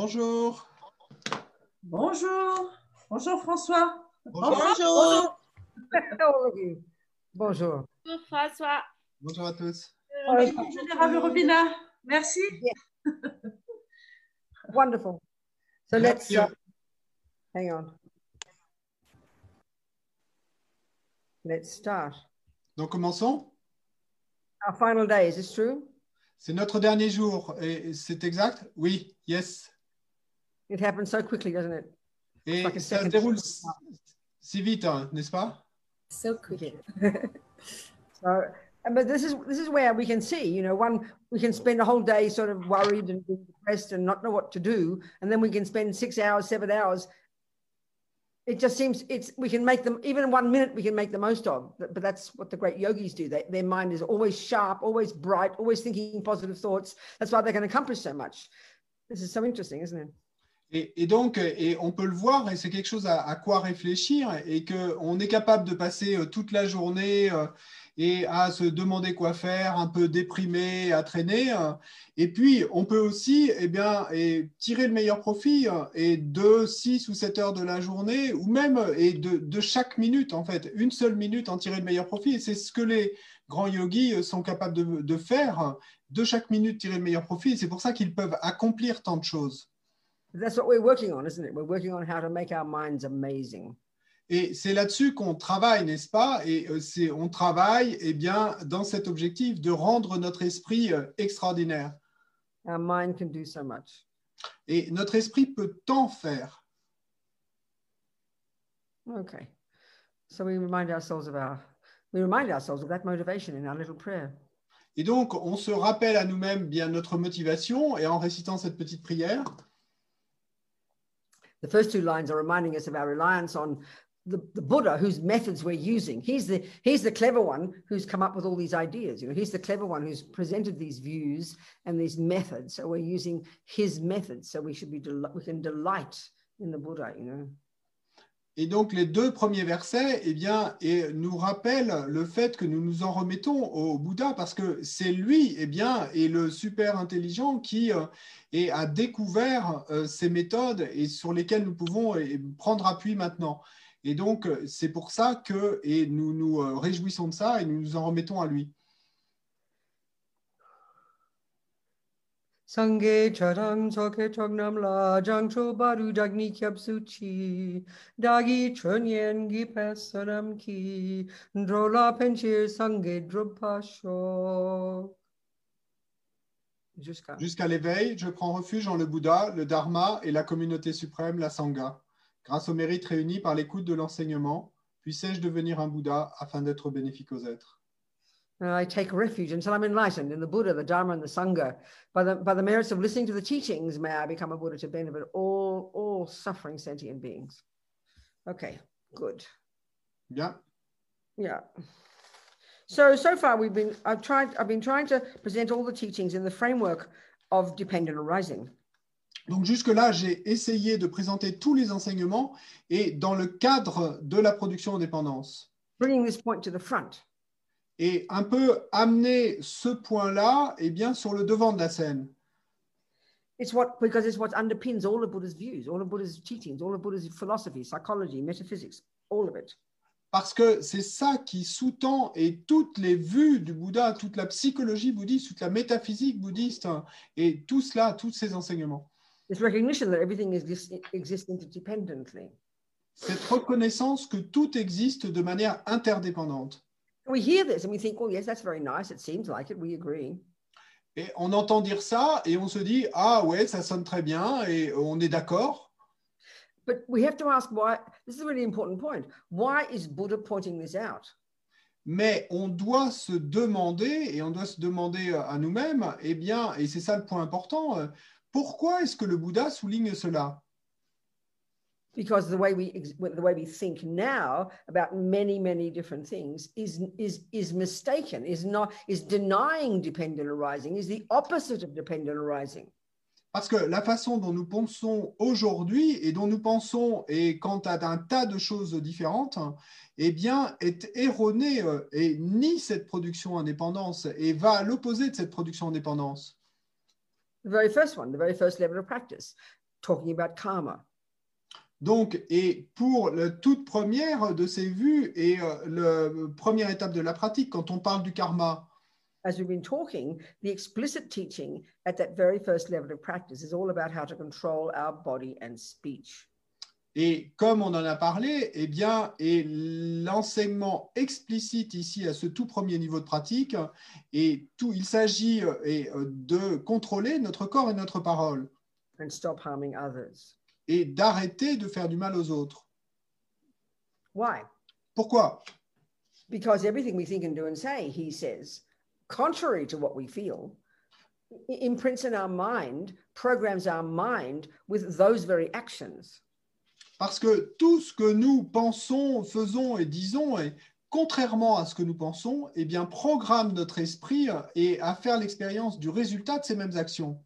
bonjour. Bonjour. Bonjour François. Bonjour. You. Bonjour. Bonjour François. Bonjour à tous. Général Robina. Merci. Wonderful. So let's Yeah. uh, hang on. Let's start. Donc commençons? Our final day, is this true? C'est notre dernier jour. Et c'est exact? Oui, yes. It happens so quickly, doesn't it? Et Like a ça se second. déroule si- si vite, n'est-ce pas So quick. So, but this is this is where we can see, you know, one we can spend a whole day sort of worried and being depressed and not know what to do, and then we can spend six hours, seven hours. It just seems it's we can make them even one minute we can make the most of. But but that's what the great yogis do. They, their mind is always sharp, always bright, always thinking positive thoughts. That's why they can accomplish so much. This is so interesting, isn't it? Et, donc, et on peut le voir, et c'est quelque chose à, quoi réfléchir, et qu'on est capable de passer euh, toute la journée euh, et à se demander quoi faire, un peu déprimé, à traîner. euh, Et puis, on peut aussi eh bien, et tirer le meilleur profit euh, et de 6 ou 7 heures de la journée, ou même euh, et de, chaque minute, en fait, une seule minute en tirer le meilleur profit. Et c'est ce que les grands yogis euh, sont capables de, de faire, de chaque minute tirer le meilleur profit. C'est pour ça qu'ils peuvent accomplir tant de choses. That's what we're working on, isn't it? We're working on how to make our minds amazing. Et c'est là-dessus qu'on travaille, n'est-ce pas? Et euh, c'est, on travaille eh bien, dans cet objectif de rendre notre esprit euh, extraordinaire. Our mind can do so much. Et notre esprit peut tant faire. Okay. So we remind ourselves of our, we remind ourselves of that motivation in our little prayer. Et donc, on se rappelle à nous-mêmes bien notre motivation et en récitant cette petite prière. The first two lines are reminding us of our reliance on the, the Buddha whose methods we're using. He's the, he's the clever one who's come up with all these ideas. You know, he's the clever one who's presented these views and these methods. So we're using his methods. So we should be, del- we can delight in the Buddha, you know. Et donc, les deux premiers versets eh bien, et nous rappellent le fait que nous nous en remettons au Bouddha parce que c'est lui eh bien, est le super intelligent qui euh, et a découvert euh, ces méthodes et sur lesquelles nous pouvons eh, prendre appui maintenant. Et donc, euh, c'est pour ça que et nous nous réjouissons de ça et nous nous en remettons à lui. Soke la dagni dagi gi ki. Jusqu'à. L'éveil, je prends refuge en le Bouddha, le Dharma et la communauté suprême, la Sangha. Grâce au mérite réuni par l'écoute de l'enseignement, puissais-je devenir un Bouddha afin d'être bénéfique aux êtres? I take refuge until I'm enlightened in the Buddha, the Dharma, and the Sangha. By the, by the merits of listening to the teachings, may I become a Buddha to benefit all, all suffering sentient beings. Okay, good. Bien. Yeah. So so far we've been I've tried I've been trying to present all the teachings in the framework of dependent arising. Donc jusque-là, j'ai essayé de présenter tous les enseignements et dans le cadre de la production en dépendance. bringing this point to the front. Et un peu amener ce point-là eh bien, sur le devant de la scène. It's what because it's what underpins all of Buddha's views, all of Buddha's teachings, all of Buddha's philosophy, psychology, metaphysics, all of it. Parce que c'est ça qui sous-tend et toutes les vues du Bouddha, toute la psychologie bouddhiste, toute la métaphysique bouddhiste et tout cela, tous ces enseignements. This recognition that everything exists exists interdependently. Cette reconnaissance que tout existe de manière interdépendante. We hear this and we think, oh yes, that's very nice. It seems like it. We agree. Et on entend dire ça et on se dit, ah ouais, ça sonne très bien et on est d'accord. But we have to ask why. This is a really important point. Why is Buddha pointing this out? Mais on doit se demander, et on doit se demander à nous-mêmes, eh bien, et c'est ça le point important, euh, pourquoi est-ce que le Bouddha souligne cela? Because the way we ex- the way we think now about many many different things is is is mistaken is not is denying dependent arising is the opposite of dependent arising Parce que la façon dont nous pensons aujourd'hui et dont nous pensons et quant à un tas de choses différentes, eh bien, est erronée euh, et nie cette production indépendance et va à l'opposé de cette production indépendance. the very first one the very first level of practice talking about karma. Donc, et pour la toute première de ces vues et euh, la première étape de la pratique, quand on parle du karma, As we've been talking, the explicit teaching at that very first level of practice is all about how to control our body and speech. et comme on en a parlé, eh bien, et l'enseignement explicite ici à ce tout premier niveau de pratique, et tout, il s'agit euh, euh, de contrôler notre corps et notre parole and stop harming others. Et d'arrêter de faire du mal aux autres. Why? Pourquoi? Because everything we think and do and say, he says, contrary to what we feel, imprints in our mind, programs our mind with those very actions. Parce que tout ce que nous pensons, faisons et disons, et contrairement à ce que nous pensons, eh bien, programme notre esprit et à faire l'expérience du résultat de ces mêmes actions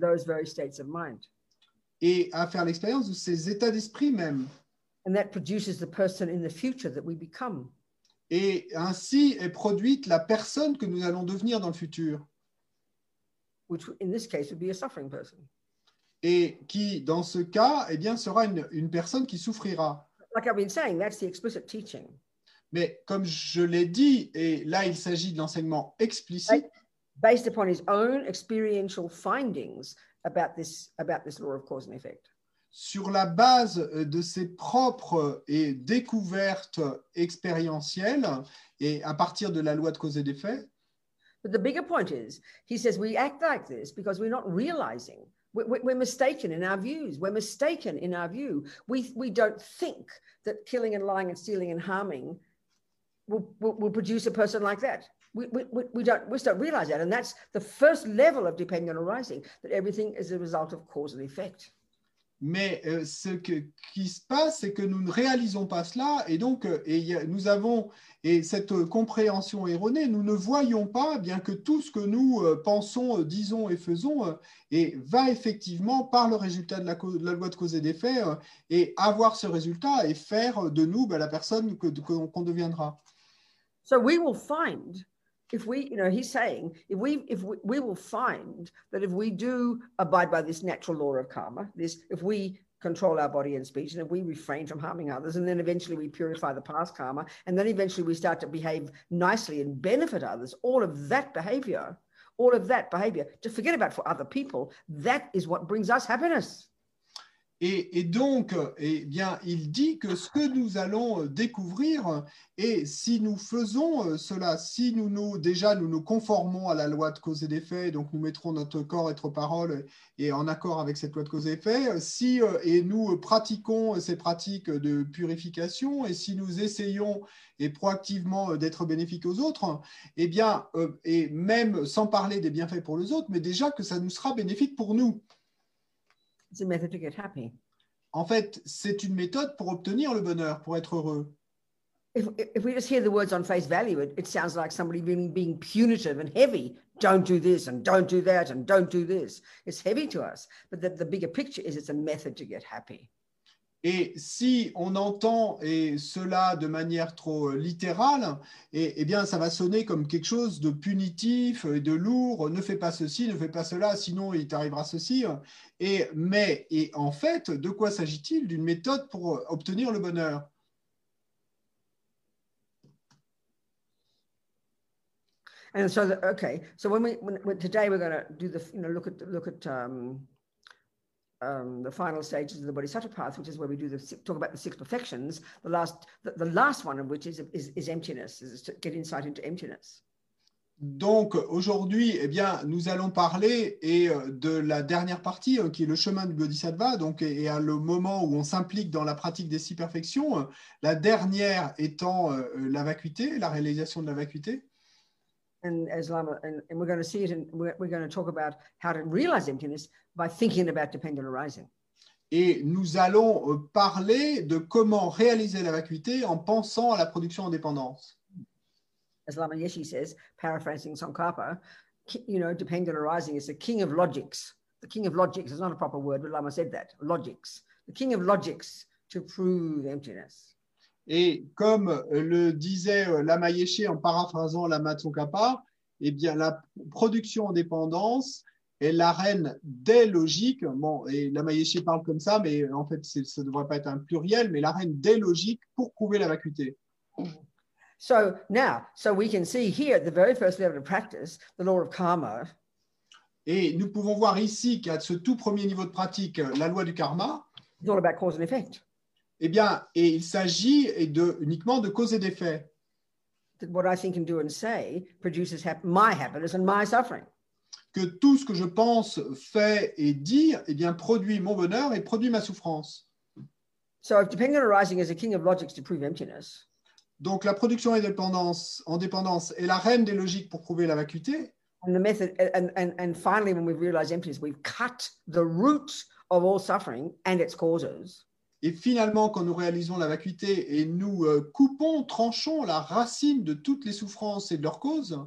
those very states of mind. Et à faire l'expérience de ces états d'esprit même. And that produces the person in the future that we become. Et ainsi est produite la personne que nous allons devenir dans le futur which in this case would be a suffering person. et qui, dans ce cas, eh bien, sera une, une personne qui souffrira. Like I've been saying, that's the explicit teaching. Mais comme je l'ai dit, et là il s'agit de l'enseignement explicite, based upon his own experiential findings about this about this law of cause and effect. sur la base euh, de ses propres et découvertes expérientielles et à partir de la loi de cause et d'effet. But the bigger point is, he says we act like this because we're not realizing. we- we- We're mistaken in our views. We're mistaken in our view. We, we don't think that killing and lying and stealing and harming will, will, will produce a person like that. We, we, we- don't, we just don't realize that. And that's the first level of dependent arising, that everything is a result of cause and effect. Mais euh, ce que- qui se passe, c'est que nous ne réalisons pas cela, et donc euh, et a- nous avons et cette euh, compréhension erronée, nous ne voyons pas, bien que tout ce que nous euh, pensons, disons et faisons, et va effectivement par le résultat de la, cause- de la loi de cause et d'effet, et avoir ce résultat et faire de nous bah, la personne qu'on deviendra. So we will find if we, you know, he's saying if we if we, we will find that if we do abide by this natural law of karma, this if we control our body and speech, and if we refrain from harming others, and then eventually we purify the past karma, and then eventually we start to behave nicely and benefit others, all of that behavior, all of that behavior, to forget about for other people, that is what brings us happiness. Et, donc, eh bien, il dit que ce que nous allons euh, découvrir, et si nous faisons euh, cela, si nous nous déjà nous nous conformons à la loi de cause et d'effet, donc nous mettrons notre corps et notre parole et en accord avec cette loi de cause et d'effet, si euh, et nous pratiquons ces pratiques de purification, et si nous essayons et proactivement d'être bénéfiques aux autres, eh bien, et même sans parler des bienfaits pour les autres, mais déjà que ça nous sera bénéfique pour nous. It's a method to get happy. En fait, c'est une méthode pour obtenir le bonheur, pour être heureux. if, if we just hear the words on face value, it, it sounds like somebody being, being punitive and heavy. Don't do this and don't do that and don't do this. It's heavy to us. But the, the bigger picture is it's a method to get happy. Et si on entend cela de manière trop euh, littérale, et, eh bien, ça va sonner comme quelque chose de punitif et de lourd. Ne fais pas ceci, ne fais pas cela, sinon il t'arrivera ceci. Et, mais, et en fait, de quoi s'agit-il D'une méthode pour euh, obtenir le bonheur? And so, the, okay, so when we when, um, the final stages of the Bodhisattva path, which is where we do the talk about the six perfections. The last the, the last one of which is, is is emptiness, is to get insight into emptiness. Donc aujourd'hui, eh bien, nous allons parler et, euh, de la dernière partie euh, qui est le chemin du Bodhisattva, donc, et, à le moment où on s'implique dans la pratique des six perfections, euh, la dernière étant euh, la vacuité, la réalisation de la vacuité. And as Lama, and, and we're going to see it, and we're, we're going to talk about how to realize emptiness by thinking about dependent arising. Et nous allons euh, parler de comment réaliser la vacuité en pensant à la production en dépendance. As Lama Yeshe says, paraphrasing Tsongkhapa, you know, dependent arising is the king of logics. The king of logics is not a proper word, but Lama said that logics. The king of logics to prove emptiness. Et comme euh, le disait euh, Lama Yeshe en paraphrasant Lama Tsongkhapa, eh bien, la production en dépendance est la reine des logiques. Bon, et la Maïeché parle comme ça, mais en fait, ça ne devrait pas être un pluriel, mais la reine des logiques pour prouver la vacuité. So now, so we can see here at the very first level of practice, the law of karma Et nous pouvons voir ici qu'à ce tout premier niveau de pratique, la loi du karma, is all about cause and effect. Eh bien, et il s'agit de, uniquement de cause et d'effet. What I think and do and say produces my happiness and my suffering. Que tout ce que je pense, fais et dis, eh bien, produit mon bonheur et produit ma souffrance. So if dependent arising is a king of logics to prove emptiness, Donc, la production et dépendance, en dépendance est la reine des logiques pour prouver la vacuité. and the method, and, and, and finally, when we've realized emptiness, we've cut the root of all suffering and its causes. Et finalement, quand nous réalisons la vacuité et nous euh, coupons, tranchons la racine de toutes les souffrances et de leurs causes,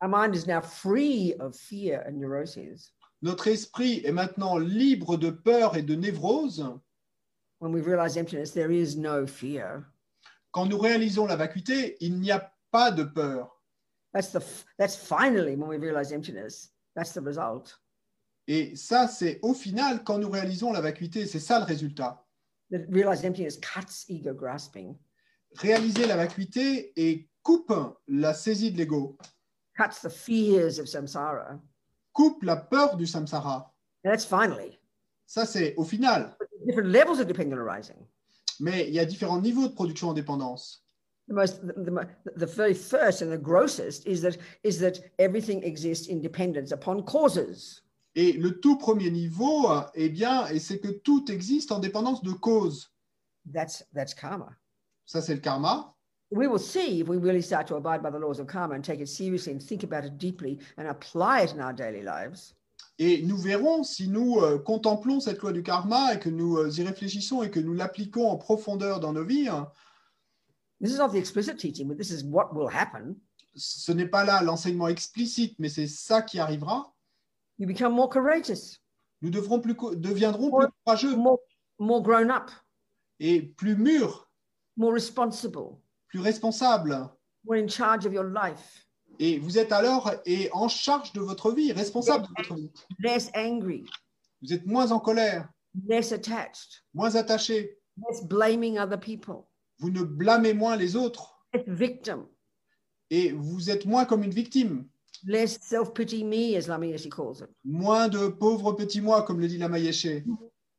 Our mind is now free of fear and neuroses. notre esprit est maintenant libre de peur et de névrose. When we've realized emptiness, there is no fear. Quand nous réalisons la vacuité, il n'y a pas de peur. That's the f- that's finally when we realize emptiness. That's the result. Et ça, c'est au final, quand nous réalisons la vacuité, c'est ça le résultat. Réaliser la vacuité et coupe la saisie de l'ego, cuts the fears of samsara. coupe la peur du samsara. And that's finally Ça, c'est au final. different levels of dependent arising. Mais il y a différents niveaux de production en dépendance. The most, the, the, mo- the very first and the grossest is that is that everything exists in dependence upon causes. Et le tout premier niveau, eh bien, c'est que tout existe en dépendance de causes. That's that's karma. Ça, c'est le karma. We will see if we really start to abide by the laws of karma and take it seriously and think about it deeply and apply it in our daily lives. Et nous verrons si nous euh, contemplons cette loi du karma et que nous euh, y réfléchissons et que nous l'appliquons en profondeur dans nos vies. hein, This is not the explicit teaching, but this is what will happen. Ce n'est pas là l'enseignement explicite, mais c'est ça qui arrivera. You become more courageous, Nous devrons plus, co- deviendrons plus courageux. more, more grown up, et plus mûrs, more responsible, plus responsables. more in charge of your life, Et vous êtes alors et en charge de votre vie, responsable de votre vie. less angry, Vous êtes moins en colère, less attached, moins attaché. less blaming other people, Vous ne blâmez moins les autres. Less victim, et vous êtes moins comme une victime. Less self-pity me, as Lamiyeshi calls it. Moins de pauvres petits moi, comme le dit la Maïeché.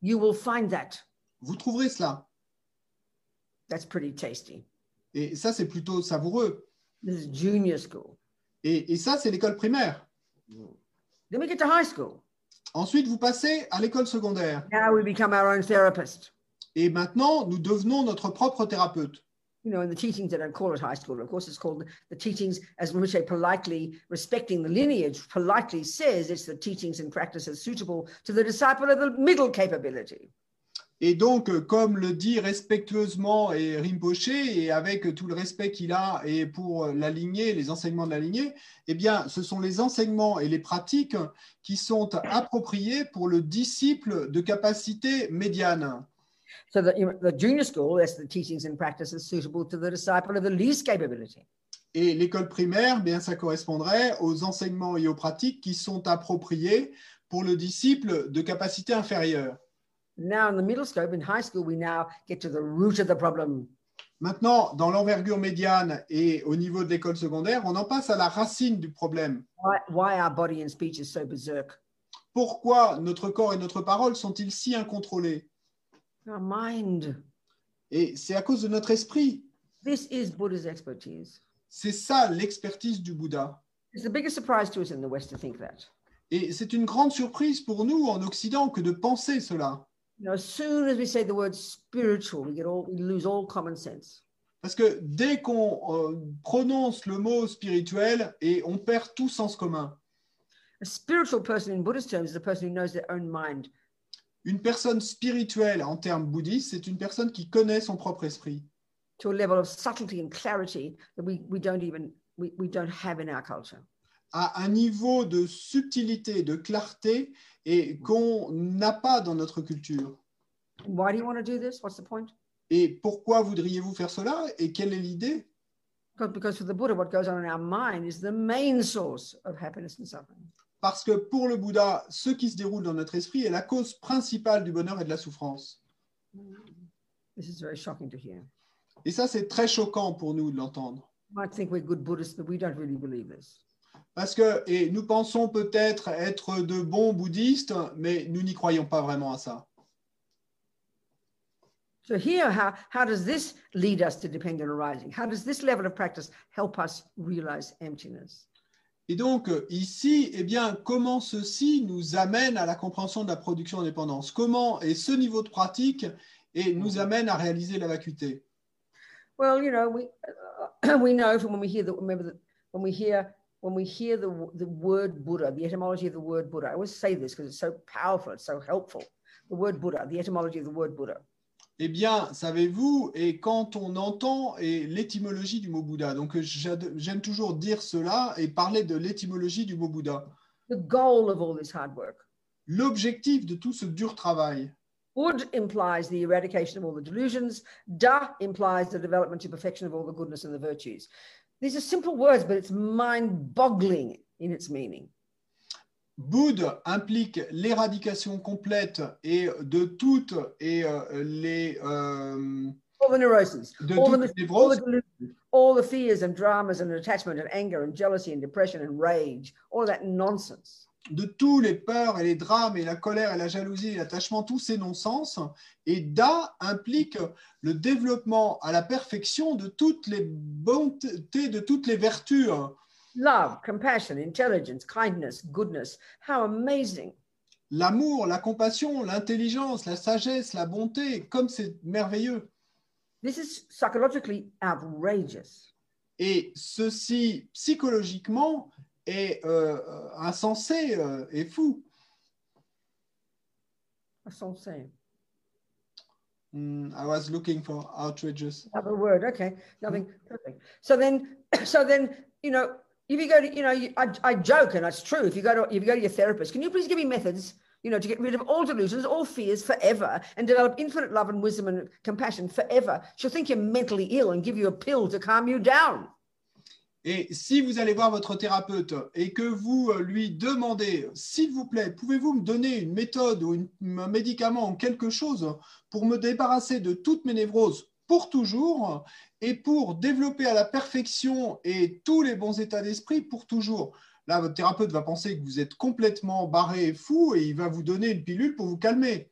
You will find that. Vous trouverez cela. That's pretty tasty. Et ça, c'est plutôt savoureux. This is junior school. Et, et ça, c'est l'école primaire. Then we get to high school. Ensuite, vous passez à l'école secondaire. Now we become our own therapist. Et maintenant, nous devenons notre propre thérapeute. You know, in the teachings, they don't call it high school. Of course, it's called the teachings, as Rinpoche politely, respecting the lineage, politely says it's the teachings and practices suitable to the disciple of the middle capability. Et donc, comme le dit respectueusement et Rinpoche, et avec tout le respect qu'il a et pour la lignée, les enseignements de la lignée, eh bien, ce sont les enseignements et les pratiques qui sont appropriés pour le disciple de capacité médiane. So that you know, the junior school, that's the teachings and practices suitable to the disciple of the least capability. Et l'école primaire, bien, ça correspondrait aux enseignements et aux pratiques qui sont appropriés pour le disciple de capacité inférieure. Now, in the middle scope, in high school, we now get to the root of the problem. Maintenant, dans l'envergure médiane et au niveau de l'école secondaire, on en passe à la racine du problème. Why, why our body and speech is so berserk? Pourquoi notre corps et notre parole sont-ils si incontrôlés? Our mind. Et c'est à cause de notre esprit. This is Buddha's expertise. C'est ça l'expertise du Bouddha. It's the biggest surprise to us in the West to think that. Et c'est une grande surprise pour nous en Occident que de penser cela. You know, as soon as we say the word spiritual, we get all we lose all common sense. Parce que dès qu'on euh, prononce le mot spirituel, et on perd tout sens commun. A spiritual person in Buddhist terms is a person who knows their own mind. Une personne spirituelle en termes bouddhistes, c'est une personne qui connaît son propre esprit to a level of subtlety and clarity that we, we don't even we, we don't have in our culture. à un niveau de subtilité, de clarté et qu'on n'a pas dans notre culture. Why do you want to do this? What's the point? Et pourquoi voudriez-vous faire cela? Et quelle est l'idée? Because, because for the Buddha, what goes on in our mind is the main source of happiness and suffering. Parce que pour le Bouddha, ce qui se déroule dans notre esprit est la cause principale du bonheur et de la souffrance. This is very shocking to hear. Et ça, c'est très choquant pour nous de l'entendre. You might think we're good Buddhists, but we don't really believe this. Parce que, et nous pensons peut-être être de bons bouddhistes, mais nous n'y croyons pas vraiment à ça. So here, how, how does this lead us to dependent arising? How does this level of practice help us realize emptiness? Et donc, euh, ici, eh bien, comment ceci nous amène à la compréhension de la production indépendance Comment et ce niveau de pratique et nous amène à réaliser la vacuité Well, you know, we uh, we know from when we hear the remember that when we hear when we hear the the word Buddha, the etymology of the word Buddha. I always say this because it's so powerful, it's so helpful. The word Buddha, the etymology of the word Buddha. Eh bien, savez-vous, et quand on entend l'étymologie du mot Bouddha, donc j'aime toujours dire cela et parler de l'étymologie du mot Bouddha. The goal of all this hard work. L'objectif de tout ce dur travail, Bud implies the eradication of all the delusions. Da implies the development to perfection of all the goodness and the virtues. These are simple words, but it's mind-boggling in its meaning. Bouddha implique l'éradication complète et de toutes et euh, les euh, All the neuroses, de all the, les all névroses, the delusions, all the fears and dramas and attachment and anger and jealousy and depression and rage, all of that nonsense. de tous les peurs et les drames et la colère et la jalousie et l'attachement, tous ces non-sens. Et Da implique le développement à la perfection de toutes les bontés, de toutes les vertus. Love, compassion, intelligence, kindness, goodness. How amazing. L'amour, la compassion, l'intelligence, la sagesse, la bonté, comme c'est merveilleux. This is psychologically outrageous. Et ceci, psychologiquement, est euh, insensé euh, et fou. Saying. Hmm, I was looking for outrageous. Another word, okay, nothing perfect. So then, so then, you know, if you go to, you know, I, I joke, and it's true. If you go to, if you go to your therapist, can you please give me methods, you know, to get rid of all delusions, all fears forever, and develop infinite love and wisdom and compassion forever? She'll think you're mentally ill and give you a pill to calm you down. Et si vous allez voir votre thérapeute et que vous euh, lui demandez, s'il vous plaît, pouvez-vous me donner une méthode ou une- un médicament ou quelque chose pour me débarrasser de toutes mes névroses pour toujours et pour développer à la perfection et tous les bons états d'esprit pour toujours. Là, votre thérapeute va penser que vous êtes complètement barré et fou et il va vous donner une pilule pour vous calmer.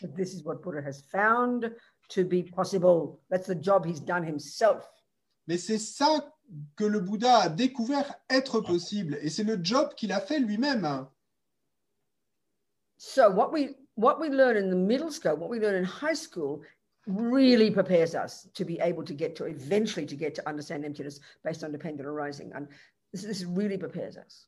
But this is what Buddha has found to be possible. That's the job he's done himself. Mais c'est ça que le Bouddha a découvert être possible et c'est le job qu'il a fait lui-même. So what we what we learn in the middle school, what we learn in high school, really prepares us to be able to get to eventually to get to understand emptiness based on dependent arising. And this, this really prepares us.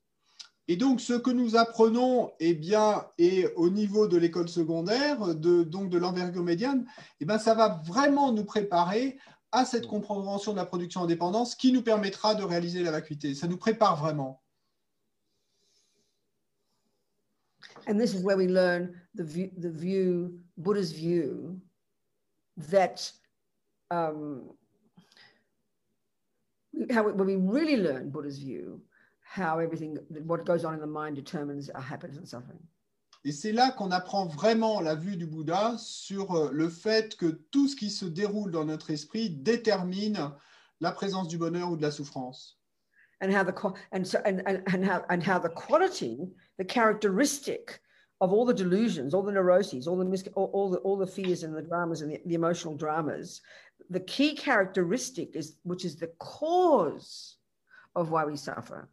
Et donc, ce que nous apprenons, eh bien, et au niveau de l'école secondaire, de, donc de l'envergure médiane, eh bien, ça va vraiment nous préparer à cette compréhension de la production indépendance qui nous permettra de réaliser la vacuité. Ça nous prépare vraiment. And this is where we learn the view, the view Buddha's view that um, how when we really learn Buddha's view, how everything what goes on in the mind determines our happiness and suffering. Et c'est là qu'on apprend vraiment la vue du Bouddha sur euh, le fait que tout ce qui se déroule dans notre esprit détermine la présence du bonheur ou de la souffrance. and how the and so and, and, and how and how the quality, the characteristic of all the delusions, all the neuroses, all the mis- all, all the all the fears and the dramas and the, the emotional dramas, the key characteristic is which is the cause of why we suffer,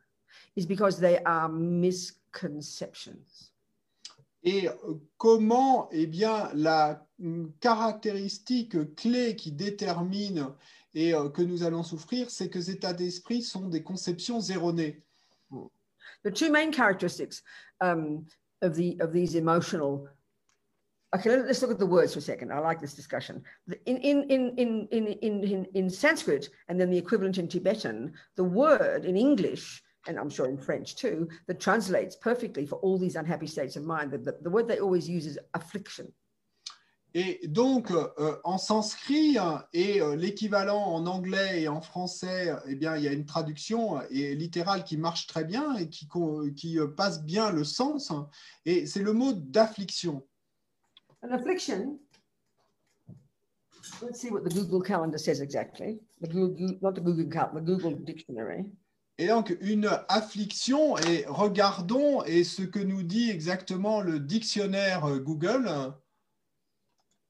is because they are misconceptions. Et comment, eh bien, la caractéristique clé qui détermine et euh, que nous allons souffrir, c'est que ces états d'esprit sont des conceptions erronées. The two main characteristics um, of the of these emotional. Okay, let- let's look at the words for a second. I like this discussion. In in in in in in in, in Sanskrit and then the equivalent in Tibetan, the word in English and I'm sure in French too, that translates perfectly for all these unhappy states of mind. The, the, the word they always use is affliction. Et donc, euh, en sanskrit et euh, l'équivalent en anglais et en français, eh bien, il y a une traduction et littérale qui marche très bien et qui, euh, passe bien le sens. Et c'est le mot d'affliction. Affliction. Let's see what the Google Calendar says exactly. The Google, not the Google Cal, the Google Dictionary. Et donc, une affliction, et regardons et ce que nous dit exactement le dictionnaire euh, Google.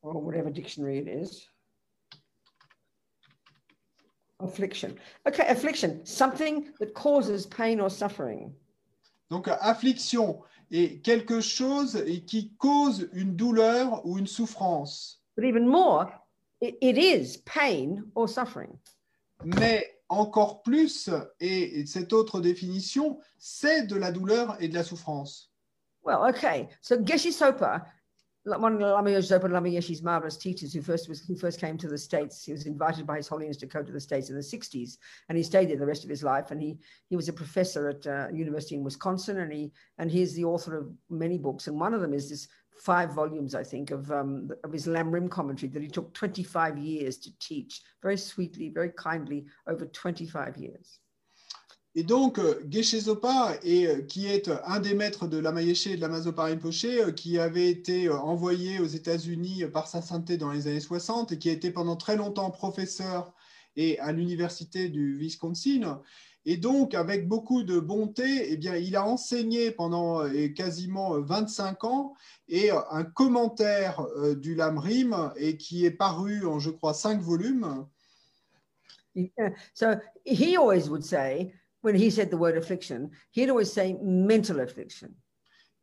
Or whatever dictionary it is. Affliction. Okay, affliction, something that causes pain or suffering. Donc, affliction est quelque chose qui cause une douleur ou une souffrance. But even more, it, it is pain or suffering. Mais encore plus, et cette autre définition, c'est de la douleur et de la souffrance. Well, okay. So Geshe Sopa, one of and Lama Yeshe's marvelous teachers who first was who first came to the States, he was invited by His Holiness to go to the States in the 60s, and he stayed there the rest of his life. And he he was a professor at uh, university in Wisconsin, and he and he's the author of many books, and one of them is this five volumes, I think, of um, of his Lamrim commentary that he took 25 years to teach, very sweetly, very kindly, over 25 years. Et donc, euh, Geshe Zopa, euh, qui est un des maîtres de Lama Yeshe et de Lama Zopa Rinpoche, euh, qui avait été euh, envoyé aux États-Unis par sa sainteté dans les années 60 et qui a été pendant très longtemps professeur et à l'université du Wisconsin. Et donc, avec beaucoup de bonté, eh bien, il a enseigné pendant euh, quasiment euh, 25 ans et euh, un commentaire euh, du Lamrim et qui est paru en, je crois, cinq volumes. Uh, so he always would say, when he said the word affliction, he'd always say mental affliction.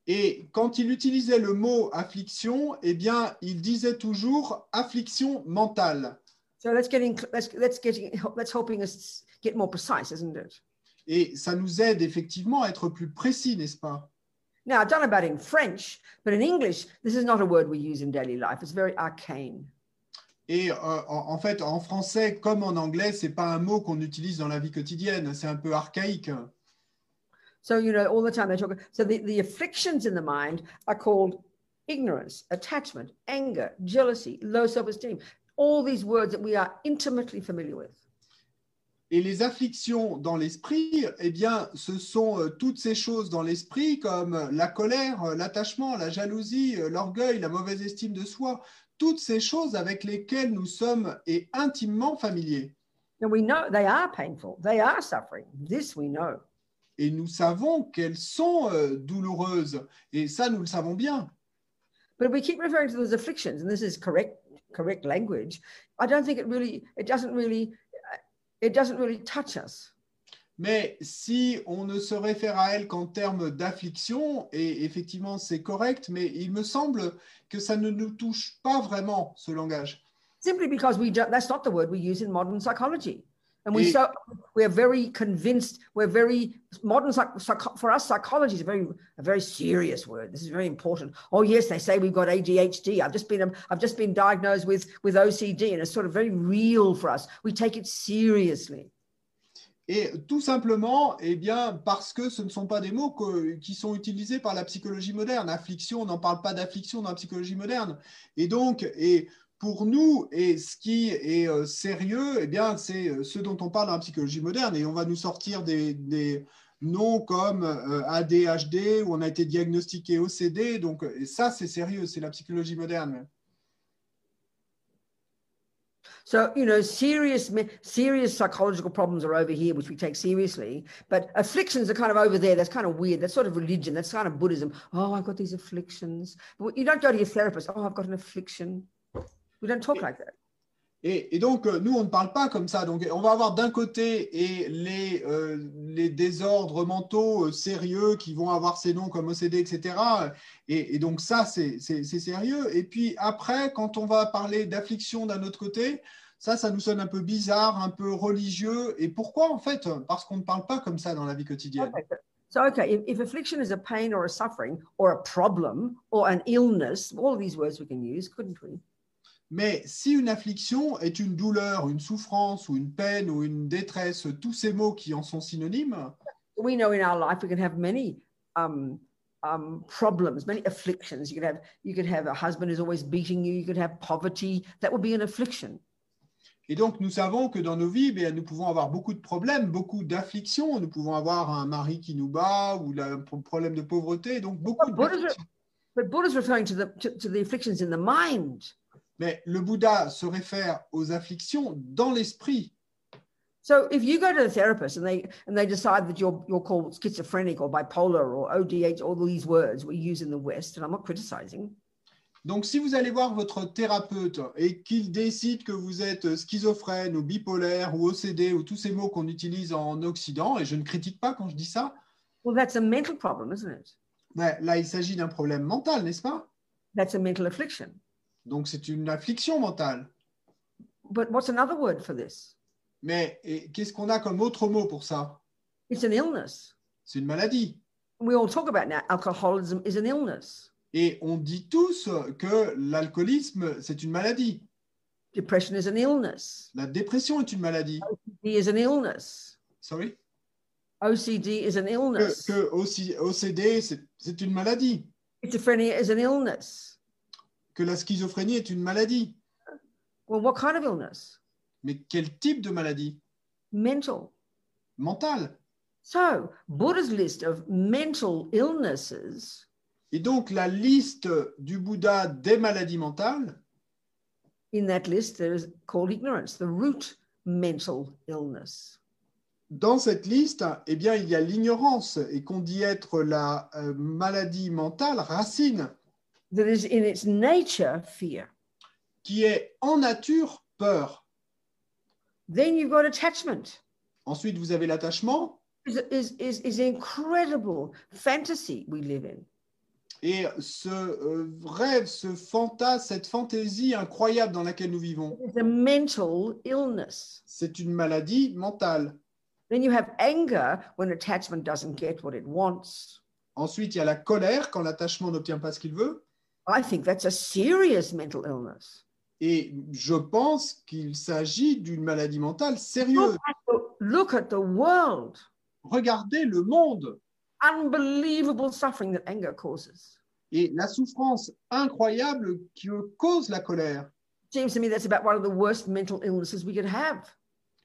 Et quand il utilisait le mot affliction, eh bien, il disait toujours affliction mentale. So let's get in, let's let's get let's helping us get more precise, isn't it? Et ça nous aide effectivement à être plus précis, n'est-ce pas Now I don't know about in French, but in English, this is not a word we use in daily life. It's very arcane. Et euh, en, en fait, en français comme en anglais, c'est pas un mot qu'on utilise dans la vie quotidienne. C'est un peu archaïque. So you know, all the time they talk. So the, the afflictions in the mind are called ignorance, attachment, anger, jealousy, low self-esteem. All these words that we are intimately familiar with. Et les afflictions dans l'esprit, eh bien, ce sont euh, toutes ces choses dans l'esprit comme la colère, euh, l'attachement, la jalousie, euh, l'orgueil, la mauvaise estime de soi, toutes ces choses avec lesquelles nous sommes et intimement familiers. And we know they are painful. They are suffering. This we know. Et nous savons qu'elles sont euh, douloureuses. Et ça, nous le savons bien. But if we keep referring to those afflictions, and this is correct, correct language, I don't think it really, it doesn't really, uh, it doesn't really touch us. Mais si on ne se réfère à elles qu'en termes d'affliction, et effectivement c'est correct, mais il me semble que ça ne nous touche pas vraiment, ce langage. Simply because we don't, that's not the word we use in modern psychology. And we Et- so we're very convinced, we're very modern psych, for us, psychology is a very a very serious word. This is very important. Oh yes, they say we've got ADHD. I've just been I've just been diagnosed with with OCD, and it's sort of very real for us. We take it seriously. Et tout simplement, eh bien, parce que ce ne sont pas des mots qui sont utilisés par la psychologie moderne. Affliction, on n'en parle pas d'affliction dans la psychologie moderne. Et donc, et pour nous, et ce qui est euh, sérieux, eh bien, c'est euh, ce dont on parle dans la psychologie moderne. Et on va nous sortir des, des noms comme euh, ADHD, où on a été diagnostiqué OCD. Donc, et ça, c'est sérieux, c'est la psychologie moderne. So you know, serious serious psychological problems are over here, which we take seriously. But afflictions are kind of over there. That's kind of weird. That's sort of religion. That's kind of Buddhism. Oh, I've got these afflictions. You don't go to your therapist. Oh, I've got an affliction. We don't talk like that. Et, donc, euh, nous, on ne parle pas comme ça. Donc, on va avoir d'un côté et les, euh, désordres mentaux euh, sérieux qui vont avoir ces noms comme OCD, etc. Et, donc, ça, c'est sérieux. Et puis, après, quand on va parler d'affliction d'un autre côté, ça, ça nous sonne un peu bizarre, un peu religieux. Et pourquoi, en fait? Parce qu'on ne parle pas comme ça dans la vie quotidienne. Okay. so- okay, if, if affliction is a pain or a suffering or a problem or an illness, all these words we can use, couldn't we? Mais si une affliction est une douleur, une souffrance ou une peine ou une détresse, tous ces mots qui en sont synonymes, We know in our life we can have many um, um, problems, many afflictions. You could have you could have a husband who's always beating you. You could have poverty. That would be an affliction. Et donc, nous savons que dans nos vies, bien, nous pouvons avoir beaucoup de problèmes, beaucoup d'afflictions. Nous pouvons avoir un mari qui nous bat ou un problème de pauvreté. Donc, beaucoup But Buddha's, but Buddha's referring to the to, to the afflictions in the mind. Mais le Bouddha se réfère aux afflictions dans l'esprit. So if you go to the therapist and they and they decide that you're you're called schizophrenic or bipolar or ODH, all these words we use in the West, and I'm not criticizing. Donc, si vous allez voir votre thérapeute et qu'il décide que vous êtes schizophrène ou bipolaire ou OCD ou tous ces mots qu'on utilise en Occident, et je ne critique pas quand je dis ça, Well, that's a mental problem, isn't it? ben, là, il s'agit d'un problème mental, n'est-ce pas? That's a mental affliction. Donc, c'est une affliction mentale. But what's another word for this? Mais qu'est-ce qu'on a comme autre mot pour ça? It's an illness. C'est une maladie. We all talk about now alcoholism is an illness. Et on dit tous que l'alcoolisme, c'est une maladie. Depression is an illness. La dépression est une maladie. D is an illness. Sorry? OCD is an Que, illness. que aussi- OCD, c'est une maladie. Schizophrenia is an illness. Que la schizophrénie est une maladie. Well, what kind of illness? Mais quel type de maladie? Mental. Mentale. So, Buddha's list of mental illnesses Et donc, la liste du Bouddha des maladies mentales, in that list there is called ignorance, the root mental illness. dans cette liste, eh bien, il y a l'ignorance et qu'on dit être la euh, maladie mentale racine, That is in its nature fear. qui est en nature peur. Then you've got attachment. Ensuite, vous avez l'attachement Is is is is incredible fantasy we live in. et ce euh, rêve, ce fantasme, cette fantaisie incroyable dans laquelle nous vivons. It's a mental illness. C'est une maladie mentale. Then you have anger when attachment doesn't get what it wants. Ensuite, il y a la colère quand l'attachement n'obtient pas ce qu'il veut. I think that's a serious mental illness. Et je pense qu'il s'agit d'une maladie mentale sérieuse. Look at the world. Regardez le monde Unbelievable suffering that anger causes. et la souffrance incroyable qui cause la colère. Seems to me that's about one of the worst mental illnesses we could have.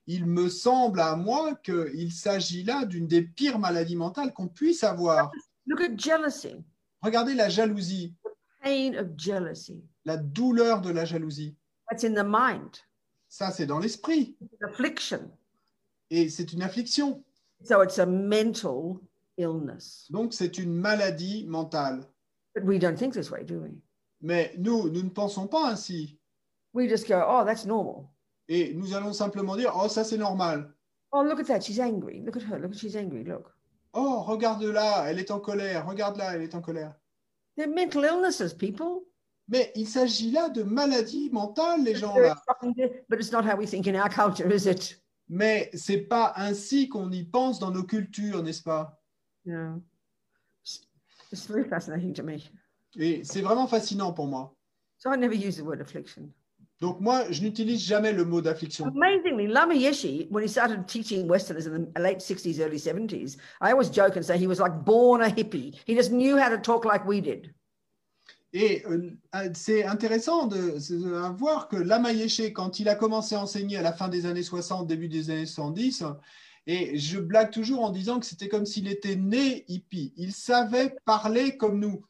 Il me semble à moi qu'il s'agit là d'une des pires maladies mentales qu'on puisse avoir. Look at jealousy, Regardez la jalousie, pain of jealousy. la douleur de la jalousie. That's in the mind. Ça, c'est dans l'esprit affliction. et c'est une affliction. So it's a mental illness. Donc, c'est une maladie mentale. But we don't think this way, do we? Mais nous, nous ne pensons pas ainsi. We just go, oh, that's normal. Et nous allons simplement dire, oh, ça c'est normal. Oh, look at that. She's angry. Look at her. Look, she's angry. Look. Oh, regarde là, elle est en colère. Regarde là, elle est en colère. They're mental illnesses, people. Mais il s'agit là de maladies mentales, les gens là. But it's not how we think in our culture, is it? Mais c'est pas ainsi qu'on y pense dans nos cultures, n'est-ce pas? No. It's very fascinating to me. Et c'est vraiment fascinant pour moi. So I never use the word affliction. Donc moi, je n'utilise jamais le mot d'affliction. Amazingly, Lama Yeshe, when he started teaching Westerners in the late 60s, early 70s, I always joke and say he was like born a hippie. He just knew how to talk like we did. Et euh, c'est intéressant de, de voir que Lama Yeshe, quand il a commencé à enseigner à la fin des années 60, début des années 70, et je blague toujours en disant que c'était comme s'il était né hippie. Il savait parler comme nous.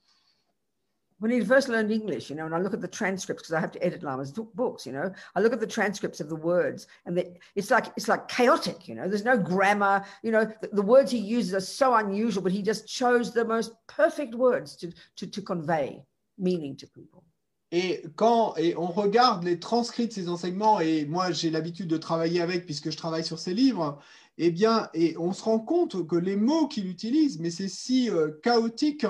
When he first learned English, you know, and I look at the transcripts because I have to edit Lama's books, you know, I look at the transcripts of the words and the, it's like it's like chaotic, you know. There's no grammar, you know. The, the words he uses are so unusual, but he just chose the most perfect words to to, to convey meaning to people. Et quand et on regarde les transcrits de ces enseignements, et moi j'ai l'habitude de travailler avec puisque je travaille sur ces livres, eh bien, et on se rend compte que les mots qu'il utilise, mais c'est si euh, chaotique,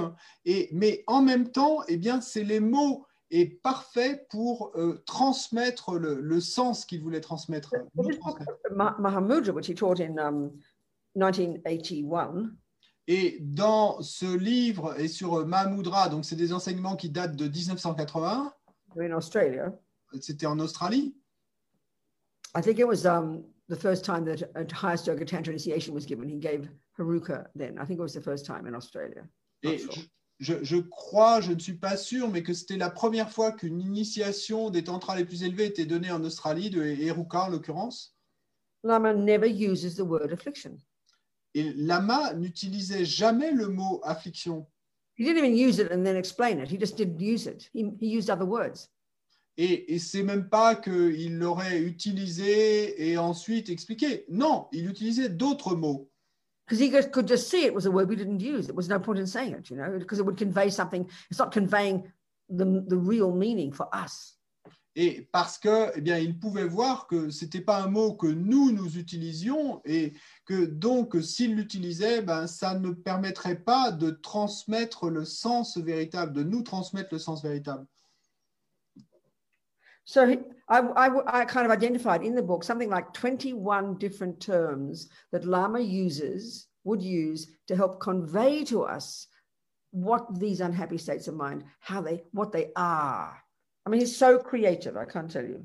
et, mais en même temps, eh bien, c'est les mots et parfaits pour euh, transmettre le, le sens qu'il voulait transmettre. nous This book, transmettre. Ma- Mahamudra, which he taught in um, 1981, Et dans ce livre et sur euh, Mahamudra, donc c'est des enseignements qui datent de 1981, in Australia, c'était en Australie. I think it was um, the first time that a highest yoga tantra initiation was given. He gave Haruka then. I think it was the first time in Australia. Et sure. je, je, crois, je ne suis pas sûr, mais que c'était la première fois qu'une initiation des tantras les plus élevés était donnée en Australie, de Eruka en l'occurrence. Lama never uses the word affliction. Et Lama n'utilisait jamais le mot affliction. He didn't even use it and then explain it. He just didn't use it. He, he used other words. Et, et c'est même pas qu'il l'aurait utilisé et ensuite expliqué. Non, il utilisait d'autres mots. Because he could just see it was a word we didn't use. There was no point in saying it, you know, because it would convey something. It's not conveying the, the real meaning for us. Et parce que, eh bien, il pouvait voir que c'était pas un mot que nous nous utilisions et que donc s'il l'utilisait, ben ça ne permettrait pas de transmettre le sens véritable, de nous transmettre le sens véritable. So I, I, I kind of identified in the book something like 21 different terms that Lama uses, would use to help convey to us what these unhappy states of mind, how they, what they are. I mean, he's so creative, I can't tell you.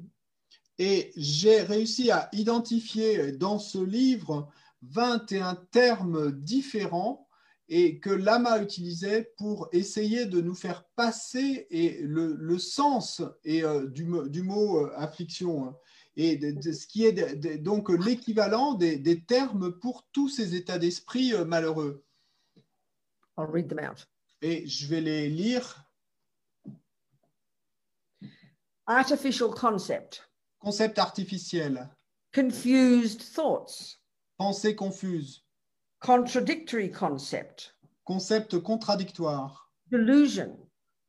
Et j'ai réussi à identifier dans ce livre 21 termes différents et que Lama utilisait pour essayer de nous faire passer et le, le sens et, euh, du, du mot euh, affliction hein, et de, de ce qui est de- donc l'équivalent des, des termes pour tous ces états d'esprit euh, malheureux. I'll read them out. Et je vais les lire. Artificial concept, Concept artificiel, confused thoughts, pensée confuse, contradictory concept, concept contradictoire, delusion,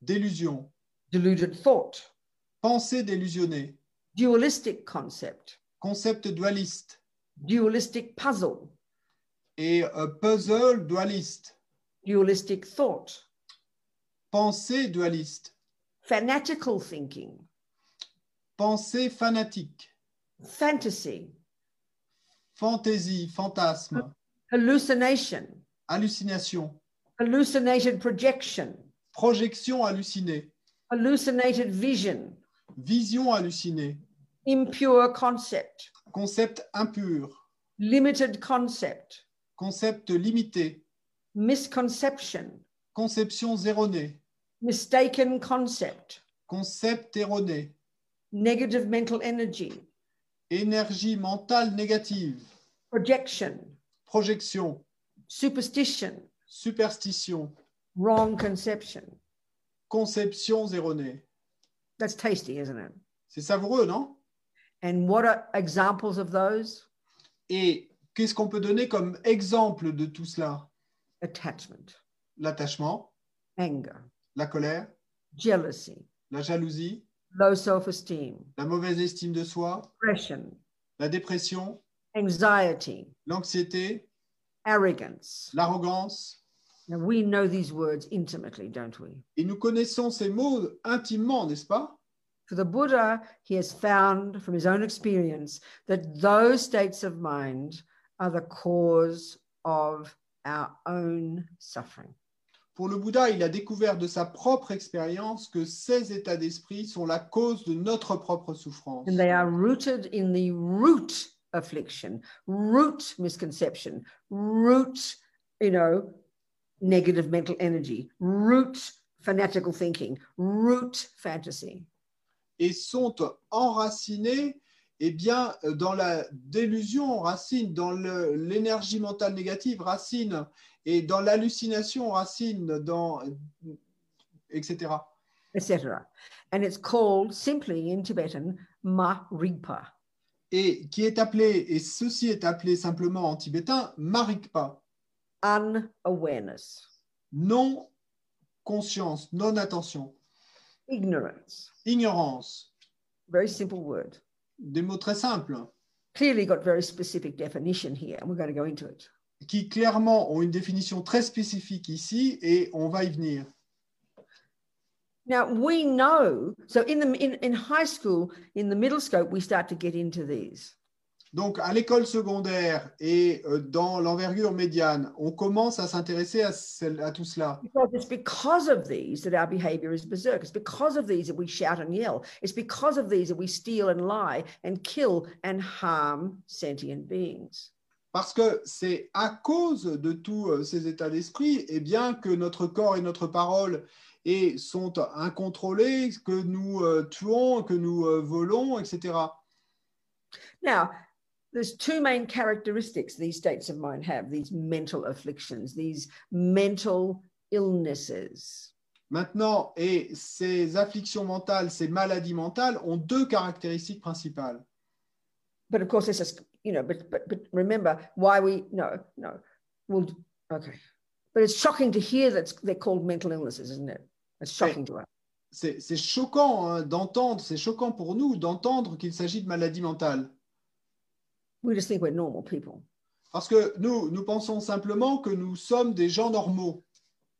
délusion, deluded thought, pensée délusionnée, dualistic concept, concept dualiste. Dualistic puzzle, et euh, puzzle dualiste, dualistic thought, pensée dualiste, fanatical thinking, pensée fanatique, fantasy, fantaisie, fantasme, hallucination, hallucination, hallucinated projection, projection hallucinée, hallucinated vision, vision hallucinée, impure concept, concept impur, limited concept, concept limité, misconception, conception erronée, mistaken concept, concept erroné, negative mental energy, énergie mentale négative, projection, projection, superstition, superstition, wrong conception. conceptions erronées. That's tasty, isn't it? C'est savoureux, non? And what are examples of those? Et qu'est-ce qu'on peut donner comme exemple de tout cela? Attachment, L'attachement, anger, la colère, jealousy, la jalousie, low self esteem, la mauvaise estime de soi, depression, la dépression, anxiety, l'anxiété, arrogance. l'arrogance. Now, we know these words intimately, don't we? Et nous connaissons ces mots intimement, n'est-ce pas For the Buddha, he has found from his own experience that those states of mind are the cause of our own suffering. Pour le Bouddha, il a découvert de sa propre expérience que ces états d'esprit sont la cause de notre propre souffrance. And they are rooted in the root affliction, root misconception, root, you know, negative mental energy, root fanatical thinking, root fantasy. et sont enracinés eh bien, dans la délusion, racine, dans l'énergie mentale négative, racine, et dans l'hallucination, racine, dans, etc. etc. And it's called simply in Tibetan ma-rigpa. Et qui est appelé, et ceci est appelé simplement en tibétain, marikpa, unawareness, non conscience, non attention, ignorance. ignorance, Very simple word. des mots très simples, Clearly got very specific definition here, and we're going to go into it. qui clairement ont une définition très spécifique ici, et on va y venir. Now we know. So in the in, in high school, in the middle scope, we start to get into these. Donc, à l'école secondaire et euh, dans l'envergure médiane, on commence à s'intéresser à, à tout cela. Because it's because of these that our behavior is berserk. It's because of these that we shout and yell. It's because of these that we steal and lie and kill and harm sentient beings. Parce que c'est à cause de tous euh, ces états d'esprit, eh bien, que notre corps et notre parole et sont incontrôlés, que nous euh, tuons, que nous euh, volons, etc. Now, there's two main characteristics these states of mind have these mental afflictions, these mental illnesses. Maintenant, et ces afflictions mentales, ces maladies mentales ont deux caractéristiques principales. But of course, this is, you know, but, but, but remember why we, no, no, well, okay. But it's shocking to hear that they're called mental illnesses, isn't it? It's shocking to us. C'est choquant hein, d'entendre, c'est choquant pour nous d'entendre qu'il s'agit de maladies mentales. We just think we're normal people. Parce que nous, nous pensons simplement que nous sommes des gens normaux.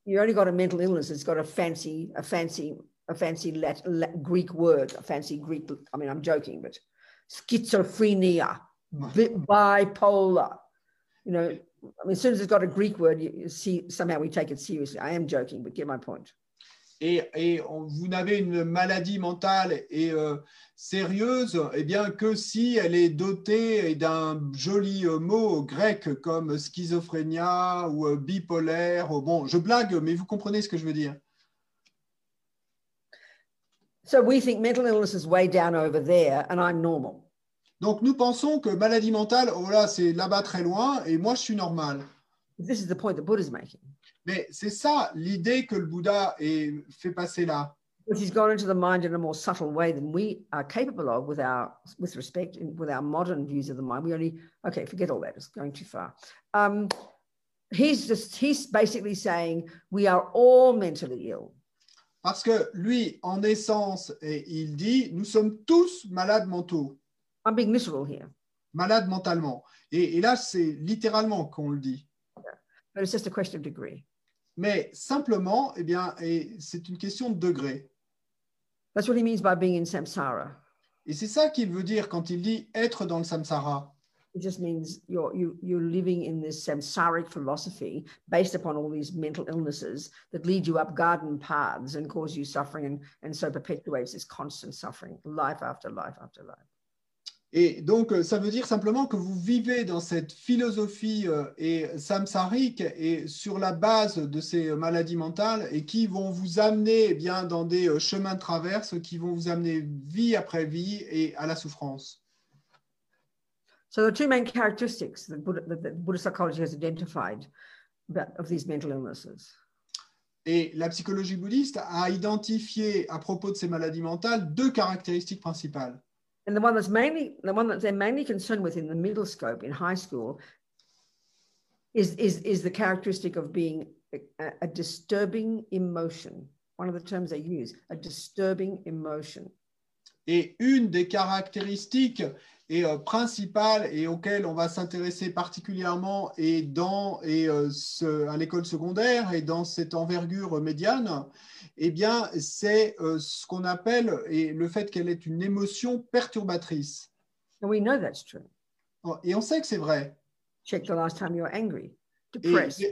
You only got a mental illness. It's got a fancy, a fancy, a fancy Lat, Lat, Greek word, a fancy Greek. I mean, I'm joking, but schizophrenia, bi- bipolar. You know, I mean, as soon as it's got a Greek word, you see somehow we take it seriously. I am joking, but get my point. Et, et on- vous n'avez une maladie mentale et euh, sérieuse, eh bien que si elle est dotée d'un joli euh, mot grec comme schizophrénia ou euh, bipolaire. ou- Bon, je blague, mais vous comprenez ce que je veux dire. So we think mental illness is way down over there, and I'm normal. Donc nous pensons que maladie mentale, oh là, c'est là-bas très loin et moi je suis normal. This is the point that Buddha's making. Mais c'est ça l'idée que le Bouddha est, fait passer là. He's gone into the mind in a more subtle way than we are capable of with our, with respect, with our modern views of the mind. We only, okay, forget all that. It's going too far. Um, he's just, he's basically saying we are all mentally ill. Parce que lui, en essence, et il dit, nous sommes tous malades mentaux, I'm being literal here, malades mentalement. Et, et là, c'est littéralement qu'on le dit. but it's just a question of degree. Mais simplement, eh bien, et c'est une question de degré. That's what he means by being in samsara. Et c'est ça qu'il veut dire quand il dit être dans le samsara. It just means you're you, you're living in this samsaric philosophy based upon all these mental illnesses that lead you up garden paths and cause you suffering and, and so perpetuates this constant suffering, life after life after life. Et donc, euh, ça veut dire simplement que vous vivez dans cette philosophie euh, et samsarique et sur la base de ces euh, maladies mentales et qui vont vous amener eh bien dans des chemins de traverse qui vont vous amener vie après vie et à la souffrance. So the two main characteristics that Buddha, that, psychology has identified of these mental illnesses. Et la psychologie bouddhiste a identifié à propos de ces maladies mentales deux caractéristiques principales. And the one that's mainly the one that they're mainly concerned with in the middle scope in high school is is is the characteristic of being a, a disturbing emotion. One of the terms they use, a disturbing emotion. Et une des caractéristiques et, euh, principales et auxquelles on va s'intéresser particulièrement et dans, et, euh, ce- à l'école secondaire et dans cette envergure médiane, eh bien, c'est euh, ce qu'on appelle et le fait qu'elle est une émotion perturbatrice. And we know that's true. Et on sait que c'est vrai. Check the last time you were angry, depressed,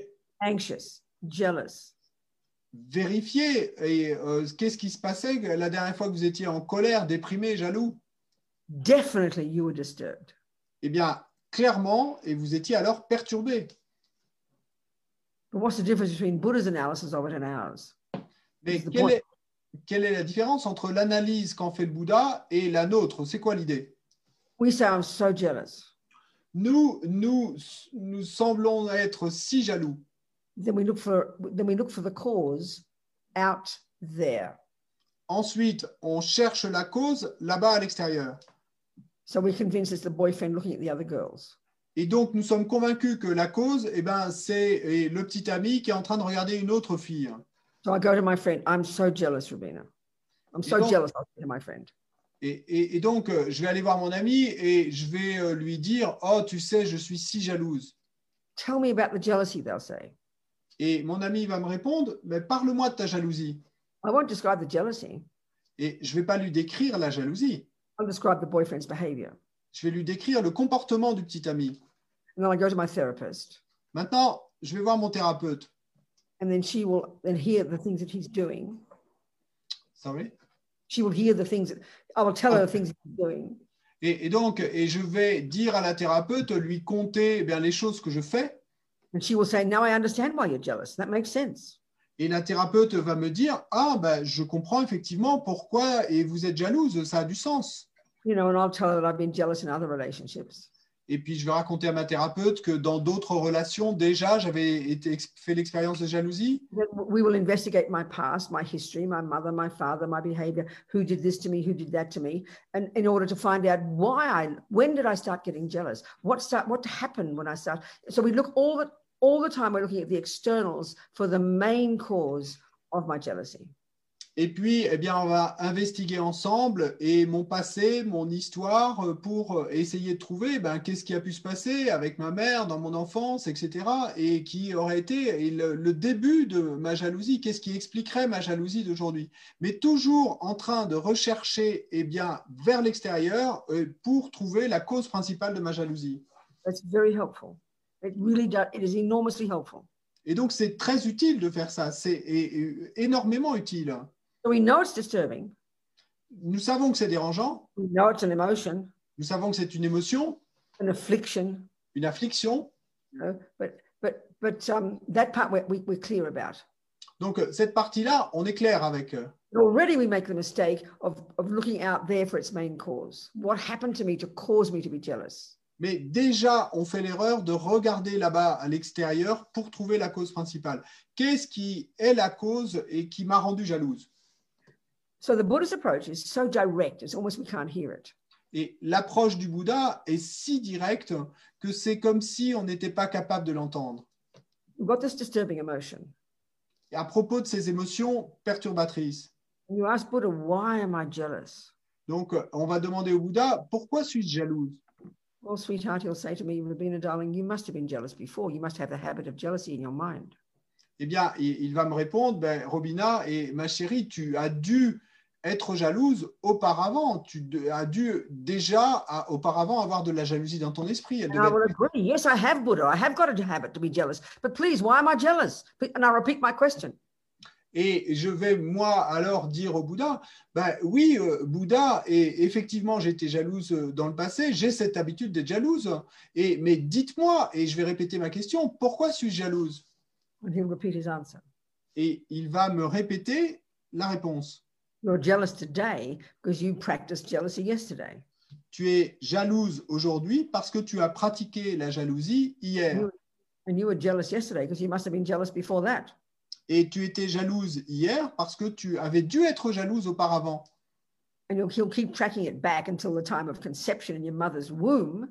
anxious, jealous. vérifiez et, euh, qu'est-ce qui se passait? La dernière fois que vous étiez en colère, déprimé, jaloux? Definitely you were disturbed. Eh bien, clairement, et vous étiez alors perturbé. But what's the difference between Buddha's analysis of it and ours? Mais quelle est, quelle est la différence entre l'analyse qu'en fait le Bouddha et la nôtre? C'est quoi l'idée? We I'm so jealous. nous, nous, nous semblons être si jaloux. Then we look for then we look for the cause out there. Ensuite, on cherche la cause là-bas à l'extérieur. So we're convinced it's the boyfriend looking at the other girls. Et donc, nous sommes convaincus que la cause, eh ben, c'est eh, le petit ami qui est en train de regarder une autre fille. So I go to my friend, I'm so jealous, Rabina. I'm so don't- jealous, I'll to my friend. Et, et- et donc, euh, je vais aller voir mon ami et je vais euh, lui dire, oh, tu sais, je suis si jalouse. Tell me about the jealousy, they'll say. Et mon ami va me répondre, mais parle-moi de ta jalousie. I won't describe the jealousy. Et je ne vais pas lui décrire la jalousie. I'll describe the boyfriend's behavior. Je vais lui décrire le comportement du petit ami. And then I go to my therapist. Maintenant, je vais voir mon thérapeute. And then she will then hear the things that he's doing. Sorry? She will hear the things that I will tell her the things he's doing. Et, et donc, et je vais dire à la thérapeute, lui compter eh bien, les choses que je fais. And she will say, Now I understand why you're jealous. That makes sense. Et la thérapeute va me dire, ah, ben, je comprends effectivement pourquoi et vous êtes jalouse, ça a du sens. You know, and I'll tell her that I've been jealous in other relationships. Et puis, je vais raconter à ma thérapeute que dans d'autres relations, déjà, j'avais été, fait l'expérience de jalousie. Then we will investigate my past, my history, my mother, my father, my behavior, who did this to me, who did that to me, and in order to find out why I, when did I start getting jealous? What start, what happened when I start? So we look all the all the time. We're looking at the externals for the main cause of my jealousy. Et puis, eh bien, on va investiguer ensemble et mon passé, mon histoire, euh, pour euh, essayer de trouver ben, qu'est-ce qui a pu se passer avec ma mère dans mon enfance, etc. Et qui aurait été le début de ma jalousie, qu'est-ce qui expliquerait ma jalousie d'aujourd'hui? Mais toujours en train de rechercher eh bien, vers l'extérieur euh, pour trouver la cause principale de ma jalousie. That's very helpful. It really does. It is enormously helpful. Et donc, c'est très utile de faire ça. C'est énormément utile. So we know it's disturbing. Nous savons que c'est dérangeant. We know it's an emotion, Nous savons que c'est une émotion, an affliction, une affliction. know, but but but um, that part we're, we, we're clear about. Donc, cette partie-là, on est clair avec. already we make the mistake of, of looking out there for its main cause. What happened to me to cause me to be jealous? Mais déjà, on fait l'erreur de regarder là-bas à l'extérieur pour trouver la cause principale. Qu'est-ce qui est la cause et qui m'a rendu jalouse? So the Buddhist approach is so direct, it's almost we can't hear it. Et l'approche du Bouddha est si directe que c'est comme si on n'était pas capable de l'entendre. We've got this disturbing emotion. Et à propos de ces émotions perturbatrices, And you ask Buddha, why am I jealous? donc on va demander au Bouddha, pourquoi suis-je jalouse Well, sweetheart, he'll say to me, Rabina, darling, you must have been jealous before. You must have the habit of jealousy in your mind. Eh bien, il, va me répondre, ben, Robina et ma chérie, tu as dû être jalouse auparavant. Tu as dû déjà à- auparavant avoir de la jalousie dans ton esprit. Elle I devait will être- agree. Yes, I have Buddha. I have got a habit to be jealous. But please, why am I jealous? And I repeat my question. Et je vais, moi, alors dire au Bouddha, ben, oui, euh, Bouddha, et effectivement, j'étais jalouse euh, dans le passé, j'ai cette habitude d'être jalouse. Et, mais dites-moi, et je vais répéter ma question, pourquoi suis-je jalouse? And he'll repeat his answer? Et il va me répéter la réponse. You're jealous today because you practiced jealousy yesterday. Tu es jalouse aujourd'hui parce que tu as pratiqué la jalousie hier. You- And you were jealous yesterday because you must have been jealous before that. Et tu étais jalouse hier parce que tu avais dû être jalouse auparavant. And he'll, keep tracking it back until the time of conception in your mother's womb.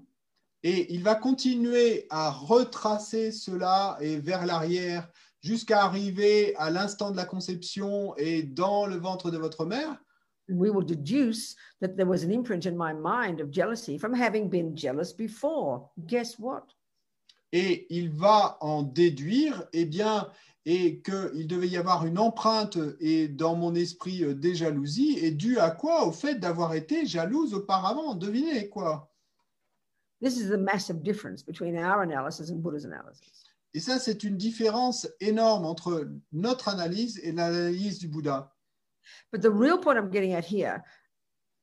Et il va continuer à retracer cela et vers l'arrière jusqu'à arriver à l'instant de la conception et dans le ventre de votre mère. We will deduce that there was an imprint in my mind of jealousy from having been jealous before. Guess what? Et il va en déduire, eh bien, et qu'il devait y avoir une empreinte et dans mon esprit euh, des jalousies, et dû à quoi? Au fait d'avoir été jalouse auparavant. Devinez quoi? This is the massive difference between our analysis and Buddha's analysis. Et ça, c'est une différence énorme entre notre analyse et l'analyse du Bouddha. But the real point I'm getting at here,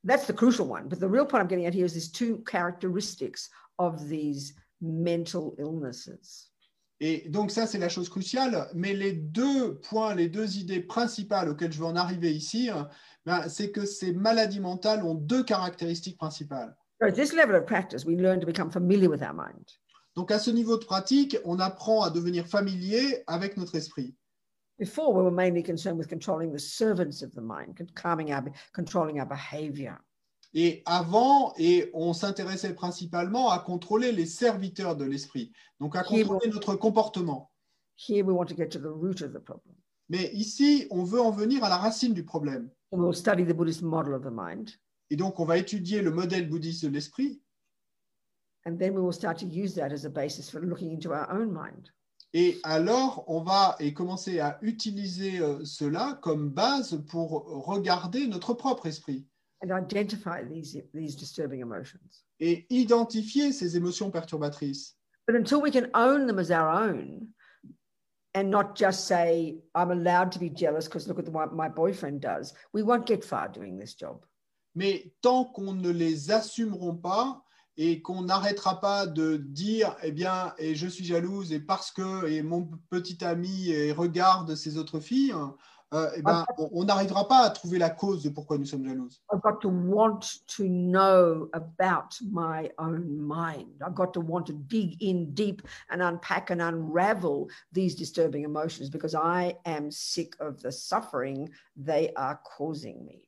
that's the crucial one. But the real point I'm getting at here is these two characteristics of these mental illnesses. Et donc ça, c'est la chose cruciale. Mais les deux points, les deux idées principales auxquelles je veux en arriver ici, hein, ben, c'est que ces maladies mentales ont deux caractéristiques principales. So at this level of practice, we learn to become familiar with our mind. Donc à ce niveau de pratique, on apprend à devenir familier avec notre esprit. Before, we were mainly concerned with controlling the servants of the mind, calming our, controlling our behavior. Et avant, et on s'intéressait principalement à contrôler les serviteurs de l'esprit, donc à contrôler notre comportement. Here, we want to get to the root of the problem. Mais ici, on veut en venir à la racine du problème. And we'll study the Buddhist model of the mind. Et donc, on va étudier le modèle bouddhiste de l'esprit. And then we will start to use that as a basis for looking into our own mind. Et alors, on va et commencer à utiliser euh, cela comme base pour regarder notre propre esprit and identify these, these disturbing emotions. et identifier ces émotions perturbatrices. But until we can own them as our own and not just say, I'm allowed to be jealous because look at what my boyfriend does, we won't get far doing this job. Mais tant qu'on ne les assumeront pas et qu'on n'arrêtera pas de dire, eh bien, et je suis jalouse et parce que et mon petit ami et regarde ses autres filles, euh, eh ben, on- n'arrivera pas à trouver la cause de pourquoi nous sommes jalouses. I've got to want to know about my own mind. I've got to want to dig in deep and unpack and unravel these disturbing emotions because I am sick of the suffering they are causing me.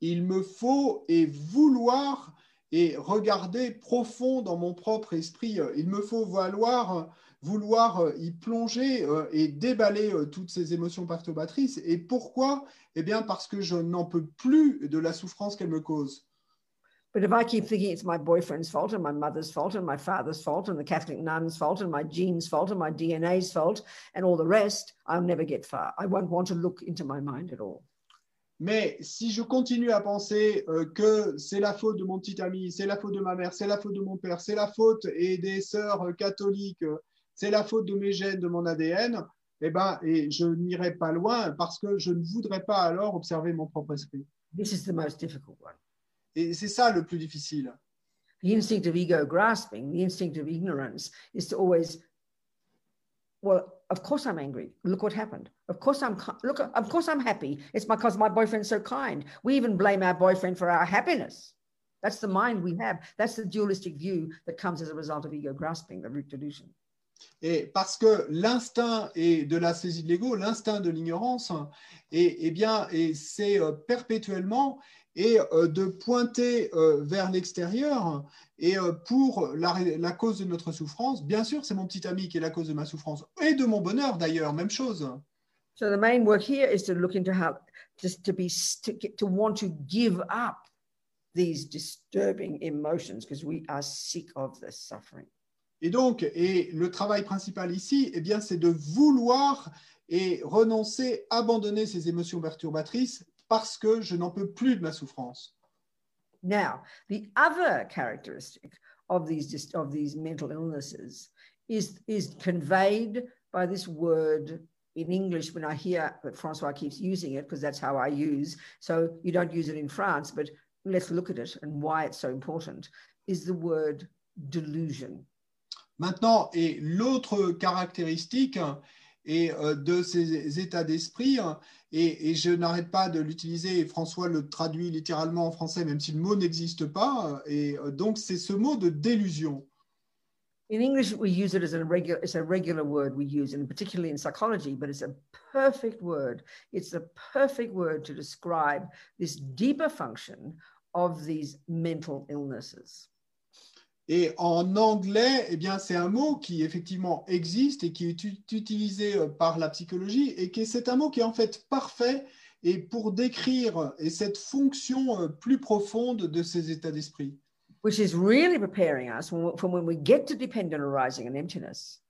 Il me faut et vouloir et regarder profond dans mon propre esprit. Il me faut vouloir, vouloir euh, y plonger euh, et déballer euh, toutes ces émotions perturbatrices. Et pourquoi? Eh bien, parce que je n'en peux plus de la souffrance qu'elles me causent. But if I keep thinking it's my boyfriend's fault and my mother's fault and my father's fault and the Catholic nun's fault and my genes' fault and my DNA's fault and all the rest, I'll never get far. I won't want to look into my mind at all. Mais si je continue à penser euh, que c'est la faute de mon petit ami, c'est la faute de ma mère, c'est la faute de mon père, c'est la faute et des sœurs euh, catholiques, c'est la faute de mes gènes, de mon ADN, eh ben, et je n'irai pas loin parce que je ne voudrais pas alors observer mon propre esprit. This is the most difficult one. Et c'est ça le plus difficile. The instinct of ego grasping, the instinct of ignorance is to always, well, of course I'm angry. Look what happened. Of course I'm look. Of course I'm happy. It's because my boyfriend's so kind. We even blame our boyfriend for our happiness. That's the mind we have. That's the dualistic view that comes as a result of ego grasping, the root delusion. Et parce que l'instinct de la saisie de l'ego, l'instinct de l'ignorance, et, eh bien, et c'est euh, perpétuellement et euh, de pointer euh, vers l'extérieur. Et pour la, la cause de notre souffrance, bien sûr, c'est mon petit ami qui est la cause de ma souffrance et de mon bonheur d'ailleurs, même chose. So the main work here is to look into how just to be to, to want to give up these disturbing emotions because we are sick of the suffering. Et donc, et le travail principal ici, eh bien, c'est de vouloir et renoncer, abandonner ces émotions perturbatrices parce que je n'en peux plus de ma souffrance. Now, the other characteristic of these of these mental illnesses is is conveyed by this word in English. When I hear that Francois keeps using it, because that's how I use. So you don't use it in France, but let's look at it and why it's so important. Is the word delusion. Maintenant, et l'autre caractéristique et, euh, de ces états d'esprit, et, et je n'arrête pas de l'utiliser, et François le traduit littéralement en français, même si le mot n'existe pas, et euh, donc c'est ce mot de délusion. In English, we use it as a regular, it's a regular word we use, and particularly in psychology, but it's a perfect word. It's the perfect word to describe this deeper function of these mental illnesses. Et en anglais, eh bien, c'est un mot qui effectivement existe et qui est ut- utilisé euh, par la psychologie et qui est- c'est un mot qui est en fait parfait et pour décrire et cette fonction euh, plus profonde de ces états d'esprit. which is really preparing us from when we get to dependent arising and emptiness.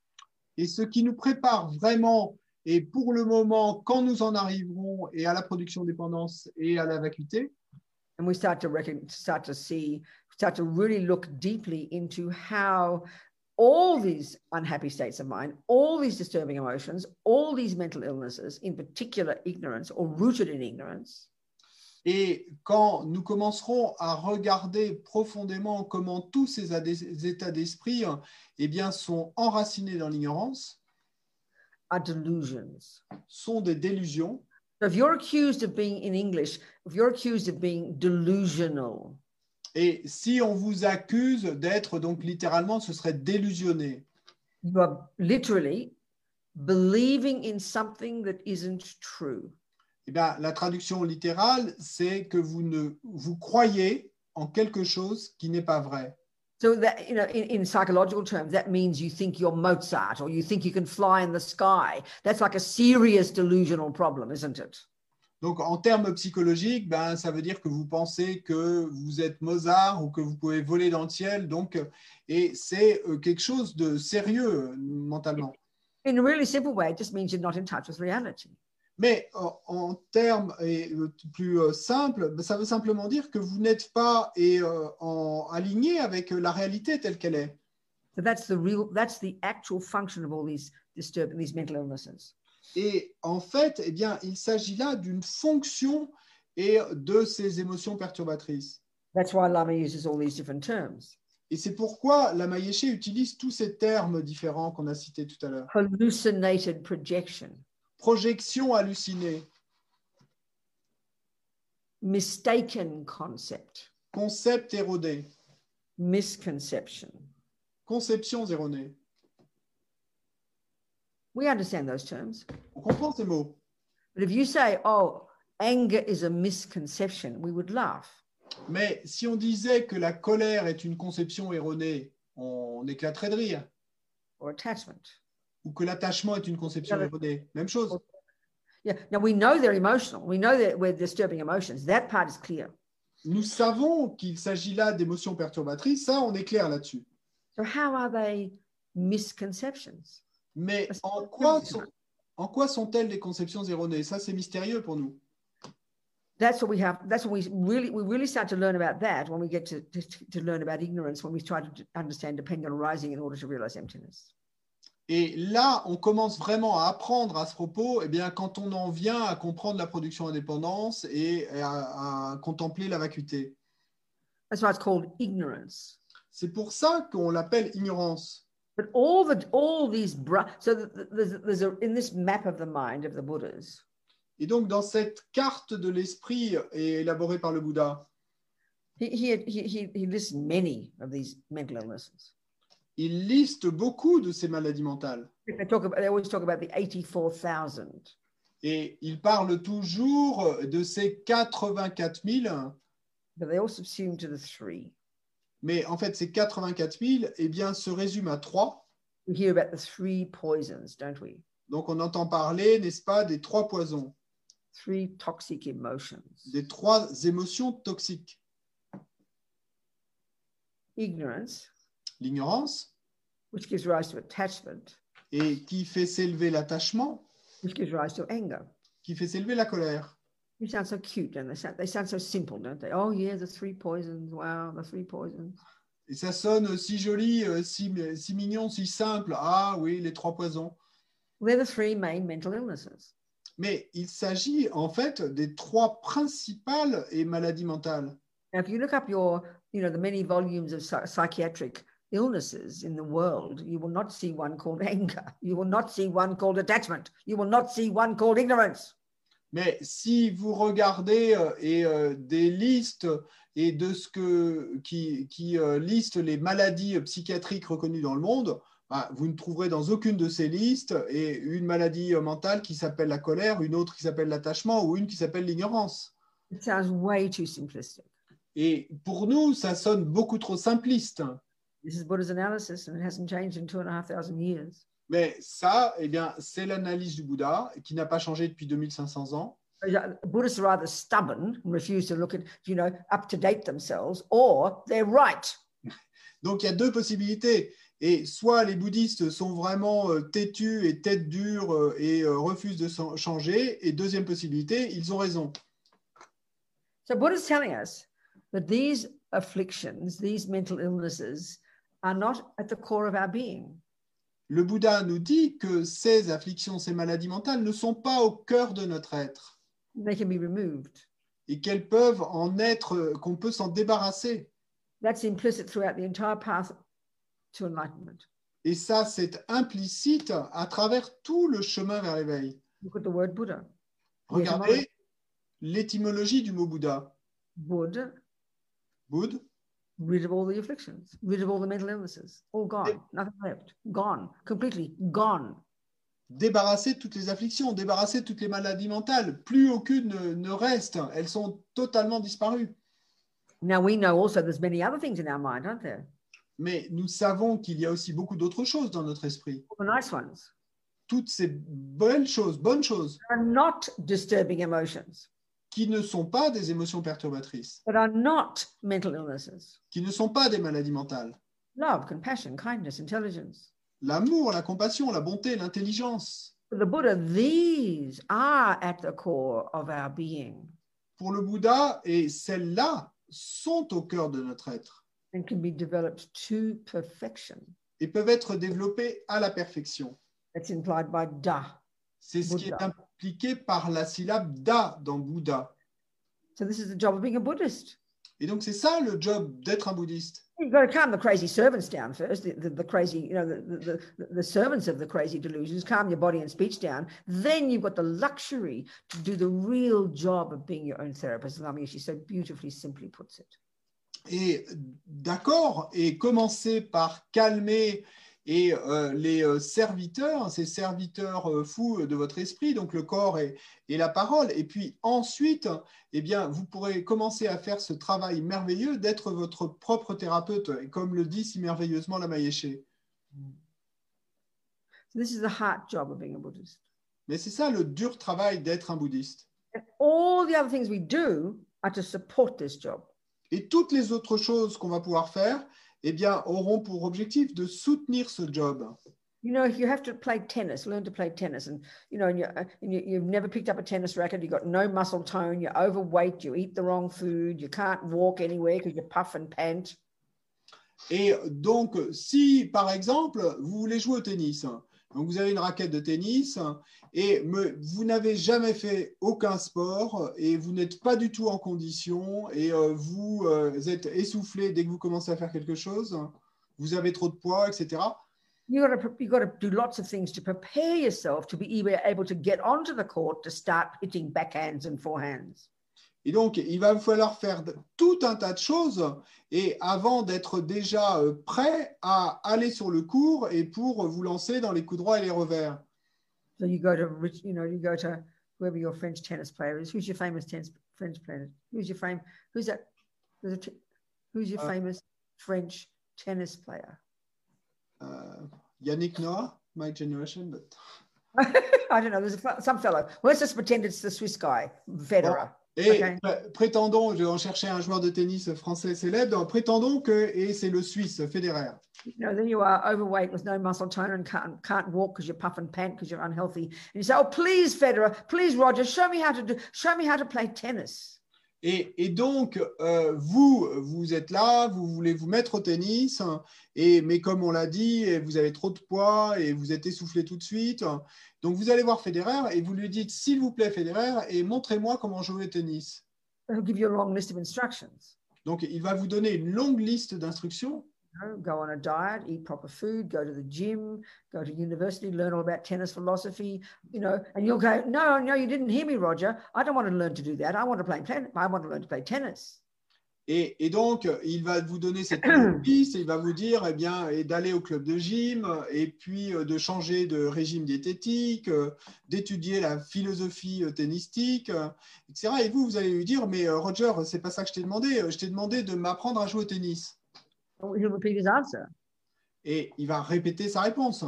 Et ce qui nous prépare vraiment, et pour le moment, quand nous en arriverons, et à la production dépendance et à la vacuité, And we start to start to see, start to really look deeply into how all these unhappy states of mind, all these disturbing emotions, all these mental illnesses, in particular ignorance or rooted in ignorance, et quand nous commencerons à regarder profondément comment tous ces états d'esprit eh bien, sont enracinés dans l'ignorance, are delusions. sont des délusions, So if you're accused of being in English, if you're accused of being delusional, et si on vous accuse d'être, donc littéralement, ce serait délusionné, you are literally believing in something that isn't true. eh bien, la traduction littérale, c'est que vous, ne, vous croyez en quelque chose qui n'est pas vrai. So that you know, in, in psychological terms, that means you think you're Mozart or you think you can fly in the sky. That's like a serious delusional problem, isn't it? Donc, en termes psychologiques, ben, ça veut dire que vous pensez que vous êtes Mozart ou que vous pouvez voler dans le ciel. Donc, et c'est euh, quelque chose de sérieux euh, mentalement. In a really simple way, it just means you're not in touch with reality. Mais euh, en termes euh, plus euh, simples, ben, ça veut simplement dire que vous n'êtes pas et, euh, en, aligné avec la réalité telle qu'elle est. So that's the real, that's the actual function of all these disturbing, these mental illnesses. Et en fait, eh bien, il s'agit là d'une fonction et de ces émotions perturbatrices. That's why Lama uses all these different terms. Et c'est pourquoi la Mayeshe utilise tous ces termes différents qu'on a cités tout à l'heure. Hallucinated projection, Projection hallucinée, mistaken concept, concept érodé, misconception. conceptions erronées. We understand those terms. On comprend ces mots. But if you say, oh, anger is a misconception, we would laugh. Mais si on disait que la colère est une conception erronée, on éclaterait de rire. or attachment. Ou que l'attachement est une conception Yeah, erronée. Même chose. Yeah. Now we know they're emotional. We know that we're disturbing emotions. That part is clear. Nous savons qu'il s'agit là d'émotions perturbatrices, ça on est clair là-dessus. So how are they misconceptions? Mais Parce en quoi, sont, en quoi sont-elles des conceptions erronées? Ça c'est mystérieux pour nous. That's what we have. That's what we really we really start to learn about that when we get to, to, to learn about ignorance, when we try to understand dependent arising in order to realize emptiness. Et là, on commence vraiment à apprendre à ce propos, eh bien, quand on en vient à comprendre la production indépendance et à, à contempler la vacuité. That's why it's called ignorance. C'est pour ça qu'on l'appelle ignorance. But all the all these so there's, there's a, in this map of the mind of the Buddhas, Et donc, dans cette carte de l'esprit élaborée par le Bouddha, he he, had- he he he lists many of these mental illnesses. il liste beaucoup de ces maladies mentales. They talk about they always talk about the eighty four thousand. Et il parle toujours de ces 84 000, but they all subsume to the three. Mais en fait, ces 84 000 eh bien, se résument à trois. We hear about the three poisons, don't we? Donc, on entend parler, n'est-ce pas, des trois poisons, Three toxic emotions des trois émotions toxiques. ignorance, L'ignorance, which gives rise to attachment, et qui fait s'élever l'attachement, which gives rise to anger. qui fait s'élever la colère. You sound so cute, don't they? Sound, they sound so simple, don't they? Oh, yeah, the three poisons. Wow, the three poisons. Et ça sonne si joli, euh, si, si mignon, si simple. Ah oui, les trois poisons. They're the three main mental illnesses. Mais il s'agit en fait des trois principales et maladies mentales. Now, if you look up your, you know, the many volumes of psychiatric illnesses in the world, you will not see one called anger. You will not see one called attachment. You will not see one called ignorance. Mais si vous regardez euh, et, euh, des listes et de ce que, qui, qui euh, listent les maladies psychiatriques reconnues dans le monde, bah, vous ne trouverez dans aucune de ces listes et une maladie mentale qui s'appelle la colère, une autre qui s'appelle l'attachement ou une qui s'appelle l'ignorance. It sounds way too simplistic. Et pour nous, ça sonne beaucoup trop simpliste. This is Buddha's analysis, and it hasn't changed in two and a half thousand years. Mais ça, eh bien, c'est l'analyse du Bouddha qui n'a pas changé depuis 2500 ans. Buddhists are either stubborn and refuse to look at, you know, up to date themselves, or they're right. Donc il y a deux possibilités. Et soit les bouddhistes sont vraiment euh, têtus et tête dure euh, et euh, refusent de changer. Et deuxième possibilité, ils ont raison. So Buddha's telling us that these afflictions, these mental illnesses, are not at the core of our being. Le Bouddha nous dit que ces afflictions, ces maladies mentales ne sont pas au cœur de notre être They can be removed. et qu'elles peuvent en être, qu'on peut s'en débarrasser. That's implicit throughout the entire path to enlightenment. Et ça, c'est implicite à travers tout le chemin vers l'éveil. Regardez l'étymologie du mot Bouddha. Bouddha, rid of all the afflictions, rid of all the mental illnesses, all gone, nothing left, gone, completely gone. débarrasser de toutes les afflictions, débarrasser de toutes les maladies mentales. Plus aucune ne, reste. Elles sont totalement disparues. Now we know also there's many other things in our mind, aren't there? Mais nous savons qu'il y a aussi beaucoup d'autres choses dans notre esprit. All the nice ones Toutes ces belles choses, bonnes choses, are not disturbing emotions, qui ne sont pas des émotions perturbatrices, but are not mental illnesses. qui ne sont pas des maladies mentales. Love, compassion, kindness, intelligence. L'amour, la compassion, la bonté, l'intelligence. For the Buddha, these are at the core of our being Pour le Bouddha, et celles-là sont au cœur de notre être and can be developed to perfection. et peuvent être développées à la perfection. That's implied by da. C'est ce qui est Bouddha. Impliqué par la syllabe da dans Bouddha. So this is the job of being a Buddhist. Et donc c'est ça le job d'être un bouddhiste. You've got to calm the crazy servants down first, the, the, the crazy, you know, the, the, the, servants of the crazy delusions, calm your body and speech down. Then you've got the luxury to do the real job of being your own therapist. Lama Yoshi so beautifully, simply puts it. Et d'accord, et commencer par calmer et euh, les euh, serviteurs, ces serviteurs euh, fous de votre esprit, donc le corps et, et, la parole. Et puis ensuite, eh bien, vous pourrez commencer à faire ce travail merveilleux d'être votre propre thérapeute, comme le dit si merveilleusement la Maïeché. So this is the hard job of being a Buddhist. Mais c'est ça le dur travail d'être un bouddhiste. And all the other things we do are to support this job. Et toutes les autres choses qu'on va pouvoir faire, eh bien, auront pour objectif de soutenir ce job. You know, if you have to play tennis, learn to play tennis, and you know, and, you're, and you, you've never picked up a tennis racket, you've got no muscle tone, you're overweight, you eat the wrong food, you can't walk anywhere because you puff and pant. Et donc, si par exemple, vous voulez jouer au tennis, donc vous avez une raquette de tennis et me, vous n'avez jamais fait aucun sport et vous n'êtes pas du tout en condition et euh, vous euh, êtes essoufflé dès que vous commencez à faire quelque chose, vous avez trop de poids, etc. You got to you got to do lots of things to prepare yourself to be able to get onto the court to start hitting backhands and forehands. Et donc, il va falloir faire tout un tas de choses et avant d'être déjà euh, prêt à aller sur le cours et pour vous lancer dans les coups droits et les revers. So you go to, you know, you go to whoever your French tennis player is. Who's your famous tennis French player? Who's your fame? Who's that? Who's, your Uh, famous French tennis player? Euh, Yannick Noah, my generation, but I don't know. There's a, some fellow. Let's just pretend it's the Swiss guy, Federer. Et Ok. pr- prétendons, je vais en chercher un joueur de tennis français célèbre, prétendons que, et c'est le Suisse, Federer. You know, then you are overweight with no muscle tone and can't can't walk because you puff and pant because you're unhealthy. And you say, "Oh, please, Federer, please, Roger, show me how to do, show me how to play tennis." Et, et donc, euh, vous, vous êtes là, vous voulez vous mettre au tennis, et, mais comme on l'a dit, vous avez trop de poids et vous êtes essoufflé tout de suite. Donc, vous allez voir Federer et vous lui dites, s'il vous plaît, Federer, et montrez-moi comment jouer au tennis. They'll give you a long list of instructions. Donc, il va vous donner une longue liste d'instructions. You know, go on a diet, eat proper food, go to the gym, go to university, learn all about tennis philosophy. You know, and you'll go, "No, no, you didn't hear me, Roger. I don't want to learn to do that. I want to play tennis. I want to learn to play tennis." Et, et donc, il va vous donner cette et il va vous dire eh bien, d'aller au club de gym et puis euh, de changer de régime diététique, euh, d'étudier la philosophie euh, tennistique, etc. Et vous, vous allez lui dire mais Roger, c'est pas ça que je t'ai demandé. Je t'ai demandé de m'apprendre à jouer au tennis. He'll repeat his answer? Et il va répéter sa réponse.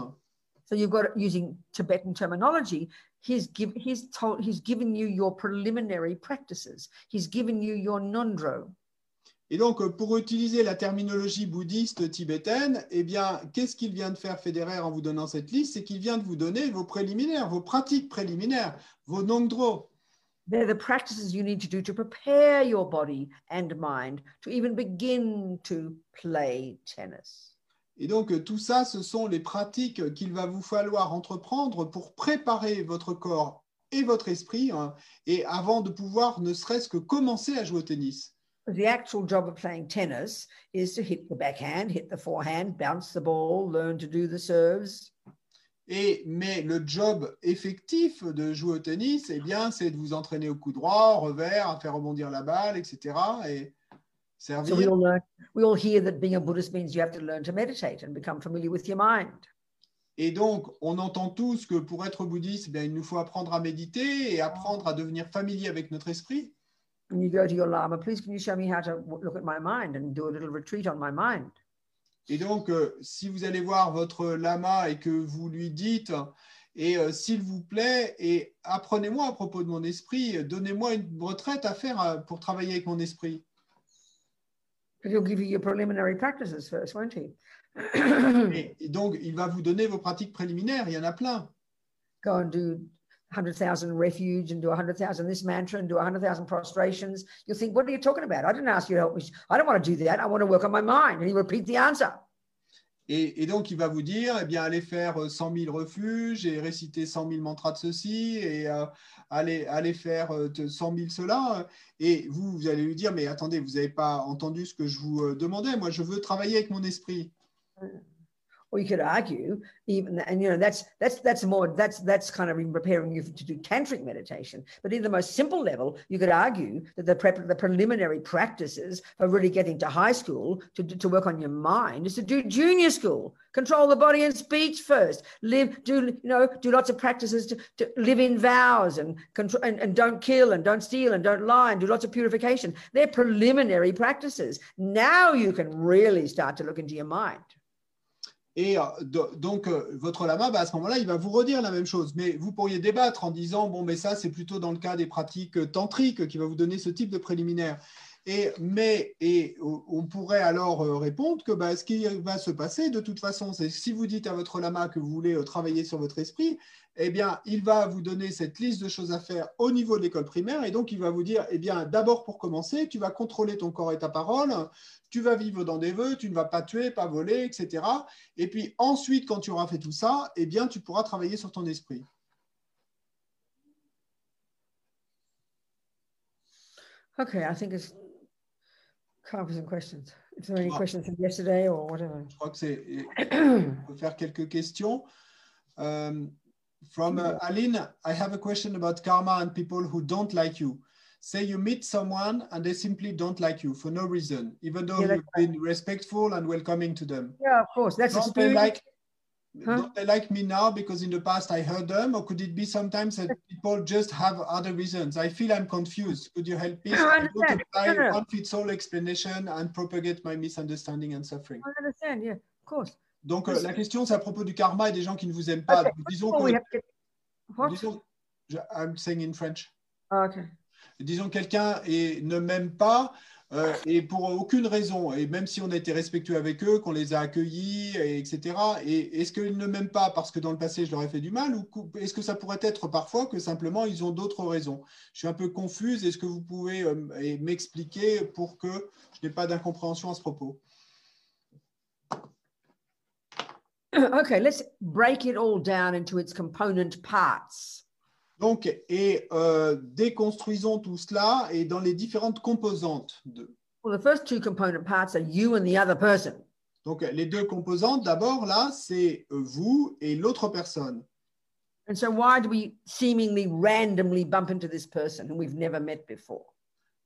So you've got using Tibetan terminology. He's give, he's told he's given you your preliminary practices. He's given you your nondro. Et donc, pour utiliser la terminologie bouddhiste tibétaine, eh bien, qu'est-ce qu'il vient de faire Federer en vous donnant cette liste? C'est qu'il vient de vous donner vos préliminaires, vos pratiques préliminaires, vos nongdro. They're the practices you need to do to prepare your body and mind to even begin to play tennis. Et donc, tout ça, ce sont les pratiques qu'il va vous falloir entreprendre pour préparer votre corps et votre esprit, hein, et avant de pouvoir ne serait-ce que commencer à jouer au tennis. The actual job of playing tennis is to hit the backhand, hit the forehand, bounce the ball, learn to do the serves. Et, mais le job effectif de jouer au tennis, eh bien, c'est de vous entraîner au coup droit, au revers, à faire rebondir la balle, etc. Et So we servir. all learn, we all hear that being a Buddhist means you have to learn to meditate and become familiar with your mind. Et donc, on entend tous que pour être bouddhiste, eh bien, il nous faut apprendre à méditer et apprendre à devenir familier avec notre esprit. And you go to your Lama, please can you show me how to look at my mind and do a little retreat on my mind? Et donc, euh, si vous allez voir votre lama et que vous lui dites, et euh, s'il vous plaît, et apprenez-moi à propos de mon esprit, donnez-moi une retraite à faire euh, pour travailler avec mon esprit. But he'll give you your preliminary practices first, won't he? Et, et donc, il va vous donner vos pratiques préliminaires, il y en a plein. go and do 100,000 refuge and do 100,000 this mantra and do 100,000 prostrations. You'll think, what are you talking about? I didn't ask you to help me. I don't want to do that. I want to work on my mind. And you repeat the answer. Et, et donc, il va vous dire, eh bien, allez faire euh, 100 000 refuges et réciter 100 000 mantras de ceci et euh, allez, allez faire euh, te- 100 000 cela. Et vous, vous allez lui dire, mais attendez, vous n'avez pas entendu ce que je vous euh, demandais. Moi, je veux travailler avec mon esprit. Or you could argue, even and you know that's that's that's more that's that's kind of in preparing you to do tantric meditation. But in the most simple level, you could argue that the prep, the preliminary practices for really getting to high school to to work on your mind is to do junior school. Control the body and speech first. Live, do you know, do lots of practices to, to live in vows and control and, and don't kill and don't steal and don't lie and do lots of purification. They're preliminary practices. Now you can really start to look into your mind. Et euh, do- donc, euh, votre lama, bah, à ce moment-là, il va vous redire la même chose. Mais vous pourriez débattre en disant, bon, mais ça, c'est plutôt dans le cas des pratiques euh, tantriques qui va vous donner ce type de préliminaire. Et, mais, et on pourrait alors répondre que bah, ce qui va se passer, de toute façon, c'est si vous dites à votre lama que vous voulez travailler sur votre esprit, eh bien, il va vous donner cette liste de choses à faire au niveau de l'école primaire. Et donc, il va vous dire, eh bien, d'abord, pour commencer, tu vas contrôler ton corps et ta parole, tu vas vivre dans des vœux, tu ne vas pas tuer, pas voler, etc. Et puis ensuite, quand tu auras fait tout ça, eh bien, tu pourras travailler sur ton esprit. Okay, I think it's with some questions. If there are any questions from yesterday or whatever? Je crois que c'est. On peut faire quelques questions. Um, from uh, Aline, I have a question about karma and people who don't like you. Say you meet someone and they simply don't like you for no reason, even though Yeah, you've been respectful and welcoming to them. yeah, of course. That's Don't they like? Huh? Don't they like me now because in the past I heard them, or could it be sometimes that people just have other reasons? I feel I'm confused. Could you help me? I don't apply No, no. one fits all explanation and propagate my misunderstanding and suffering. I understand. Yeah, of course. Donc euh, la question c'est à propos du karma et des gens qui ne vous aiment pas. Okay, Disons Oh, we que, have to get what? disons, I'm saying in French. Oh, okay. Disons quelqu'un ne m'aime pas euh, et pour aucune raison et même si on a été respectueux avec eux, qu'on les a accueillis, et etc. Et est-ce qu'ils ne m'aiment pas parce que dans le passé je leur ai fait du mal ou est-ce que ça pourrait être parfois que simplement ils ont d'autres raisons? Je suis un peu confuse. Est-ce que vous pouvez euh, m'expliquer pour que je n'ai pas d'incompréhension à ce propos? Okay, let's break it all down into its component parts. Donc, et euh, déconstruisons tout cela et dans les différentes composantes. De, Well, the first two component parts are you and the other person. donc, les deux composantes, d'abord, là, c'est euh, vous et l'autre personne. And so, why do we seemingly randomly bump into this person whom we've never met before?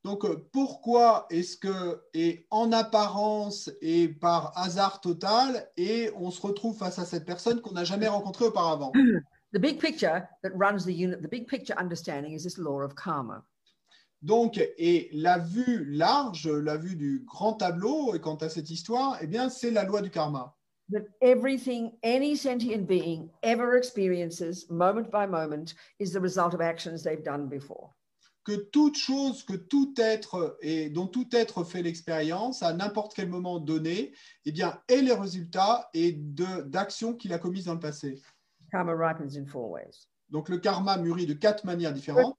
Donc, pourquoi est-ce que, et en apparence et par hasard total, et on se retrouve face à cette personne qu'on n'a jamais rencontrée auparavant? The big picture that runs the unit, the big picture understanding is this law of karma. Donc, et la vue large, la vue du grand tableau, et quant à cette histoire, eh bien, c'est la loi du karma. That everything any sentient being ever experiences, moment by moment, is the result of actions they've done before. que toute chose, que tout être et dont tout être fait l'expérience à n'importe quel moment donné, eh bien, est les résultats et d'actions qu'il a commises dans le passé. Karma ripens in four ways. Donc le karma mûrit de quatre manières différentes.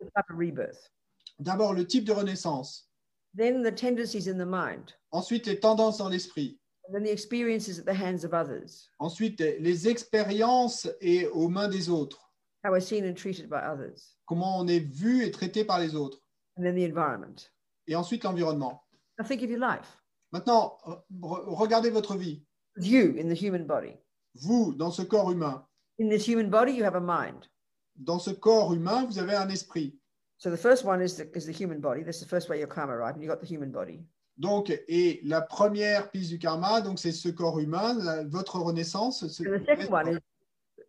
D'abord le type de renaissance, Then the tendencies in the mind. ensuite les tendances dans l'esprit, then the experiences at the hands of others. ensuite les expériences et aux mains des autres, How we're seen and treated by others. comment on est vu et traité par les autres, And then the environment. et ensuite l'environnement. Now think of your life. Maintenant, re- regardez votre vie. You in the human body. Vous, dans ce corps humain, In this human body, you have a mind. dans ce corps humain, vous avez un esprit. So the first one is the, is the human body. That's the first way your karma ripened. You got the human body. Donc, et la première piste du karma, donc c'est ce corps humain, la- votre renaissance. ce- And the second one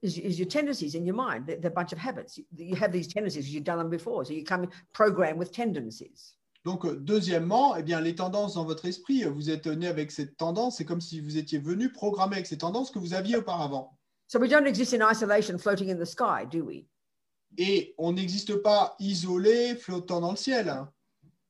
is, is, is your tendencies in your mind. They're, they're a bunch of habits. You, you have these tendencies. You've done them before. So you come programmed with tendencies. Donc, deuxièmement, eh bien, les tendances dans votre esprit, vous êtes né avec cette tendance, c'est comme si vous étiez venu programmer avec ces tendances que vous aviez auparavant. So we don't exist in isolation floating in the sky, do we? Et on n'existe pas isolé, flottant dans le ciel.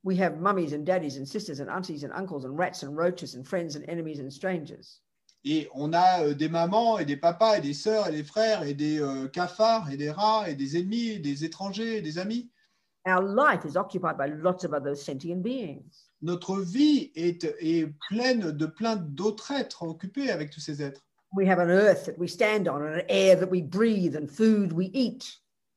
We have mummies and daddies and sisters and aunties and uncles and rats and roaches and friends and enemies and strangers. Et on a euh, des mamans et des papas et des sœurs et des frères et des euh, cafards et des rats et des ennemis, et des étrangers et des amis. Our life is occupied by lots of other sentient beings. Notre vie est, est pleine de plein d'autres êtres occupés avec tous ces êtres. We have an earth that we stand on, and an air that we breathe, and food we eat.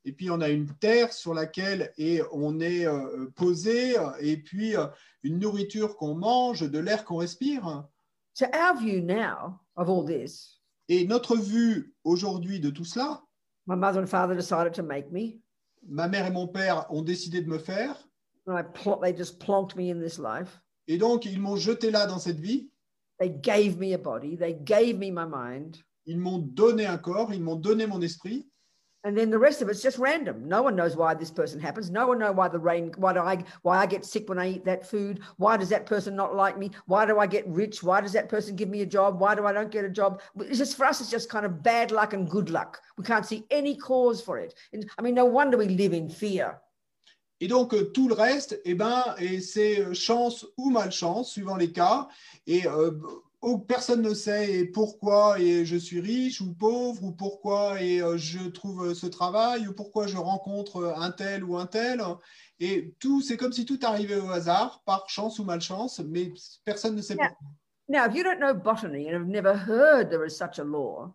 Et puis on a une terre sur laquelle et on est euh, posé, et puis euh, une nourriture qu'on mange, de l'air qu'on respire. So, our view now of all this, Et notre vue aujourd'hui de tout cela, my mother and father decided to make me. ma mère et mon père ont décidé de me faire, And I pl- they just plonked me in this life. et donc ils m'ont jeté là dans cette vie, They gave me a body, they gave me my mind, ils m'ont donné un corps, ils m'ont donné mon esprit, and then the rest of it's just random. No one knows why this person happens. No one knows why the rain, why do I, why I get sick when I eat that food. Why does that person not like me? Why do I get rich? Why does that person give me a job? Why do I don't get a job? It's just for us, it's just kind of bad luck and good luck. We can't see any cause for it. And, I mean, no wonder we live in fear. Et donc euh, tout le reste, eh ben, c'est euh, chance ou malchance, suivant les cas. Et euh, oh, personne ne sait pourquoi et je suis riche ou pauvre, ou pourquoi et je trouve ce travail, ou pourquoi je rencontre un tel ou un tel. Et tout, c'est comme si tout arrivait au hasard, par chance ou malchance, mais personne ne sait Yeah. pourquoi. Now, if you don't know botany and have never heard there is such a law,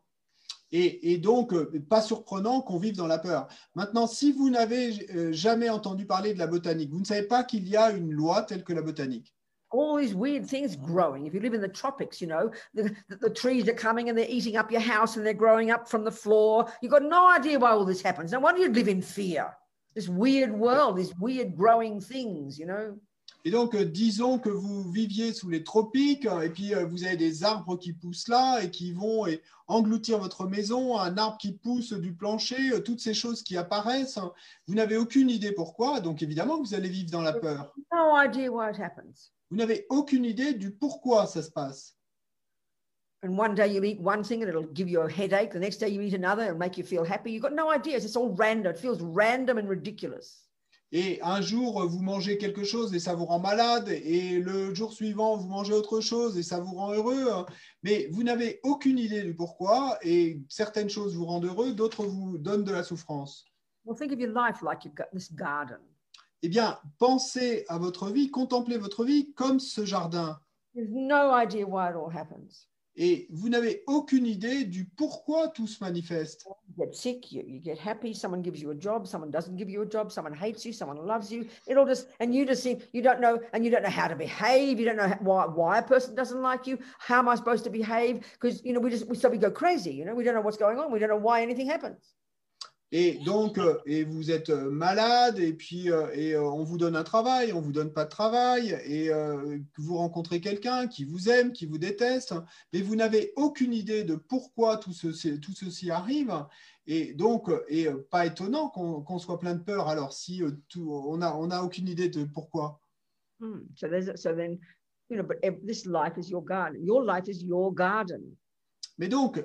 Et, donc, euh, pas surprenant qu'on vive dans la peur. Maintenant, si vous n'avez euh, jamais entendu parler de la botanique, vous ne savez pas qu'il y a une loi telle que la botanique. all these weird things growing. If you live in the tropics, you know, the, the, the trees are coming and they're eating up your house and they're growing up from the floor. You've got no idea why all this happens. No wonder you live in fear. This weird world, these weird growing things, you know. Et donc, euh, disons que vous viviez sous les tropiques, euh, et puis euh, vous avez des arbres qui poussent là et qui vont engloutir votre maison, un arbre qui pousse du plancher, euh, toutes ces choses qui apparaissent. hein. Vous n'avez aucune idée pourquoi, donc évidemment vous allez vivre dans la peur. No idea why it happens. Vous n'avez aucune idée du pourquoi ça se passe. And one day you'll eat one thing and it'll give you a headache. The next day you eat another and make you feel happy. You've got no idea. It's all random. It feels random and ridiculous. Et un jour, vous mangez quelque chose et ça vous rend malade, et le jour suivant, vous mangez autre chose et ça vous rend heureux. Mais vous n'avez aucune idée du pourquoi, et certaines choses vous rendent heureux, d'autres vous donnent de la souffrance. Well, think of your life like you've got this garden. Eh bien, pensez à votre vie, contemplez votre vie comme ce jardin. There's no idea why it all happens. Et vous n'avez aucune idée du pourquoi tout se manifeste. You get sick, you, you get happy, someone gives you a job, someone doesn't give you a job, someone hates you, someone loves you. It all just, and you just seem, you don't know, and you don't know how to behave. You don't know why, why a person doesn't like you. How am I supposed to behave? Because, you know, we just, we, so we go crazy, you know, we don't know what's going on. We don't know why anything happens. Et donc, euh, et vous êtes euh, malade, et puis euh, et, on vous donne un travail, on vous donne pas de travail, et vous rencontrez quelqu'un qui vous aime, qui vous déteste, mais vous n'avez aucune idée de pourquoi tout ceci, tout ceci arrive. Et donc, et pas étonnant qu'on qu'on soit plein de peur. Alors, si tout, on n'a on a aucune idée de pourquoi. Hmm. So so then, you know, but ev- this life is your garden. Your life is your garden. Mais donc,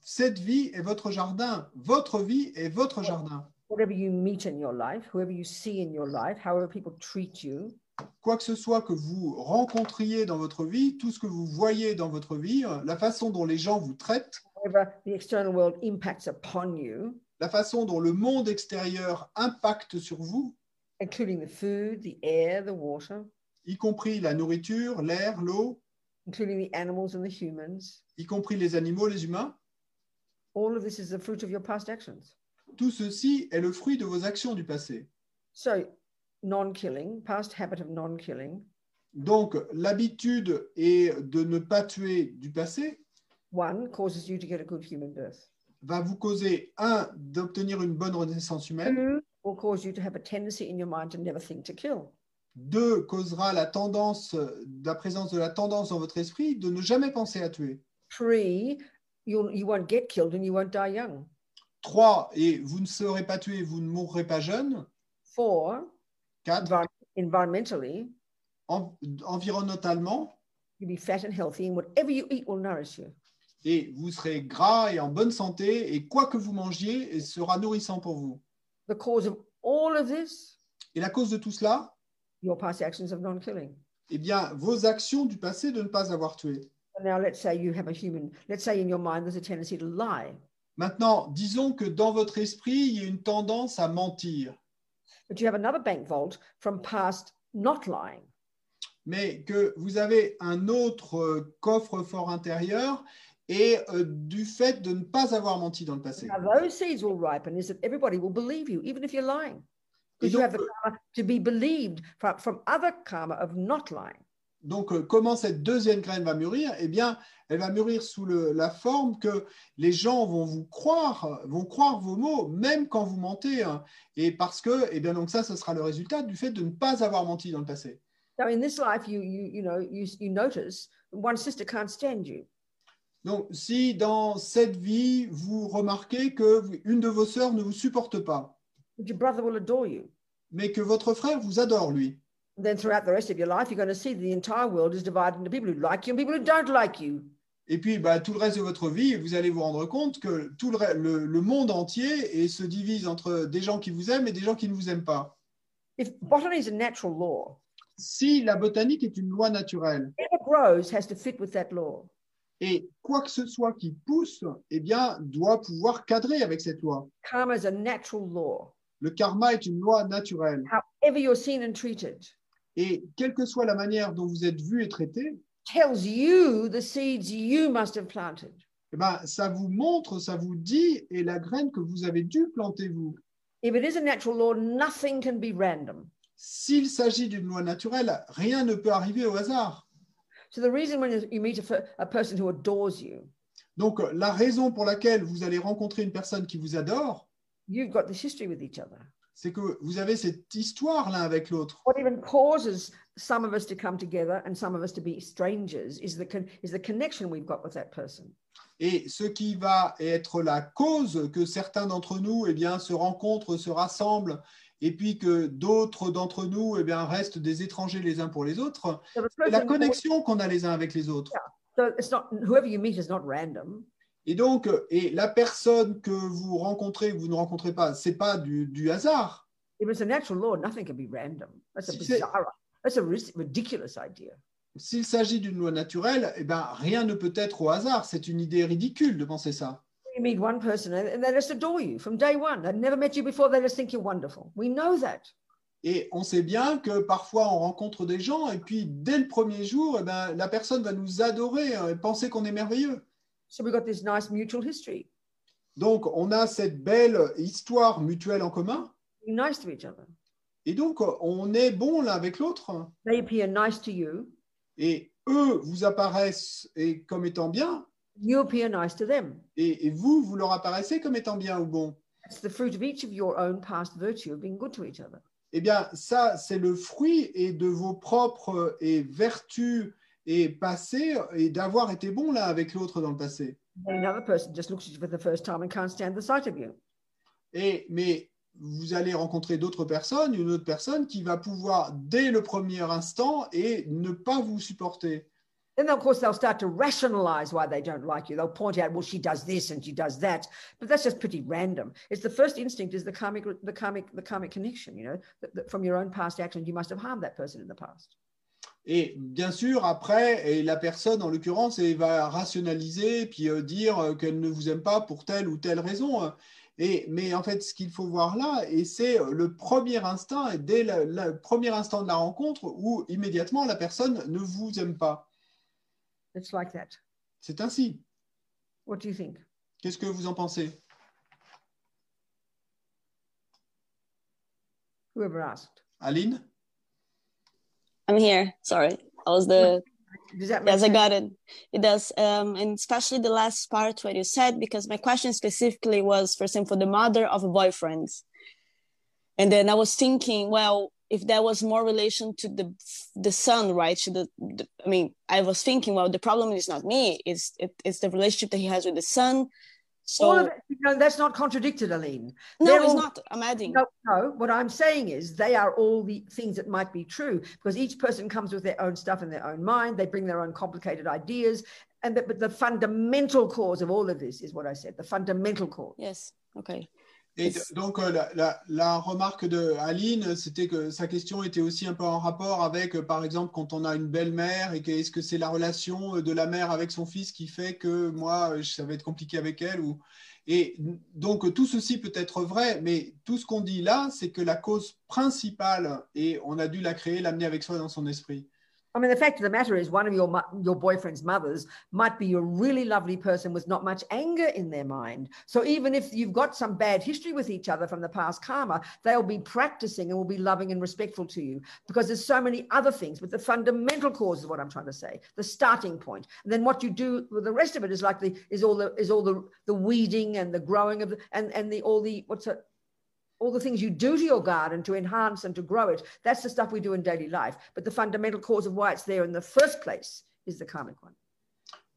cette vie est votre jardin, votre vie est votre jardin. Whatever you meet in your life, whoever you see in your life, however people treat you, Quoi que ce soit que vous rencontriez dans votre vie, tout ce que vous voyez dans votre vie, euh, la façon dont les gens vous traitent, whatever the external world impacts upon you, la façon dont le monde extérieur impacte sur vous, including the food, the air, the water, y compris la nourriture, l'air, l'eau, including the animals and the humans, y compris les animaux, les humains, all of this is the fruit of your past actions. tout ceci est le fruit de vos actions du passé. So, non killing, past habit of non killing, Donc, l'habitude est de ne pas tuer du passé one causes you to get a good human birth, va vous causer, un, d'obtenir une bonne renaissance humaine, two will cause you to have a tendency in your mind to never think to kill. Deux, causera la tendance, la présence de la tendance dans votre esprit de ne jamais penser à tuer. Three, you'll, you won't get killed and you won't die young. Trois, et vous ne serez pas tué, vous ne mourrez pas jeune. Four, Quatre, envi- environmentally, en- environnementalement, you'll be fat and healthy, and whatever you eat will nourish you. et vous serez gras et en bonne santé, et quoi que vous mangiez, sera nourrissant pour vous. The cause of all of this, Et la cause de tout cela, your past actions of non killing. eh bien, vos actions du passé de ne pas avoir tué. Now, let's say you have a human, let's say in your mind there's a tendency to lie, Maintenant, disons que dans votre esprit, il y a une tendance à mentir, but you have another bank vault from past not lying. mais que vous avez un autre euh, coffre-fort intérieur et euh, du fait de ne pas avoir menti dans le passé. Now, those seeds will ripen is that everybody will believe you, even if you're lying. Et Because you donc, have the karma to be believed from, from other karma of not lying. Donc, comment cette deuxième graine va mûrir? Eh bien, elle va mûrir sous le- la forme que les gens vont vous croire, vont croire vos mots, même quand vous mentez. hein. Et parce que, eh bien, donc ça, ce sera le résultat du fait de ne pas avoir menti dans le passé. So in this life, you you you know you you notice one sister can't stand you. Donc, si dans cette vie, vous remarquez que une de vos sœurs ne vous supporte pas, But your brother will adore you. mais que votre frère vous adore, lui, Then throughout the rest of your life, you're going to see the entire world is divided into people who like you and people who don't like you. et puis bah, tout le reste de votre vie, vous allez vous rendre compte que tout le, le- le monde entier et se divise entre des gens qui vous aiment et des gens qui ne vous aiment pas. If botany is a natural law, Si la botanique est une loi naturelle, whatever grows has to fit with that law. et quoi que ce soit qui pousse, eh bien, doit pouvoir cadrer avec cette loi. Karma is a natural law. Le karma est une loi naturelle. However you're seen and treated Et quelle que soit la manière dont vous êtes vu et traité, tells you the seeds you must have planted. eh ben, ça vous montre, ça vous dit, et la graine que vous avez dû planter vous. If it is a natural law, nothing can be random. S'il s'agit d'une loi naturelle, rien ne peut arriver au hasard. So the reason when you meet a, fer- a person who adores you, Donc, la raison pour laquelle vous allez rencontrer une personne qui vous adore, you've got this history with each other. c'est que vous avez cette histoire l'un avec l'autre. What even causes some of us to come together and some of us to be strangers is the is the connection we've got with that person. Et ce qui va être la cause que certains d'entre nous eh bien, se rencontrent, se rassemblent, et puis que d'autres d'entre nous eh bien, restent des étrangers les uns pour les autres, c'est la connexion qu'on a les uns avec les autres. so it's not whoever you meet is not random. Et donc, et la personne que vous rencontrez, que vous ne rencontrez pas, c'est pas du, du hasard. If it's a natural law, nothing can be random. That's a Si c'est- bizarre, that's a ris- ridiculous idea. S'il s'agit d'une loi naturelle, eh ben, rien ne peut être au hasard. C'est une idée ridicule de penser ça. You meet one person and and they just adore you from day one. They've never met you before. They just think you're wonderful. We know that. Et on sait bien que parfois on rencontre des gens et puis dès le premier jour, eh ben, la personne va nous adorer euh, et penser qu'on est merveilleux. So we've got this nice mutual history. Donc on a cette belle histoire mutuelle en commun Being nice to each other. et donc on est bon l'un avec l'autre They appear nice to you. et eux vous apparaissent et comme étant bien You appear nice to them. et, et vous, vous leur apparaissez comme étant bien ou bon. It's the fruit of each of your own past virtue of being good to each other. Eh bien, ça, c'est le fruit et de vos propres et vertus et passés et d'avoir été bon l'un avec l'autre dans le passé. Another person just looks at you for the first time and can't stand the sight of you. Et, mais vous allez rencontrer d'autres personnes, une autre personne qui va pouvoir, dès le premier instant, et ne pas vous supporter. Then, of course, they'll start to rationalize why they don't like you. They'll point out, well, she does this and she does that, but that's just pretty random. It's the first instinct is the karmic, the karmic, the karmic connection. You know, that, that from your own past actions, you must have harmed that person in the past. Et bien sûr, après, et la personne, en l'occurrence, elle va rationaliser, puis euh, dire euh, qu'elle ne vous aime pas pour telle ou telle raison. Et, mais en fait, ce qu'il faut voir là, et c'est le premier instinct, et dès le, premier instant de la rencontre, où immédiatement la personne ne vous aime pas. It's like that. C'est ainsi. What do you think? Qu'est-ce que vous en pensez? Whoever asked. Aline? I'm here. Sorry. I was the Does that yes, I got it. It does. Um, and especially the last part where you said, because my question specifically was, for example, the mother of a boyfriend. And then I was thinking, well, if that was more relation to the the son, right? The, the I mean, I was thinking, well, the problem is not me; it's it, it's the relationship that he has with the son. So All of it, you know, that's not contradicted, Aline. no, they're it's all- not. I'm adding. No, no. What I'm saying is they are all the things that might be true because each person comes with their own stuff in their own mind. They bring their own complicated ideas. And the, but the fundamental cause of all of this is what I said, the fundamental cause. Yes. Okay. Et donc, euh, la, la- la remarque de Aline, c'était que sa question était aussi un peu en rapport avec, euh, par exemple, quand on a une belle-mère et que est-ce que c'est la relation euh, de la mère avec son fils qui fait que moi, ça va être compliqué avec elle ou... Et donc, tout ceci peut être vrai, mais tout ce qu'on dit là, c'est que la cause principale, et on a dû la créer, l'amener avec soi dans son esprit. I mean, the fact of the matter is, one of your your boyfriend's mothers might be a really lovely person with not much anger in their mind. So even if you've got some bad history with each other from the past karma, they'll be practicing and will be loving and respectful to you because there's so many other things. But the fundamental cause is what I'm trying to say, the starting point. And then what you do with the rest of it is like the is all the is all the the weeding and the growing of the and and the all the what's it all the things you do to your garden to enhance and to grow it. That's the stuff we do in daily life. But the fundamental cause of why it's there in the first place is the karmic one.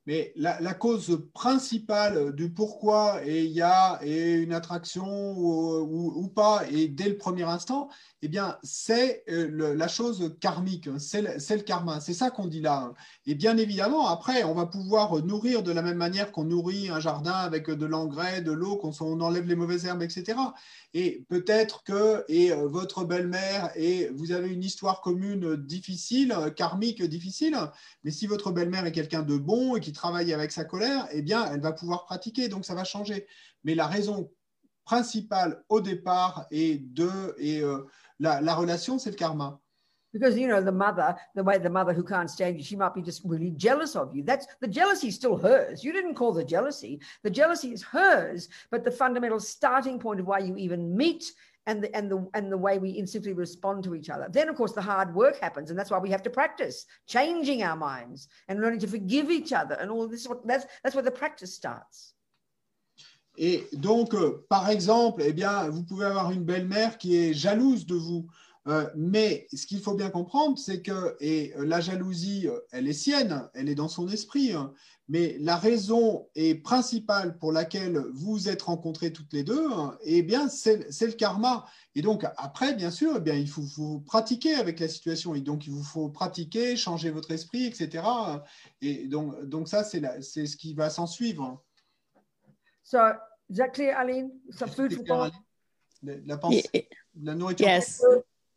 Mais la, cause principale du pourquoi il y a et une attraction ou, ou- pas, et dès le premier instant, eh bien, c'est euh, la chose karmique, c'est le, le karma. C'est ça qu'on dit là. Et bien évidemment, après, on va pouvoir nourrir de la même manière qu'on nourrit un jardin avec de l'engrais, de l'eau, qu'on on enlève les mauvaises herbes, etc. Et peut-être que et euh, votre belle-mère et vous avez une histoire commune difficile, karmique difficile, mais si votre belle-mère est quelqu'un de bon et qui travaille avec sa colère, eh bien, elle va pouvoir pratiquer, donc ça va changer. Mais la raison principale au départ et de et euh, la, la relation, c'est le karma. Because you know the mother, the way the mother who can't stand you, she might be just really jealous of you. That's the jealousy is still hers. You didn't call the jealousy. The jealousy is hers, but the fundamental starting point of why you even meet and the and the and the way we instinctively respond to each other. Then of course the hard work happens, and that's why we have to practice changing our minds and learning to forgive each other and all this. Is what that's that's where the practice starts. Et donc, euh, par exemple, eh bien, vous pouvez avoir une belle-mère qui est jalouse de vous. Euh, mais ce qu'il faut bien comprendre, c'est que et euh, la jalousie, euh, elle est sienne, elle est dans son esprit. hein. mais la raison et principale pour laquelle vous vous êtes rencontrés toutes les deux, hein, eh bien, c'est le karma. Et donc, après, bien sûr, eh bien, il faut, faut pratiquer avec la situation. Et donc, il vous faut pratiquer, changer votre esprit, etc. Et donc, donc ça, c'est ce qui va s'en suivre. So is that clear, Aline? Some food for. La, la pensée, la nourriture. Yes.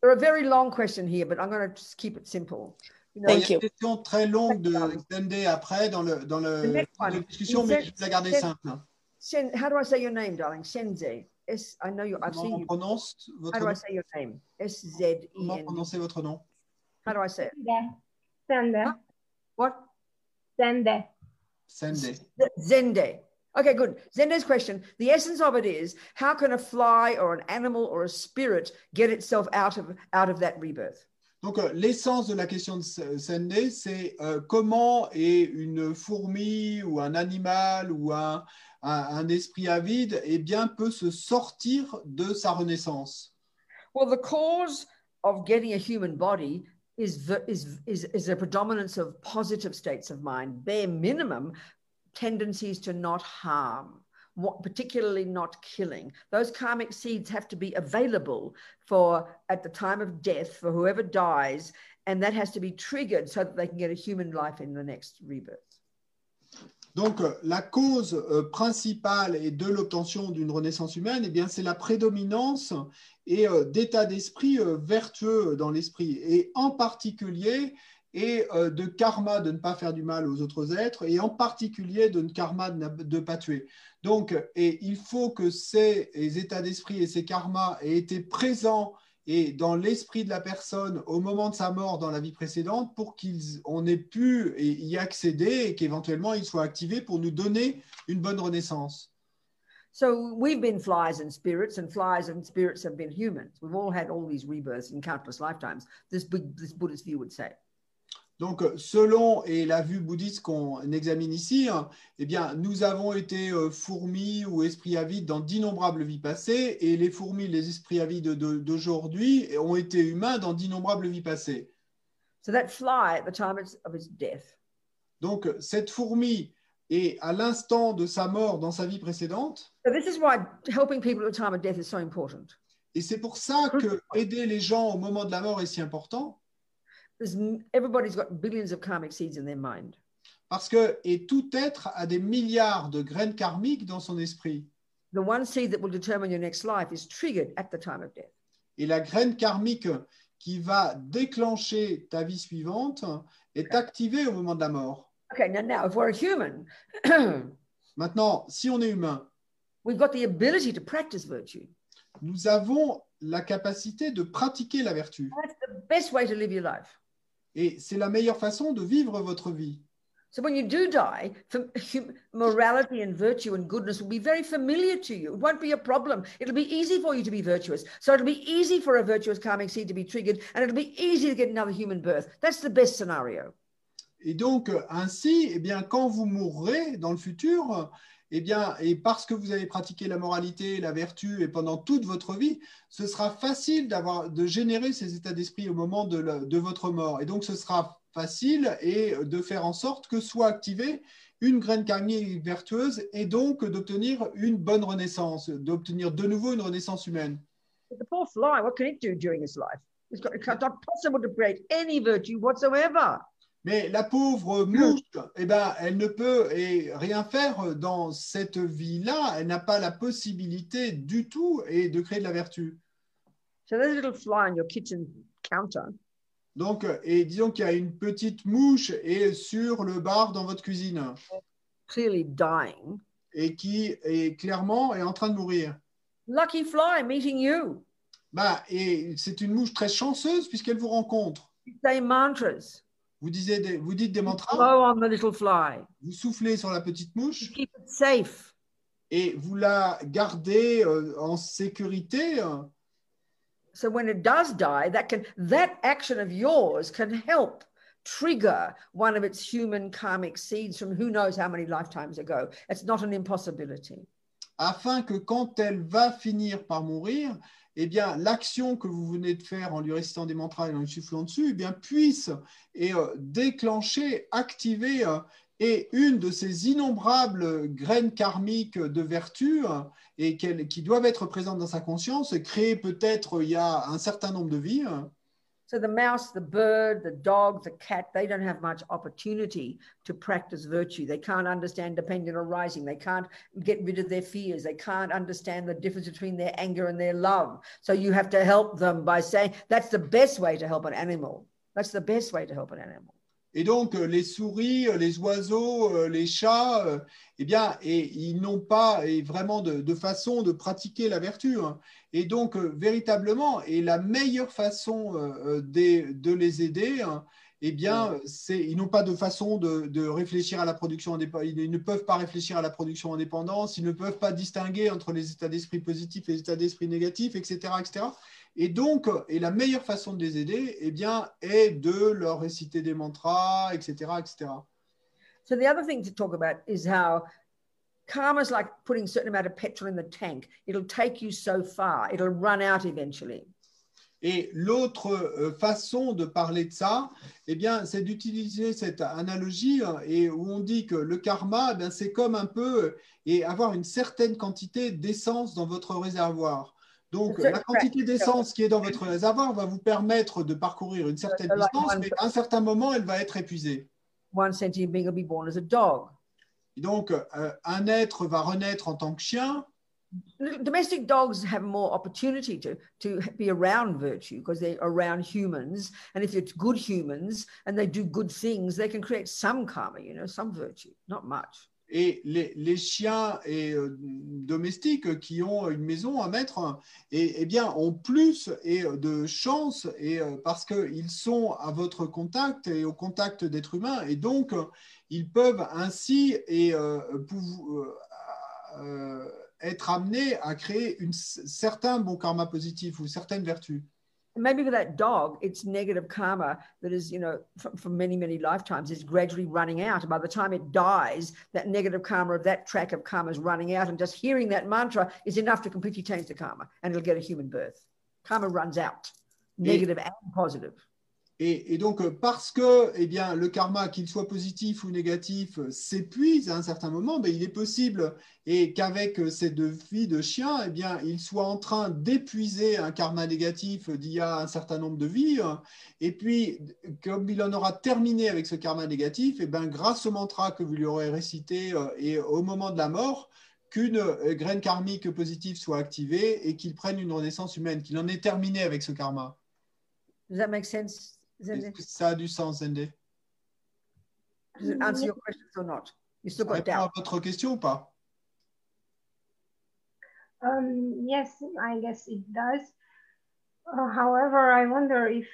There are very long question here, but I'm going to just keep it simple. You know, Il y a une question très longue de Sende après dans le dans dans la discussion, mais je vais la garder simple. Sen, how do I say your name, darling? Senze. S. I know you. I've Comment seen you. prononce How votre do I nom? say your name? S Z E Comment N. prononcer votre nom? How do I say it? Sende. Sende. What? Sende. Sende. Zende. Okay, good. Zende's question. The essence of it is how can a fly or an animal or a spirit get itself out of out of that rebirth? Donc, euh, l'essence de la question de Sende, c'est euh, comment est une fourmi ou un animal ou un, un, un esprit avide eh bien, peut se sortir de sa renaissance? Well, the cause of getting a human body is is is, is a predominance of positive states of mind. Bare minimum, tendencies to not harm, what, particularly not killing. Those karmic seeds have to be available for at the time of death for whoever dies, and that has to be triggered so that they can get a human life in the next rebirth. Donc, euh, la cause euh, principale et de l'obtention d'une renaissance humaine, eh bien, c'est la prédominance et euh, d'état d'esprit euh, vertueux dans l'esprit, et en particulier et euh, de karma de ne pas faire du mal aux autres êtres, et en particulier de karma de ne pas tuer. Donc, et il faut que ces états d'esprit et ces karmas aient été présents et dans l'esprit de la personne au moment de sa mort dans la vie précédente pour qu'on ait pu y accéder et qu'éventuellement il soit activé pour nous donner une bonne renaissance. So we've been flies and spirits, and flies and spirits have been humans. We've all had all these rebirths in countless lifetimes. This, this Buddhist view would say. Donc, selon et la vue bouddhiste qu'on examine ici, hein, eh bien, nous avons été euh, fourmis ou esprits avides dans d'innombrables vies passées, et les fourmis, les esprits avides de- d'aujourd'hui ont été humains dans d'innombrables vies passées. So that fly at the time of of its death Donc, cette fourmi est à l'instant de sa mort dans sa vie précédente, So this is why helping people at the time of death is so important. et c'est pour ça que aider les gens au moment de la mort est si important. Everybody's got billions of karmic seeds in their mind. Parce que, et tout être a des milliards de graines karmiques dans son esprit. The one seed that will determine your next life is triggered at the time of death. Et la graine karmique qui va déclencher ta vie suivante est activée au moment de la mort. Okay, now, now if we're a human, Maintenant, si on est humain, we've got the ability to practice virtue. nous avons la capacité de pratiquer la vertu. That's the best way to live your life. Et c'est la meilleure façon de vivre votre vie. So when you do die, morality and virtue and goodness will be very familiar to you. It won't be a problem. It'll be easy for you to be virtuous. So it'll be easy for a virtuous karmic seed to be triggered, and it'll be easy to get another human birth. That's the best scenario. Et donc, euh, ainsi, eh bien, quand vous mourrez dans le futur, eh bien, et parce que vous avez pratiqué la moralité, la vertu, et pendant toute votre vie, ce sera facile de générer ces états d'esprit au moment de, votre mort. Et donc, ce sera facile et de faire en sorte que soit activée une graine karmique vertueuse et donc d'obtenir une bonne renaissance, d'obtenir de nouveau une renaissance humaine. The poor fly, what can it do during life? Possible to create any virtue whatsoever. Mais la pauvre mouche, eh ben, elle ne peut rien faire dans cette vie-là. Elle n'a pas la possibilité du tout et de créer de la vertu. So there's a little fly on your kitchen counter. Donc, et disons qu'il y a une petite mouche et sur le bar dans votre cuisine clearly dying. et qui est clairement est en train de mourir. Lucky fly meeting you. Bah, et c'est une mouche très chanceuse puisqu'elle vous rencontre. Say mantras. Vous, disiez des- vous dites des mantras, Blow on the little fly. vous soufflez sur la petite mouche keep it safe. et vous la gardez euh, en sécurité. So when it does die, that can that action of yours can help trigger one of its human karmic seeds from who knows how many lifetimes ago. It's not an impossibility. afin que quand elle va finir par mourir, eh bien, l'action que vous venez de faire en lui récitant des mantras et en lui soufflant dessus, eh bien, puisse et, euh, déclencher, activer euh, et une de ces innombrables graines karmiques de vertu et qui doivent être présentes dans sa conscience, créées peut-être il y a un certain nombre de vies. So the mouse, the bird, the dog, the cat, they don't have much opportunity to practice virtue. They can't understand dependent arising. They can't get rid of their fears. They can't understand the difference between their anger and their love. So you have to help them by saying that's the best way to help an animal. That's the best way to help an animal. Et donc, euh, les souris, euh, les oiseaux, euh, les chats, eh bien, et ils n'ont pas et vraiment de, de façon de pratiquer la vertu. hein. Et donc, véritablement, et la meilleure façon de les aider, hein, eh bien, c'est, ils n'ont pas de façon de, de réfléchir à la production indépendante. Ils ne peuvent pas réfléchir à la production indépendance. Ils ne peuvent pas distinguer entre les états d'esprit positifs et les états d'esprit négatifs, etc., etc. Et donc, et la meilleure façon de les aider, eh bien, est de leur réciter des mantras, etc., etc. So the other thing to talk about is how karma is like putting a certain amount of petrol in the tank. It'll take you so far. It'll run out eventually. Et l'autre euh, façon de parler de ça, eh bien, c'est d'utiliser cette analogie euh, et où on dit que le karma, eh c'est comme un peu euh, et avoir une certaine quantité d'essence dans votre réservoir. Donc, la quantité d'essence qui est dans votre réservoir va vous permettre de parcourir une certaine distance, mais à un certain moment, elle va être épuisée. One sentient being will be born as a dog. Et donc, euh, un être va renaître en tant que chien, domestic dogs have more opportunity to to be around virtue because they're around humans and if it's good humans and they do good things they can create some karma you know some virtue not much et les, chiens et, euh, domestiques qui ont une maison à mettre et, eh bien, ont plus euh, de chance euh, parce qu'ils sont à votre contact et au contact d'êtres humains et donc ils peuvent ainsi être amenés à créer une, certains bons karma positifs ou certaines vertus. Maybe for that dog it's negative karma that is you know from, from many many lifetimes is gradually running out. And by the time it dies that negative karma of that track of karma is running out. And just hearing that mantra is enough to completely change the karma and it'll get a human birth. Karma runs out negative and positive Et, donc, euh, parce que eh bien, le karma, qu'il soit positif ou négatif, euh, s'épuise à un certain moment, ben, il est possible qu'avec euh, ces deux vies de chien, eh bien, il soit en train d'épuiser un karma négatif d'il y a un certain nombre de vies. euh, Et puis, comme il en aura terminé avec ce karma négatif, eh bien, grâce au mantra que vous lui aurez récité et au moment de la mort, qu'une graine karmique positive soit activée et qu'il prenne une renaissance humaine, qu'il en ait terminé avec ce karma. does that make sense Zende? ça a du sens, Zende does it answer your questions or not you still got répond à doubt votre question ou pas Um, yes, I guess it does. Uh, however, I wonder if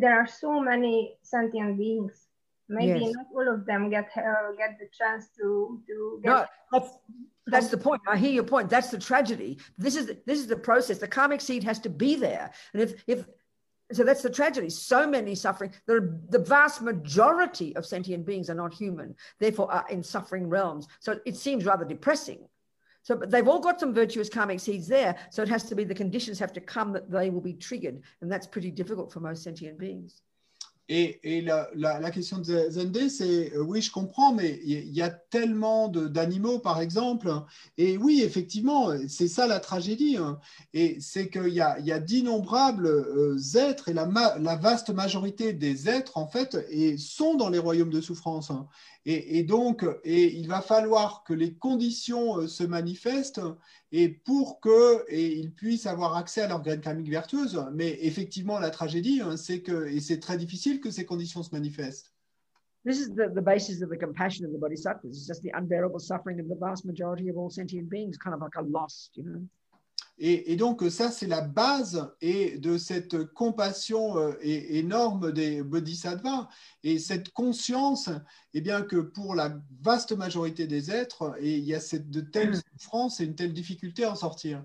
there are so many sentient beings. Maybe Yes. not all of them get uh, get the chance to to get No, that's that's the point. I hear your point. That's the tragedy. This is this is the process. The karmic seed has to be there, and if if so, that's the tragedy. So many suffering. The the vast majority of sentient beings are not human, therefore are in suffering realms. So it seems rather depressing. So, but they've all got some virtuous karmic seeds there. So it has to be the conditions have to come that they will be triggered, and that's pretty difficult for most sentient beings. Et, la, question de Zendé, c'est euh, oui, je comprends, mais il y, a tellement d'animaux, par exemple. Et oui, effectivement, c'est ça la tragédie. hein. Et c'est qu'il y a, d'innombrables euh, êtres, et la vaste majorité des êtres, en fait, et, sont dans les royaumes de souffrance. hein. Et, et donc, et il va falloir que les conditions euh, se manifestent et pour qu'ils puissent avoir accès à leur graine karmique vertueuse. Mais effectivement, la tragédie, hein, c'est que, c'est très difficile que ces conditions se manifestent. This is the, the basis of the compassion of the bodhisattvas. It's just the unbearable suffering of the vast majority of all sentient beings, kind of like a lost, you know. Et, et donc, ça, c'est la base et de cette compassion euh, énorme des bodhisattvas et cette conscience, eh bien, que pour la vaste majorité des êtres, et il y a cette, de telles souffrances et une telle difficulté à en sortir.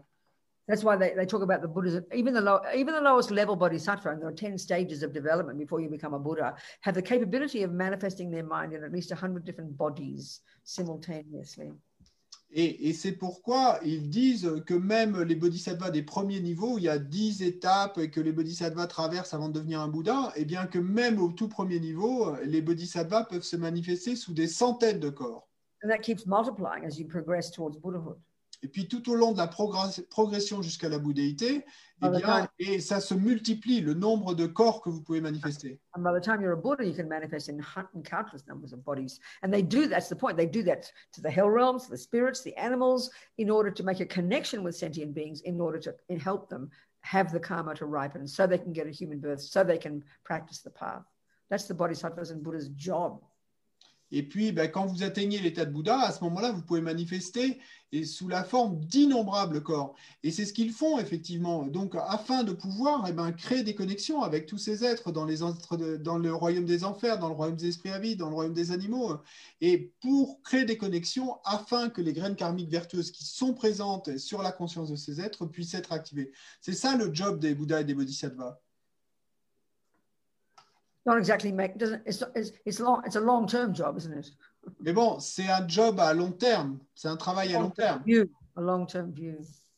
That's why they, they talk about the Buddhas, even the low, even the lowest level bodhisattva, and there are 10 stages of development before you become a Buddha, have the capability of manifesting their mind in at least 100 different bodies simultaneously. Et, c'est pourquoi ils disent que même les bodhisattvas des premiers niveaux, il y a 10 étapes que les bodhisattvas traversent avant de devenir un Bouddha, et bien que même au tout premier niveau, les bodhisattvas peuvent se manifester sous des centaines de corps. And that keeps multiplying as you progress towards Buddhahood. Et puis tout au long de la progress- progression jusqu'à la bouddhéité, eh bien, et ça se multiplie le nombre de corps que vous pouvez manifester. And by the time you're a Buddha, you can manifest in countless numbers of bodies. And they do, that's the point. They do that to the hell realms, the spirits, the animals, in order to make a connection with sentient beings, in order to help them have the karma to ripen so they can get a human birth, so they can practice the path. That's the Bodhisattvas and Buddha's job. Et puis, ben, quand vous atteignez l'état de Bouddha, à ce moment-là, vous pouvez manifester sous la forme d'innombrables corps. Et c'est ce qu'ils font, effectivement. Donc, afin de pouvoir eh ben, créer des connexions avec tous ces êtres dans le royaume des enfers, dans le royaume des esprits à vie, dans le royaume des animaux, et pour créer des connexions afin que les graines karmiques vertueuses qui sont présentes sur la conscience de ces êtres puissent être activées. C'est ça le job des Bouddhas et des Bodhisattvas. Not exactly make, doesn't, it's, it's, it's, long, it's a long-term job, isn't it? Mais bon, c'est un job à long terme, c'est un travail à long terme, View, a long-term view.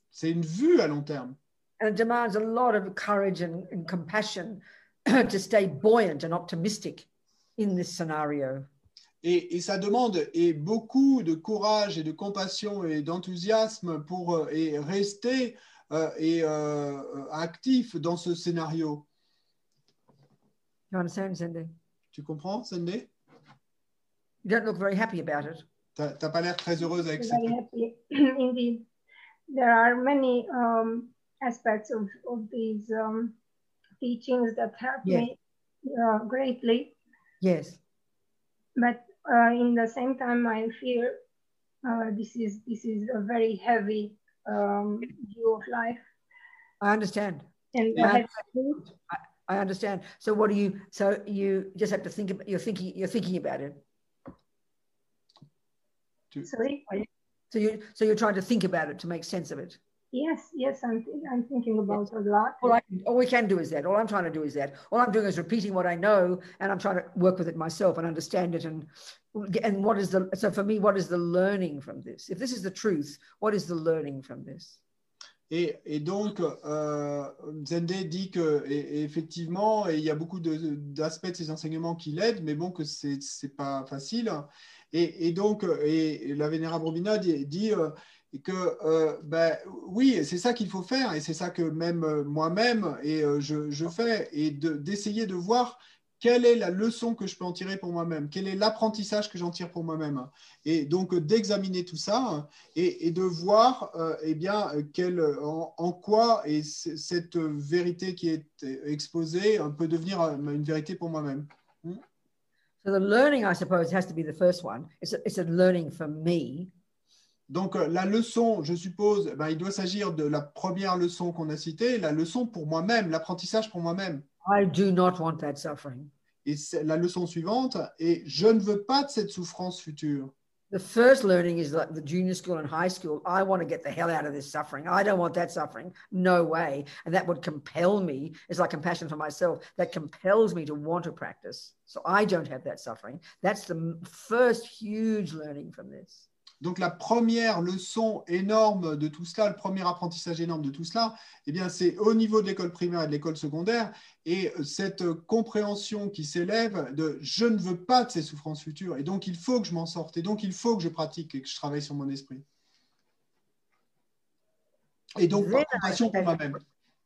c'est une vue à long terme. And it demands a lot of courage and, and compassion to stay buoyant and optimistic in this scenario. Et, et ça demande et beaucoup de courage et de compassion et d'enthousiasme pour euh, et rester euh, et, euh, actif dans ce scénario. You understand, Cindy? Tu comprends, Sandé You don't look very happy about it. T'as t'as pas l'air très heureuse avec ça. very happy. Indeed, there are many um, aspects of, of these um, teachings that help Yeah. me uh, greatly, Yes. but uh, in the same time, I feel uh, this is this is a very heavy um, view of life, I understand. and Yeah. I have to I understand. So what do you so you just have to think about you're thinking you're thinking about it. sorry. So you so you're trying to think about it to make sense of it. Yes, yes, I'm I'm thinking about a lot. All, I, all we can do is that. All I'm trying to do is that. All I'm doing is repeating what I know, and I'm trying to work with it myself and understand it. And and what is the so for me, what is the learning from this? If this is the truth, what is the learning from this? Et, donc, euh, Zendé dit que effectivement, il y a beaucoup de- d'aspects de, ces enseignements qui l'aident, mais bon, que c'est c'est pas facile. Et, donc, la Vénérable Robina dit, euh, que euh, ben, oui, c'est ça qu'il faut faire, et c'est ça que même euh, moi-même et je, fais, et de- d'essayer de, voir quelle est la leçon que je peux en tirer pour moi-même, quel est l'apprentissage que j'en tire pour moi-même, et donc euh, d'examiner tout ça et, et de voir euh, eh bien, euh, quel, en, en quoi et cette vérité qui est exposée peut devenir une vérité pour moi-même. So the learning, I suppose, has to be the first one. It's a, it's a learning for me. Donc la leçon, je suppose, ben, il doit s'agir de la première leçon qu'on a citée, la leçon pour moi-même, l'apprentissage pour moi-même. I do not want that suffering. Et c'est la leçon suivante est je ne veux pas de cette souffrance future. The first learning is like the junior school and high school. I want to get the hell out of this suffering. I don't want that suffering. No way. And that would compel me. It's like compassion for myself. That compels me to want to practice. So I don't have that suffering. That's the first huge learning from this. Donc la première leçon énorme de tout cela, le premier apprentissage énorme de tout cela, eh bien c'est au niveau de l'école primaire et de l'école secondaire et cette compréhension qui s'élève de je ne veux pas de ces souffrances futures et donc il faut que je m'en sorte et donc il faut que je pratique et que je travaille sur mon esprit. Et donc par compassion pour moi-même.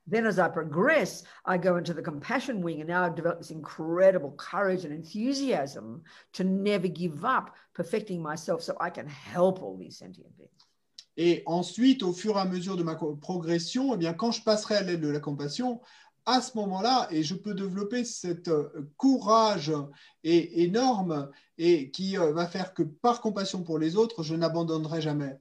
Then, as I progress, I go into the compassion wing, and now I've developed this incredible courage and enthusiasm to never give up perfecting myself so I can help all these sentient beings. Et ensuite, au fur et à mesure de ma progression, eh bien, quand je passerai à l'aide de la compassion, à ce moment-là, et je peux développer cet euh, courage et, énorme et qui euh, va faire que par compassion pour les autres, je n'abandonnerai jamais.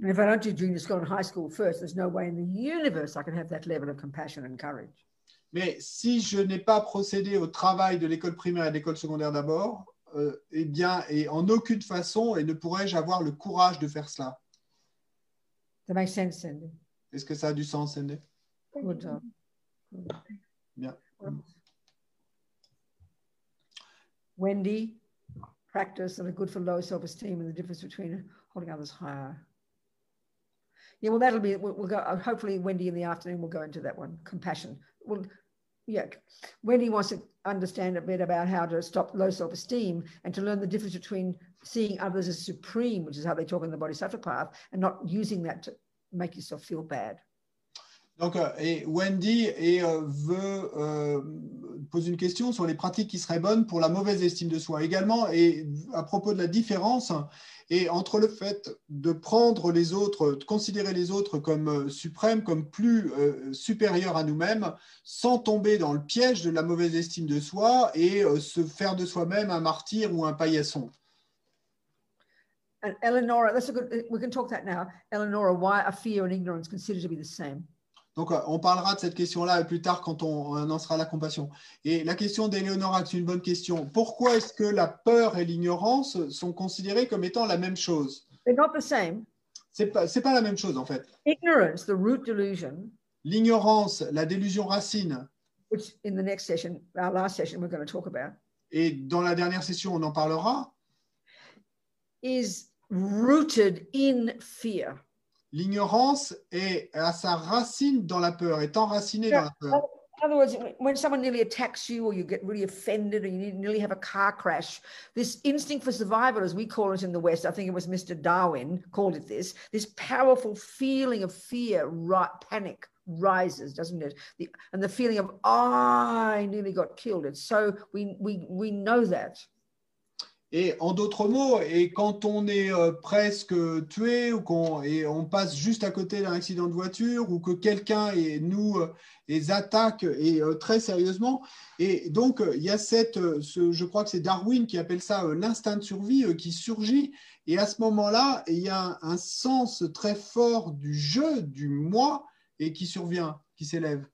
And if I don't do junior school and high school first, there's no way in the universe I can have that level of compassion and courage. Mais si je n'ai pas procédé au travail de l'école primaire et de l'école secondaire d'abord, euh, eh bien, et en aucune façon, et ne pourrais-je avoir le courage de faire cela? Makes sense, Cindy. Est-ce que ça a du sens, Cindy? Good job. Bien. Wendy, practice that are good for low self-esteem and the difference between holding others higher. Yeah, well, that'll be. We'll, we'll go. uh, Hopefully, Wendy in the afternoon will go into that one. Compassion. Well, yeah. Wendy wants to understand a bit about how to stop low self-esteem and to learn the difference between seeing others as supreme, which is how they talk in the Bodhisattva path, and not using that to make yourself feel bad. Donc, euh, Wendy euh, veut euh, pose une question sur les pratiques qui seraient bonnes pour la mauvaise estime de soi également, et à propos de la différence et entre le fait de prendre les autres, de considérer les autres comme suprêmes, comme plus euh, supérieurs à nous-mêmes, sans tomber dans le piège de la mauvaise estime de soi et euh, se faire de soi-même un martyr ou un paillasson. And Eleonora, that's a good. We can talk that now. Eleonora, why are fear and ignorance considered to be the same? Donc, euh, on parlera de cette question-là plus tard quand on annoncera la compassion. Et la question d'Éléonora, c'est une bonne question. Pourquoi est-ce que la peur et l'ignorance sont considérées comme étant la même chose? They're not the same. C'est pas, la même chose en fait. Ignorance, the root delusion, L'ignorance, la délusion racine, which in the next session, our last session, we're going to talk about, et dans la dernière session, on en parlera, is rooted in fear. L'ignorance est à sa racine dans la peur, est enracinée dans la peur. In other words, when someone nearly attacks you or you get really offended or you nearly have a car crash, this instinct for survival, as we call it in the West, I think it was Mr. Darwin called it this, this powerful feeling of fear, right, panic rises, doesn't it? The, and the feeling of, I nearly got killed. So, we, we, we know that. Et en d'autres mots, et quand on est euh, presque tué ou qu'on et on passe juste à côté d'un accident de voiture ou que quelqu'un et nous euh, attaque et euh, très sérieusement, et donc il y a cette, ce, je crois que c'est Darwin qui appelle ça l'instinct de survie qui surgit, et à ce moment-là, il y a un sens très fort du jeu, du moi, et qui survient, qui s'élève.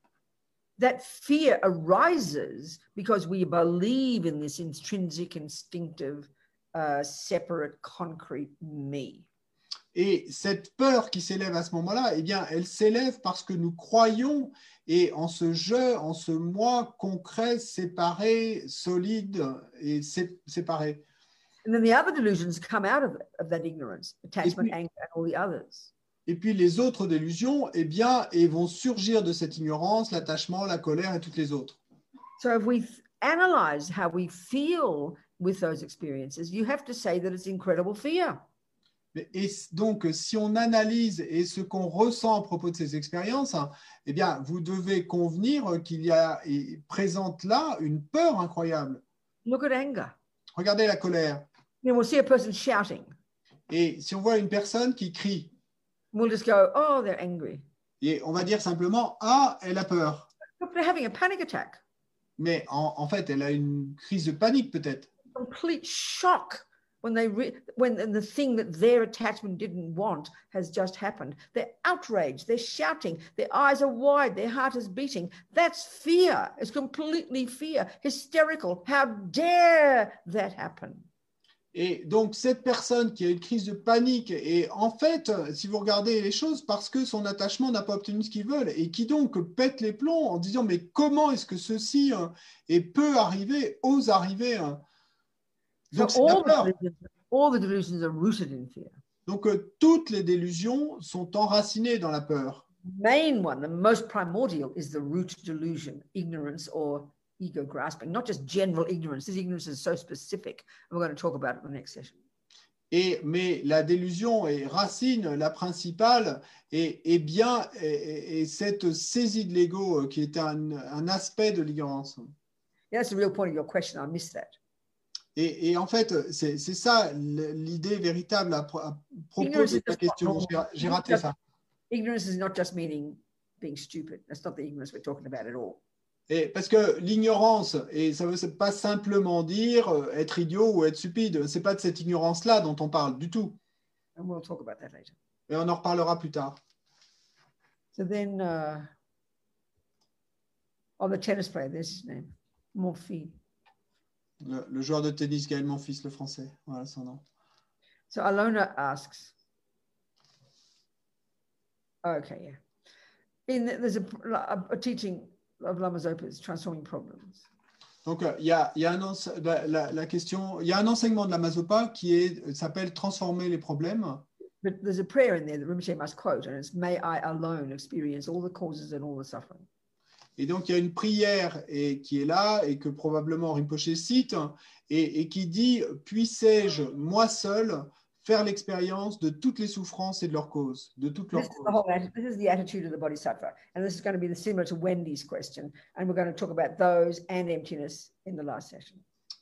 That fear arises because we believe in this intrinsic, instinctive, uh, separate, concrete me. Et cette peur qui s'élève à ce moment-là, eh bien, elle s'élève parce que nous croyons et en ce jeu, en ce moi concret, séparé, solide et sé- séparé. And then the other delusions come out of, of that ignorance, attachment, puis- anger, and all the others. Et puis les autres délusions, eh bien, et vont surgir de cette ignorance, l'attachement, la colère et toutes les autres. So if we th- analyze how we feel with those experiences, you have to say that it's incredible fear. Mais- Et donc, si on analyse et ce qu'on ressent à propos de ces expériences, hein, eh bien, vous devez convenir qu'il y a et présente là une peur incroyable. Look at anger. Regardez la colère. You know, we'll see a person shouting. Et si on voit une personne qui crie, We'll just go, oh, they're angry. et on va dire simplement Ah, elle a peur. But they're having a panic attack, Mais en, en fait, elle a une crise de panique peut-être. complete shock when they re- when the thing that their attachment didn't want has just happened. They're outraged, they're shouting, their eyes are wide, their heart is beating. That's fear. It's completely fear, hysterical. How dare that happen? Et donc, cette personne qui a une crise de panique, et en fait, si vous regardez les choses, parce que son attachement n'a pas obtenu ce qu'il veut, et qui donc pète les plombs en disant, mais comment est-ce que ceci euh, et peut arriver, ose arriver hein Donc, So la all, peur. the delusions, all the delusions are rooted in fear. Donc, euh, toutes les délusions sont enracinées dans la peur. Main one, the most primordial, is the root delusion, ignorance or ego grasping, not just general ignorance. This ignorance is so specific. and We're going to talk about it in the next session. Et, mais la délusion est racine, la principale, et, et bien, et, et- et cette saisie de l'ego euh, qui est un, un aspect de l'ignorance. Yeah, that's the real point of your question. I missed that. Et, et en fait, c'est c'est ça l'idée véritable à, à propos Ignorance de ta question. j'ai raté ça. Ignorance is not just meaning being stupid. That's not the ignorance we're talking about at all. Et parce que l'ignorance, et ça ne veut pas simplement dire euh, être idiot ou être stupide, c'est pas de cette ignorance-là dont on parle du tout. And we'll talk about that later. Et on en reparlera plus tard. So then, uh, oh, the tennis player, there's his name, Morphy. Le, le joueur de tennis Gaël Monfils, le français, voilà son nom. So Alona asks, okay, yeah. In the- there's a, a, a teaching of Lama Zopa's transforming problems. Donc, euh, il y a, y a un la, la- la question, il y a un enseignement de la Mazopa qui est- s'appelle Transformer les problèmes. But there's a prayer in there that Rinpoche must quote, and it's May I alone experience all the causes and all the suffering. Et donc, il y a une prière et, qui est là et que probablement Rinpoche cite et, et qui dit Puissais-je, moi seul, faire l'expérience de toutes les souffrances et de leurs causes, de toutes This leurs is, the causes. this is the attitude of the Bodhisattva. And this is going to be the similar to Wendy's question. And we're going to talk about those and emptiness in the last session.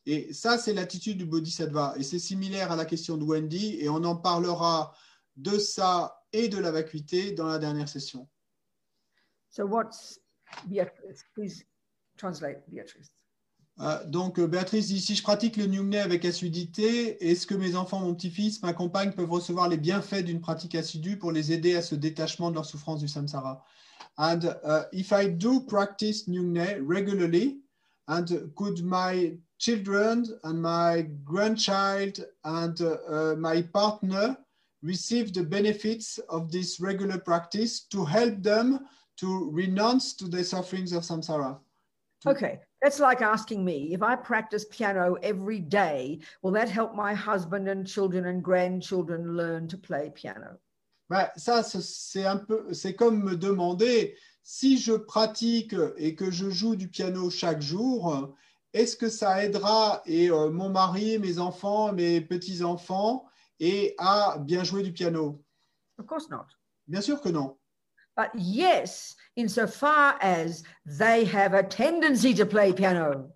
Et ça, c'est l'attitude du Bodhisattva. Et c'est similaire à la question de Wendy. Et on en parlera de ça et de la vacuité dans la dernière session. So what's Beatrice? Please translate Beatrice. Euh, donc, euh, Béatrice Si je pratique le Nyungne avec assiduité, est-ce que mes enfants, mon petit-fils, ma compagne peuvent recevoir les bienfaits d'une pratique assidue pour les aider à ce détachement de leur souffrance du samsara? And uh, if I do practice Nyungne regularly, and could my children and my grandchild and uh, my partner receive the benefits of this regular practice to help them to renounce to the sufferings of samsara? Okay, that's like asking me if I practice piano every day, will that help my husband and children and grandchildren learn to play piano? Ouais, ça, ce- c'est un peu, c'est comme me demander si je pratique et que je joue du piano chaque jour, est-ce que ça aidera et euh, mon mari, mes enfants, mes petits enfants et à bien jouer du piano? Of course not. Bien sûr que non. But yes, insofar as they have a tendency to play piano.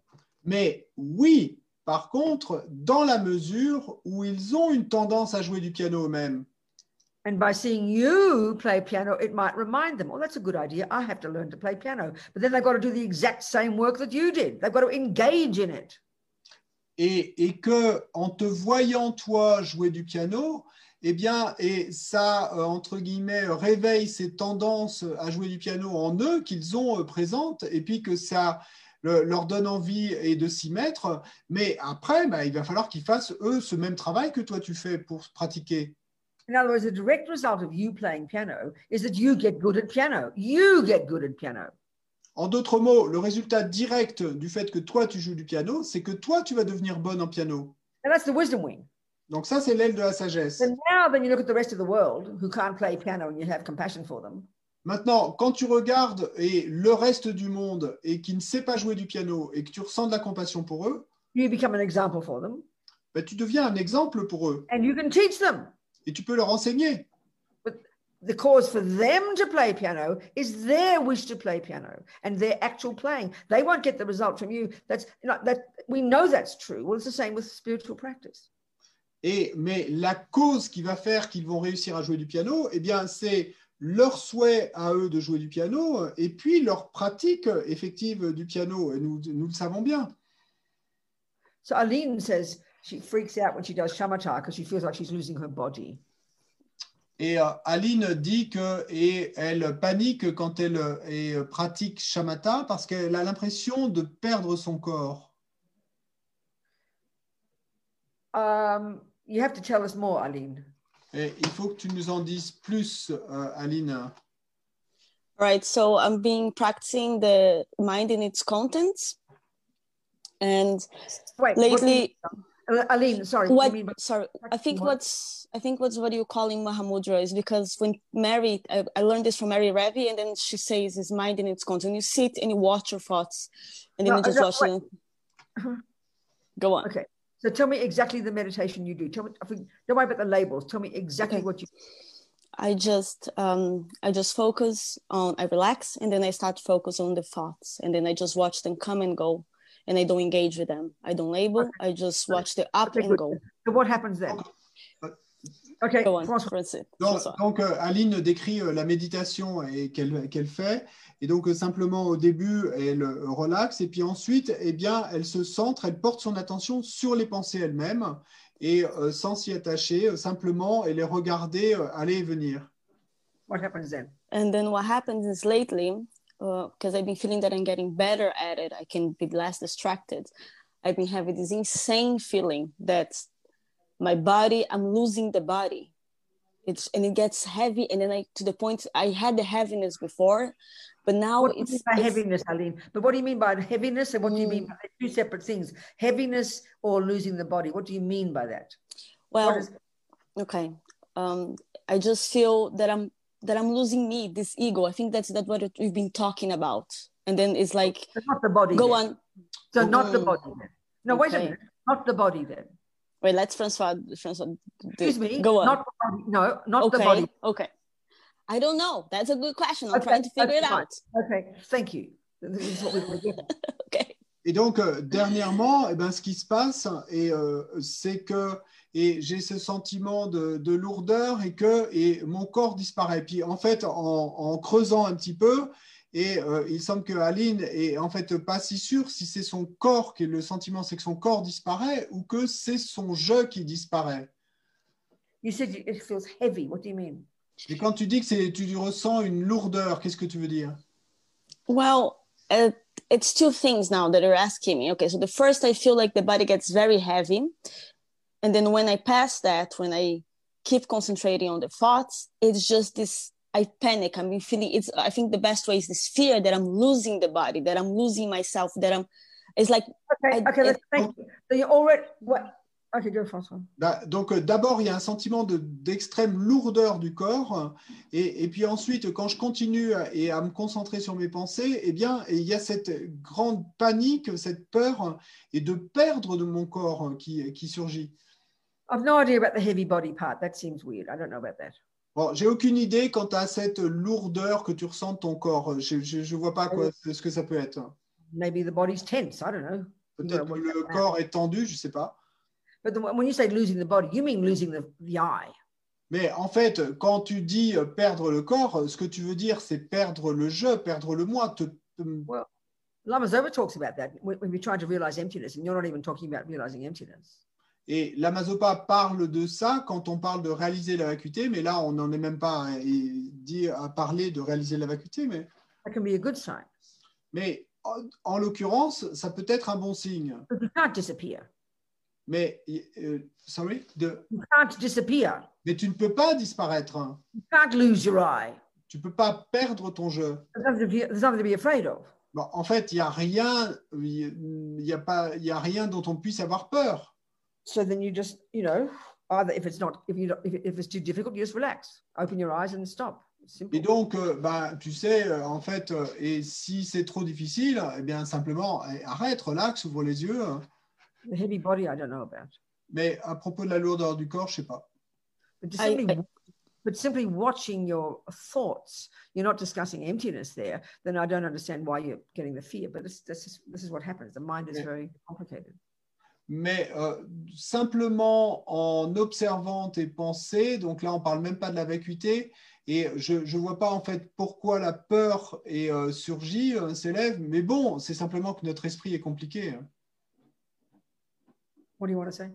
Mais oui, par contre, dans la mesure où ils ont une tendance à jouer du piano eux-mêmes. And by seeing you play piano, it might remind them, oh, that's a good idea. I have to learn to play piano. But then they've got to do the exact same work that you did. They've got to engage in it. et, et que en te voyant toi jouer du piano, eh bien, et ça euh, entre guillemets réveille ces tendances à jouer du piano en eux qu'ils ont euh, présentes, et puis que ça le- leur donne envie et de s'y mettre. Mais après, bah, il va falloir qu'ils fassent eux ce même travail que toi tu fais pour pratiquer. In other words, the direct result of you playing piano is that you get good at piano. You get good at piano. En d'autres mots, le résultat direct du fait que toi tu joues du piano, c'est que toi tu vas devenir bonne en piano. And that's the wisdom wing. Donc ça, c'est l'aile de la sagesse. So now then you look at the rest of the world who can't play piano and you have compassion for them. Maintenant, quand tu regardes et le reste du monde et qui ne sait pas jouer du piano et que tu ressens de la compassion pour eux, You become an example for them ben, tu deviens un exemple pour eux and you can teach them. et tu peux leur enseigner. The cause for them to play piano is their wish to play piano and their actual playing. They won't get the result from you. That's know, that we know that's true. Well, it's the same with spiritual practice. Et, mais la cause qui va faire qu'ils vont réussir à jouer du piano, eh bien, c'est leur souhait à eux de jouer du piano et puis leur pratique effective du piano. Et nous, nous le savons bien. So Aline says she freaks out when she does shamatha because she feels like she's losing her body. Et euh, Aline dit que et elle panique quand elle et, euh, pratique shamatha parce qu'elle a l'impression de perdre son corps. Um, you have to tell us more, Aline. Et il faut que tu nous en dises plus, euh, Aline. Right. So I'm being practicing the mind in its contents. And Wait, what lately mean? Uh, Aline, sorry. what what mean sorry i think what? what's i think what's what you're calling mahamudra is because when mary I, I learned this from mary ravi and then she says is mind in its content you sit and you watch your thoughts and then No, you just no, watch wait. them go on Okay. So tell me exactly the meditation you do. Tell me, don't worry about the labels. Tell me exactly Okay. what you i just um i just focus on i relax and then i start to focus on the thoughts and then i just watch them come and go and i don't engage with them i don't label i just watch the up Okay, and good. go So what happens then? Uh, Okay, go on François. that's it Donc, François. donc, euh, Aline décrit euh, la méditation et qu'elle qu'elle fait. Et donc, euh, simplement, au début, elle euh, relaxe. Et puis ensuite, eh bien, elle se centre, elle porte son attention sur les pensées elles-mêmes. Et euh, sans s'y attacher, euh, simplement, et les regarder euh, aller et venir. What happens then? And then what happens is lately, because I've been feeling that I'm getting better at it, I can be less distracted. I've been having this insane feeling that my body, I'm losing the body. It's and it gets heavy, and then I to the point I had the heaviness before, but now What do you it's, mean by it's- heaviness, Aline? But what do you mean by heaviness and what do you Mm. mean by two separate things? Heaviness or losing the body? What do you mean by that? well, is, okay. Um, I just feel that I'm that I'm losing me, this ego. I think that's that what we've been talking about, and then it's like so not the body. go then. on. So not the Mm. body then. No, wait a minute. Not the body then. Wait, let's Francois. Francois, do- Excuse me. Go on. Not body. No, not okay the body. okay i don't know that's a good question i'm Okay, trying to figure okay, it out Okay, thank you. This is what we okay Et donc, euh, dernièrement, eh ben, ce qui se passe, et, euh, c'est que et j'ai ce sentiment de, de lourdeur et que et mon corps disparaît. Puis, en fait, en, en creusant un petit peu, et euh, il semble que Aline est en fait pas si sûre si c'est son corps qui est le sentiment, c'est que son corps disparaît ou que c'est son je qui disparaît. You said it feels heavy. What do you mean? Et quand tu dis que c'est, tu ressens une lourdeur, qu'est-ce que tu veux dire? Well uh, it's two things now that are asking me okay so the first i feel like the body gets very heavy and then when i pass that when i keep concentrating on the thoughts it's just this i panic i'm feeling it's i think the best way is this fear that i'm losing the body that i'm losing myself that i'm it's like Okay, I- okay, let's thank you. So you already what? Okay, go, François. Bah, Donc euh, d'abord, il y a un sentiment de- d'extrême lourdeur du corps, et, et puis ensuite, quand je continue à, et à me concentrer sur mes pensées, eh bien, il y a cette grande panique, cette peur, et de perdre de mon corps qui, qui surgit. I've no idea about the heavy body part. That seems weird. I don't know about that. Bon, j'ai aucune idée quant à cette lourdeur que tu ressens de ton corps. Je ne vois pas quoi, ce que ça peut être. Maybe the body's tense. I don't know. Peut-être que le corps est tendu, je ne sais pas. But the, when you say losing the body, you mean losing the, the eye. Mais en fait, quand tu dis perdre le corps, ce que tu veux dire, c'est perdre le je, perdre le moi. Te, te- Lama Zoba talks about that when, we're trying to realize emptiness, and you're not even talking about realizing emptiness. Et la Mazopa parle de ça quand on parle de réaliser la vacuité, mais là, on n'en est même pas à, et dit, à parler de réaliser la vacuité. Mais, That can be a good sign. mais en, en l'occurrence, ça peut être un bon signe. Disappear. Mais, euh, sorry, de, You can't disappear. mais tu ne peux pas disparaître. You can't lose your eye. Tu ne peux pas perdre ton jeu. There's nothing to be, there's nothing to be afraid of. Bon, en fait, il n'y a rien, y a pas, il y a rien dont on puisse avoir peur. So then you just, you know, either if it's not, if you if, if it's too difficult, you just relax, open your eyes and stop. Simple. Et donc, euh, ben, tu sais, euh, en fait, euh, et si c'est trop difficile, eh bien, simplement, eh, arrête, relax, ouvre les yeux. The heavy body, I don't know about. Mais à propos de la lourdeur du corps, je sais pas. But just I- simply, I- but simply watching your thoughts, you're not discussing emptiness there. Then I don't understand why you're getting the fear. But this, this is this is what happens. The mind is Yeah. very complicated. Mais euh, simplement en observant tes pensées, donc là, on parle même pas de la vacuité, et je ne vois pas en fait pourquoi la peur est, euh, surgit, euh, s'élève, mais bon, c'est simplement que notre esprit est compliqué. hein. What do you want to say?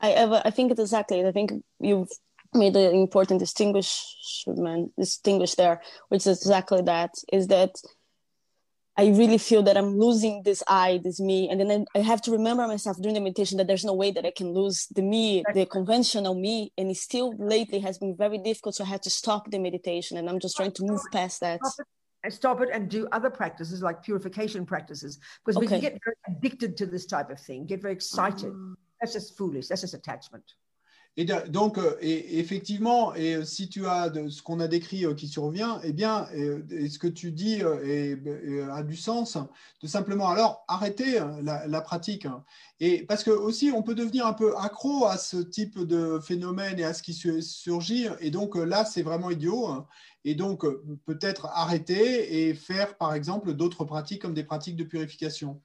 I I think it's exactly. I think you've made an important distinguishment distinguish there, which is exactly that. Is that I really feel that I'm losing this I, this me, and then I have to remember myself during the meditation that there's no way that I can lose the me, the conventional me, and it still lately has been very difficult. So I had to stop the meditation, and I'm just trying to move past that. Stop it, and stop it and do other practices like purification practices because we can get very addicted to this type of thing, get very excited. Mm. That's just foolish. That's just attachment. Donc, euh, et, effectivement, et euh, si tu as ce qu'on a décrit euh, qui survient, eh bien, ce que tu dis a du sens, de simplement alors arrêter euh, la, la pratique. Et parce que aussi, on peut devenir un peu accro à ce type de phénomène et à ce qui su- surgit. Et donc là, c'est vraiment idiot. Et donc, peut-être arrêter et faire, par exemple, d'autres pratiques comme des pratiques de purification.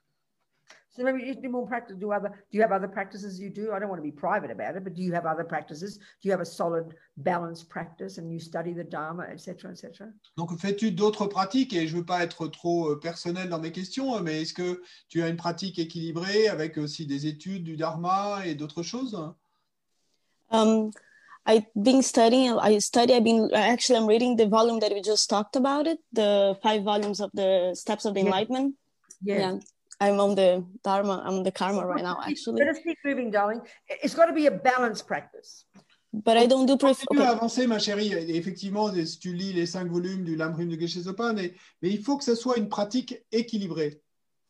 So maybe you do more practice. Do other? Do you have other practices you do? I don't want to be private about it, but do you have other practices? Do you have a solid, balanced practice, and you study the Dharma, etc., etc.? Donc, fais-tu d'autres pratiques? Et je ne veux pas être trop euh, personnel dans mes questions, mais est-ce que tu as une pratique équilibrée avec aussi des études du Dharma et d'autres choses? Um, I've been studying. I study. I've been actually. I'm reading the volume that we just talked about. It the five volumes of the Steps of the Yeah. Enlightenment. Yes. Yeah, I'm on the Dharma. I'm on the Karma right now, actually. Let us keep moving, darling. It's got to be a balanced practice. But I don't do. Pref- Continue à okay. avancer, ma chérie. Et effectivement, si tu lis les cinq volumes du Lamrim de Geshe Sopan, mais, mais il faut que ce soit une pratique équilibrée.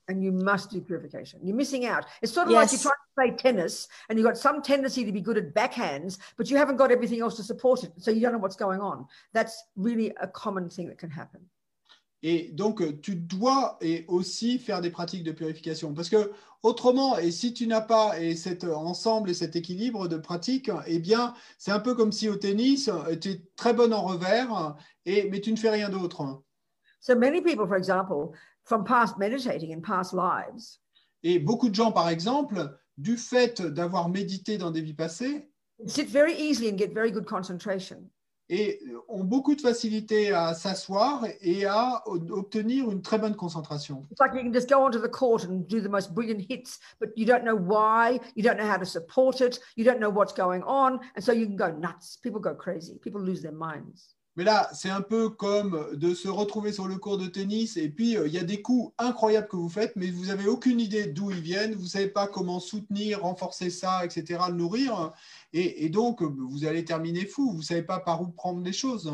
And you must do purification. You're missing out. It's sort of like you're trying to play tennis and you've got some tendency to be good at backhands, but you haven't got everything else to support it. So you don't know what's going on. That's really a common thing that can happen. Et donc, euh, tu dois et aussi faire des pratiques de purification. Parce que autrement, et si tu n'as pas et cet ensemble et cet équilibre de pratiques, eh bien, c'est un peu comme si au tennis, euh, tu es très bonne en revers, et, mais tu ne fais rien d'autre. So many people, for example, from past meditating in past lives, Et beaucoup de gens, par exemple, du fait d'avoir médité dans des vies passées, sit very easily and get very good concentration. Et ont beaucoup de facilité à s'asseoir et à obtenir une très bonne concentration. It's like you can just go onto the court and do the most brilliant hits, but you don't know why, you don't know how to support it, you don't know what's going on. And so you can go nuts. People go crazy, people lose their minds. Mais là, c'est un peu comme de se retrouver sur le court de tennis et puis euh, il y a des coups incroyables que vous faites, mais vous n'avez aucune idée d'où ils viennent, vous ne savez pas comment soutenir, renforcer ça, etc., le nourrir. Et, et donc, euh, vous allez terminer fou, vous ne savez pas par où prendre les choses.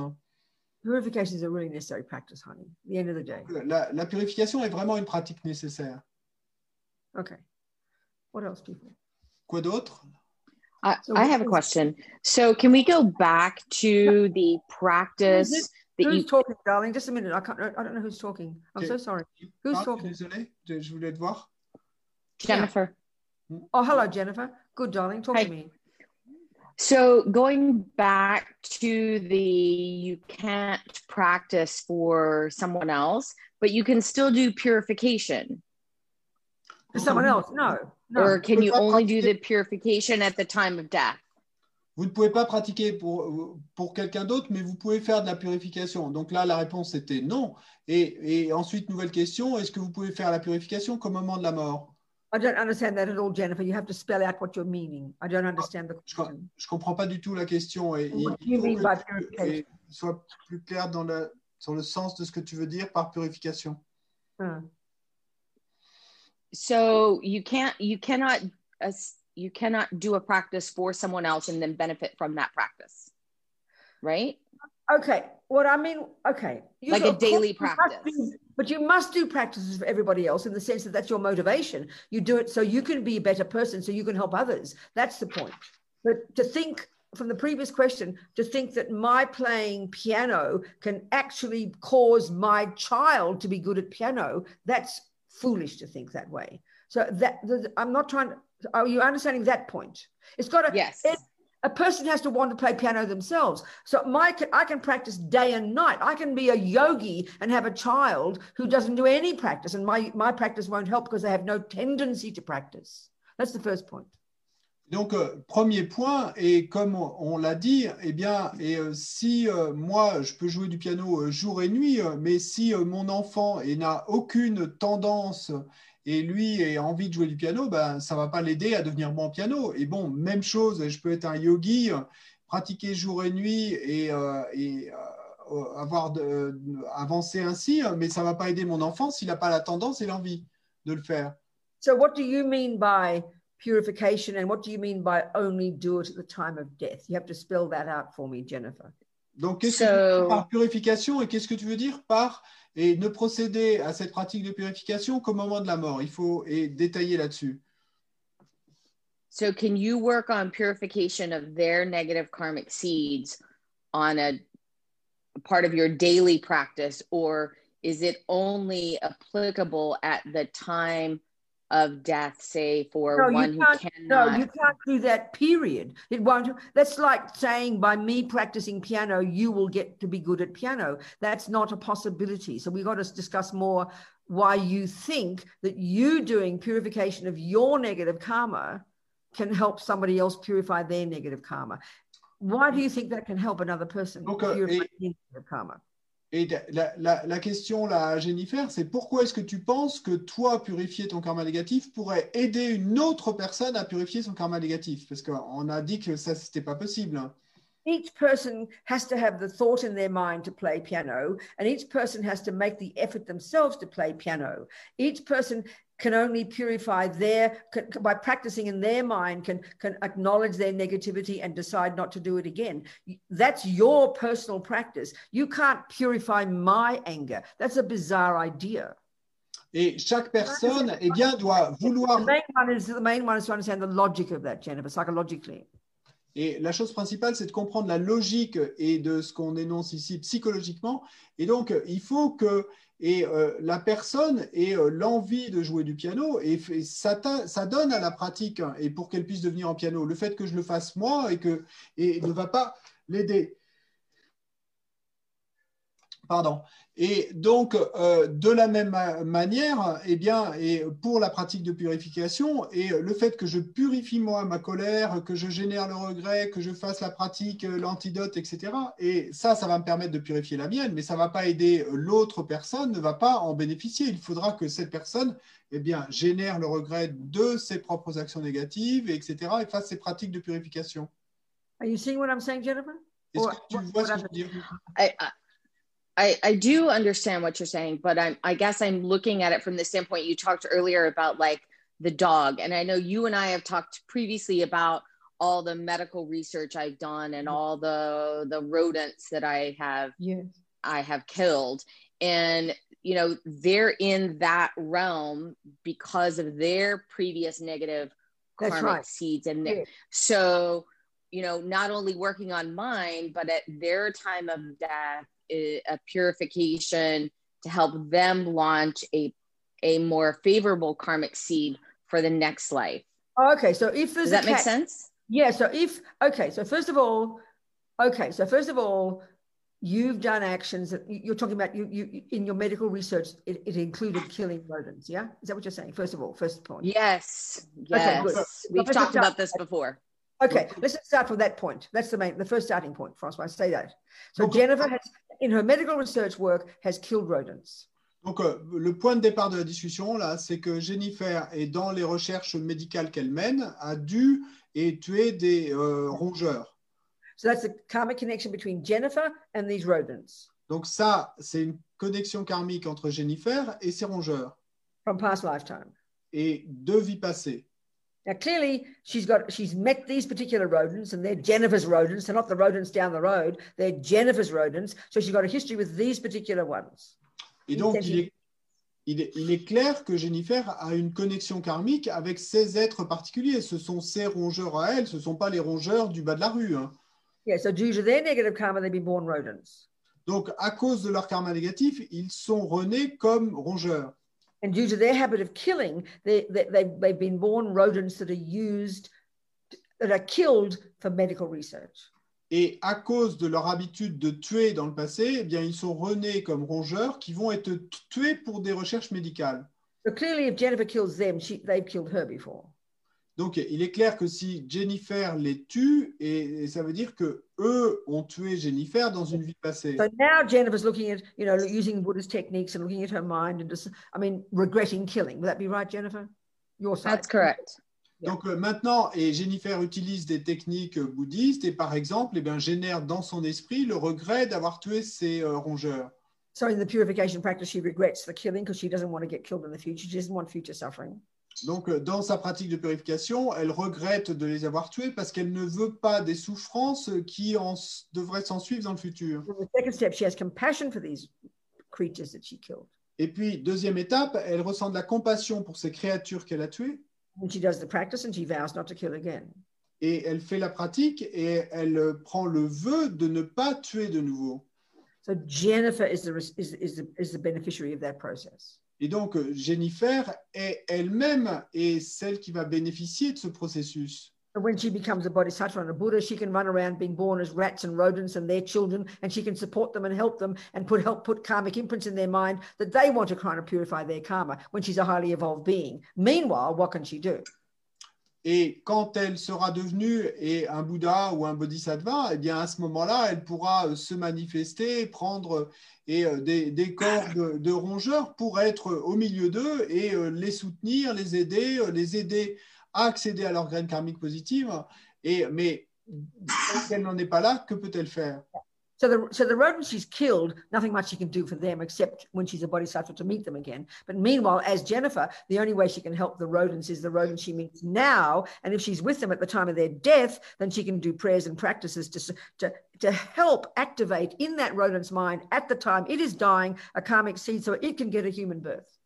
Purification is a really necessary practice, honey. At the end of the day. La, la purification est vraiment une pratique nécessaire. Okay. What else, people? Quoi d'autre? I, So I what have a question. So can we go back to the practice that Who's you talking, darling? Just a minute. I can't. I don't know who's talking. I'm so sorry. Who's Ah, talking? Désolé, je je voulais te voir. Jennifer? Oh, hello, Jennifer. Good, darling. Talk Hi. to me. So going back to the you can't practice for someone else, but you can still do purification. For someone else? No. No. Or can you Pas only do pratiquer. the purification at the time of death? Vous ne pouvez pas pratiquer pour, pour quelqu'un d'autre, mais vous pouvez faire de la purification. Donc là, la réponse était non. Et, et ensuite, nouvelle question, est-ce que vous pouvez faire la purification qu'au moment de la mort? I don't understand that at all, Jennifer. You have to spell out what you're meaning. I don't understand the Je ne question. comprends pas du tout la question. Et, What il do you faut mean que by tu purification? et sois plus clair dans le, sur le sens de ce que tu veux dire par purification. So you can't you cannot uh, you cannot do a practice for someone else and then benefit from that practice. Right? Okay. What I mean, okay. You Like a daily practice. do- but you must do practices for everybody else in the sense that that's your motivation. You do it so you can be a better person, so you can help others. That's the point. But to think from the previous question, to think that my playing piano can actually cause my child to be good at piano, that's foolish to think that way. So that the, I'm not trying to, are you understanding that point? It's got to, Yes. it- a person has to want to play piano themselves. So my I can practice day and night. I can be a yogi and have a child who doesn't do any practice, and my my practice won't help because they have no tendency to practice. That's the first point. Donc, euh, premier point, et comme on, l'a dit, eh bien, et, euh, si euh, moi, je peux jouer du piano jour et nuit, mais si mon enfant et n'a aucune tendance et lui a envie de jouer du piano, ben, ça ne va pas l'aider à devenir bon piano. Et bon, même chose, je peux être un yogi, pratiquer jour et nuit et, et avoir de, avancer ainsi, mais ça ne va pas aider mon enfant s'il n'a pas la tendance et l'envie de le faire. So, what do you mean by purification and what do you mean by only do it at the time of death? You have to spell that out for me, Jennifer. Donc, qu'est-ce que tu veux dire par purification et qu'est-ce que tu veux dire par et ne procéder à cette pratique de purification qu'au moment de la mort Il faut et détailler là-dessus. So, can you work on purification of their negative karmic seeds on a, a part of your daily practice, or is it only applicable at the time of death, say for no, one who can't, cannot? No, you can't do that, period. It won't. That's like saying by me practicing piano, you will get to be good at piano. That's not a possibility. So we've got to discuss more why you think that you doing purification of your negative karma can help somebody else purify their negative karma. Why do you think that can help another person Donc, euh, purify et- their negative karma? Et la, question là, Jennifer, c'est pourquoi est-ce que tu penses que toi, purifier ton karma négatif pourrait aider une autre personne à purifier son karma négatif? Parce qu'on a dit que ça, c'était pas possible. hein. each person has to have the thought in their mind to play piano, and each person has to make the effort themselves to play piano. Each person can only purify their can, by practicing in their mind can can acknowledge their negativity and decide not to do it again. That's your personal practice. You can't purify my anger. That's a bizarre idea. Et chaque personne, eh bien, doit vouloir the main one is the main one is to understand the logic of that jennifer psychologically. Et la chose principale, c'est de comprendre la logique et de ce qu'on énonce ici psychologiquement. Et donc, il faut que et, euh, la personne ait euh, l'envie de jouer du piano et, ça donne à la pratique hein, et pour qu'elle puisse devenir en piano. Le fait que je le fasse moi et que et ne va pas l'aider. Pardon. Et donc, euh, de la même ma- manière, eh bien, et pour la pratique de purification, et le fait que je purifie moi ma colère, que je génère le regret, que je fasse la pratique, euh, l'antidote, etc. Et ça, ça va me permettre de purifier la mienne, mais ça ne va pas aider euh, l'autre personne, ne va pas en bénéficier. Il faudra que cette personne, eh bien, génère le regret de ses propres actions négatives, etc. et fasse ses pratiques de purification. are you seeing what i'm saying jennifer? Est-ce que tu vois ce que je veux dire? I, I I do understand what you're saying, but I'm I guess I'm looking at it from the standpoint you talked earlier about like the dog, and I know you and I have talked previously about all the medical research I've done and all the the rodents that I have yes. I have killed, and you know they're in that realm because of their previous negative That's karmic right. seeds, and so you know not only working on mine but at their time of death i- a purification to help them launch a a more favorable karmic seed for the next life oh, okay so if there's does that a make sense Yeah. So if okay, so first of all, okay, so first of all, you've done actions that you- you're talking about. You you in your medical research, it, it included killing rodents. Yeah, is that what you're saying? First of all, first point. yes Okay, yes we've Let's talked about this before Okay, let's just start from that point. That's the main, the first starting point, Francois. Say that. So Okay. Jennifer has, in her medical research work, has killed rodents. Donc, euh, le point de départ de la discussion, là, c'est que Jennifer, est dans les recherches médicales qu'elle mène, a dû et tué des euh, rongeurs. So that's the karmic connection between Jennifer and these rodents Donc, ça, c'est une connexion karmique entre Jennifer et ses rongeurs, from past lifetime. et deux vies passées. Now, clearly, she's got she's met these particular rodents, and they're Jennifer's rodents. They're not the rodents down the road. They're Jennifer's rodents. So she's got a history with these particular ones. Et donc, il est, il, est, il est clair que Jennifer a une connexion karmique avec ces êtres particuliers. Ce sont ses rongeurs à elle, ce ne sont pas les rongeurs du bas de la rue. hein. Yeah. So due to their negative karma, they've been born rodents, Donc, à cause de leur karma négatif, ils sont renés comme rongeurs. And due to their habit of killing, they, they they've they've been born rodents that are used that are killed for medical research. Et à cause de leur habitude de tuer dans le passé, eh bien, ils sont renés comme rongeurs qui vont être tués pour des recherches médicales. So clearly, if Jennifer kills them, she they've killed her before. Donc, il est clair que si Jennifer les tue, et, et ça veut dire que eux ont tué Jennifer dans une vie passée. So now Jennifer's looking at, you know, using Buddhist techniques and looking at her mind and just, I mean, regretting killing. Would that be right, Jennifer? Your side. That's correct. Donc euh, maintenant, et Jennifer utilise des techniques euh, bouddhistes et par exemple, eh bien, génère dans son esprit le regret d'avoir tué ses euh, rongeurs. So in the purification practice, she regrets the killing because she doesn't want to get killed in the future. She doesn't want future suffering. Donc euh, dans sa pratique de purification, elle regrette de les avoir tués parce qu'elle ne veut pas des souffrances qui en, devraient s'en suivre dans le futur. Et puis, deuxième étape, elle ressent de la compassion pour ces créatures qu'elle a tuées et elle fait la pratique et elle euh, prend le vœu de ne pas tuer de nouveau. So Jennifer is the, is, is the, is the beneficiary of that process. Et donc, euh, Jennifer est elle-même est celle qui va bénéficier de ce processus. When she becomes a bodhisattva and a Buddha, she can run around being born as rats and rodents and their children, and she can support them and help them and put help put karmic imprints in their mind that they want to kind of purify their karma when she's a highly evolved being. Meanwhile, what can she do? Et quand elle sera devenue un Bouddha ou un Bodhisattva, eh bien à ce moment-là, elle pourra euh, se manifester, prendre euh, euh, des, des corps de, rongeurs pour être au milieu d'eux et les soutenir, les aider, les aider à accéder à leur graine karmique positive. Et, mais quand elle n'en est pas là, que peut-elle faire? So the so the rodents she's killed, nothing much she can do for them except when she's a bodhisattva to meet them again. But meanwhile, as Jennifer, the only way she can help the rodents is the rodents she meets now. And if she's with them at the time of their death, then she can do prayers and practices to to to help activate in that rodent's mind at the time it is dying a karmic seed, so it can get a human birth.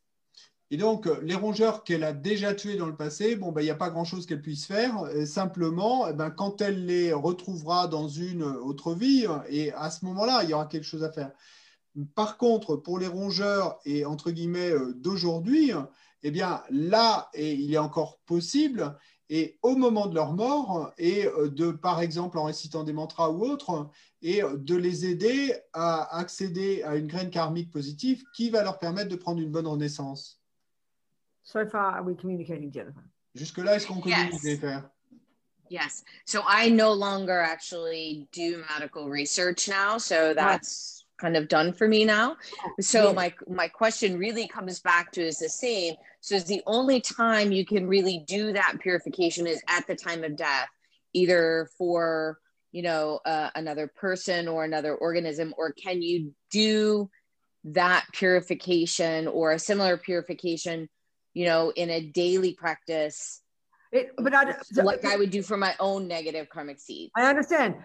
Et donc, euh, les rongeurs qu'elle a déjà tués dans le passé, bon, ben, il n'y a pas grand-chose qu'elle puisse faire. Euh, simplement, eh ben, quand elle les retrouvera dans une autre vie, et à ce moment-là, il y aura quelque chose à faire. Par contre, pour les rongeurs et entre guillemets euh, d'aujourd'hui, eh bien là, et il est encore possible, et au moment de leur mort, et euh, de, par exemple, en récitant des mantras ou autres, et euh, de les aider à accéder à une graine karmique positive qui va leur permettre de prendre une bonne renaissance. So far, are we communicating, Jennifer? Jusque-là, est-ce qu'on communique, Yes. Jennifer Yes. So I no longer actually do medical research now. So that's kind of done for me now. So Yes. my my question really comes back to is the same. So is the only time you can really do that purification is at the time of death, either for you know uh, another person or another organism, or can you do that purification or a similar purification, you know, in a daily practice? It, but I, like I would do for my own negative karmic seed. I understand.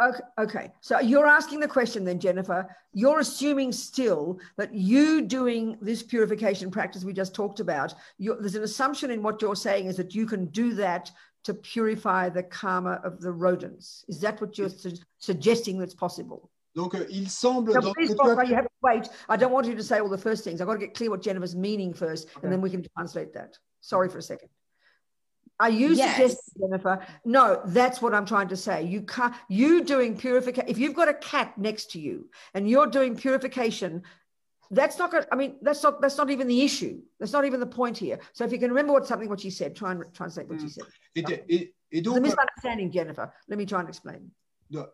Okay, okay. So you're asking the question then, Jennifer. You're assuming still that you doing this purification practice we just talked about, you there's an assumption in what you're saying is that you can do that to purify the karma of the rodents. Is that what you're su- suggesting that's possible? Donc, euh, il semble Now, dans please, ce que tu as Bob, you have to wait. I don't want you to say all the first things. I've got to get clear what Jennifer's meaning first, Okay. and then we can translate that. Sorry for a second. Are you Yes. suggesting, Jennifer? No, that's what I'm trying to say. You can't. You doing purification. If you've got a cat next to you and you're doing purification, that's not good. I mean, that's not that's not even the issue. That's not even the point here. So if you can remember what something what she said, try and translate what she mm. said. Et, et- et There's donc, a misunderstanding, Jennifer. Let me try and explain.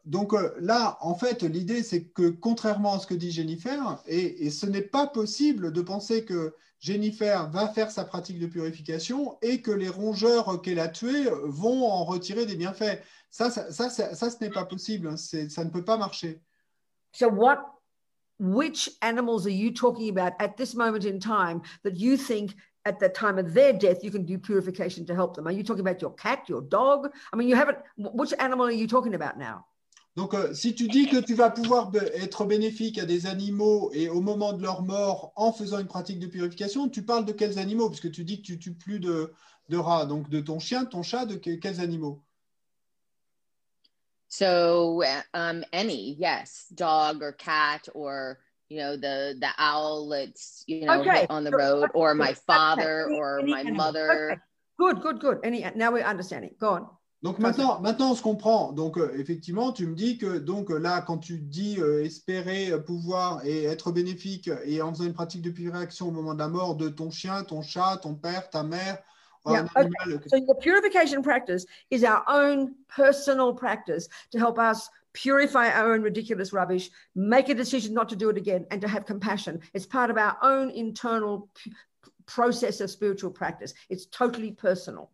Donc euh, là, en fait, l'idée, c'est que contrairement à ce que dit Jennifer, et, ce n'est pas possible de penser que Jennifer va faire sa pratique de purification et que les rongeurs qu'elle a tués vont en retirer des bienfaits. Ça, ça, ça, ça, ça, ce n'est pas possible. hein. Ça ne peut pas marcher. So what which animals are you talking about at this moment in time that you think at the time of their death you can do purification to help them? Are you talking about your cat, your dog? I mean, you haven't which animal are you talking about now? Donc, euh, si tu dis que tu vas pouvoir be- être bénéfique à des animaux et au moment de leur mort en faisant une pratique de purification, tu parles de quels animaux? Puisque tu dis que tu tues plus de, de rats. Donc, de ton chien, ton chat, de que- quels animaux? So um, any, yes, dog or cat or you know the the owl that's you know Okay. on the road or my father or any my animal. mother. Okay. Good, good, good. Any now we're understanding. Go on. Donc maintenant, maintenant, on se comprend. Donc euh, effectivement, tu me dis que donc euh, là, quand tu dis euh, espérer euh, pouvoir et être bénéfique et en faisant une pratique de purification au moment de la mort de ton chien, ton chat, ton père, ta mère un Yeah, okay. So the purification practice is our own personal practice to help us purify our own ridiculous rubbish, make a decision not to do it again, and to have compassion. It's part of our own internal p- process of spiritual practice. It's totally personal.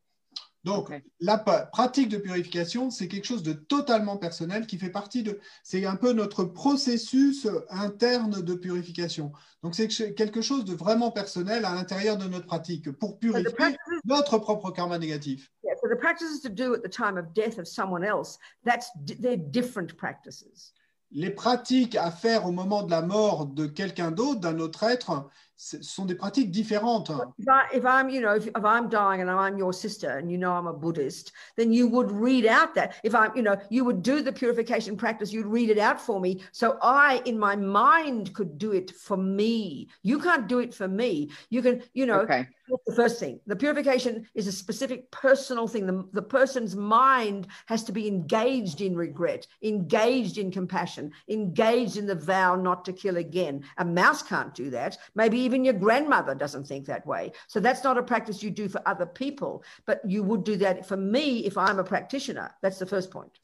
Donc, Ok. la pratique de purification, c'est quelque chose de totalement personnel qui fait partie de. C'est un peu notre processus interne de purification. Donc, c'est que- quelque chose de vraiment personnel à l'intérieur de notre pratique pour purifier notre propre karma négatif. yeah, the practices to do at the time of death of someone else, that's they're different practices. Les pratiques à faire au moment de la mort de quelqu'un d'autre, d'un autre être, ce sont des pratiques différentes. If, I, if I'm, you know, if, if I'm dying and I'm your sister and you know I'm a Buddhist, then you would read out that. If I'm, you know, you would do the purification practice, you'd read it out for me. So I, in my mind, could do it for me. You can't do it for me. You can, you know, Okay. the first thing. The purification is a specific personal thing. The, the person's mind has to be engaged in regret, engaged in compassion, engaged in the vow not to kill again. A mouse can't do that. Maybe even your grandmother doesn't think that way. So that's not a practice you do for other people, but you would do that for me if I'm a practitioner. That's the first point.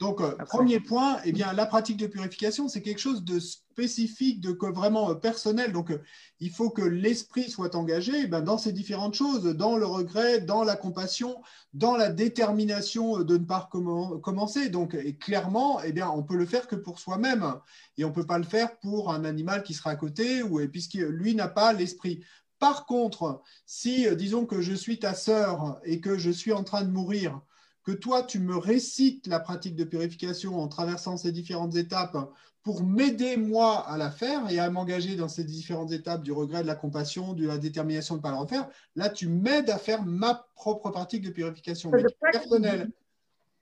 Donc, euh, premier point, eh bien, la pratique de purification, c'est quelque chose de spécifique, de vraiment euh, personnel. Donc, euh, il faut que l'esprit soit engagé eh ben, dans ces différentes choses, dans le regret, dans la compassion, dans la détermination de ne pas commencer. Donc, et clairement, eh bien, on peut le faire que pour soi-même. Et on ne peut pas le faire pour un animal qui sera à côté, ou, puisque lui n'a pas l'esprit. Par contre, si, disons que je suis ta sœur et que je suis en train de mourir, que toi, tu me récites la pratique de purification en traversant ces différentes étapes pour m'aider, moi, à la faire et à m'engager dans ces différentes étapes du regret, de la compassion, de la détermination de ne pas le refaire, là, tu m'aides à faire ma propre pratique de purification, So personnelle.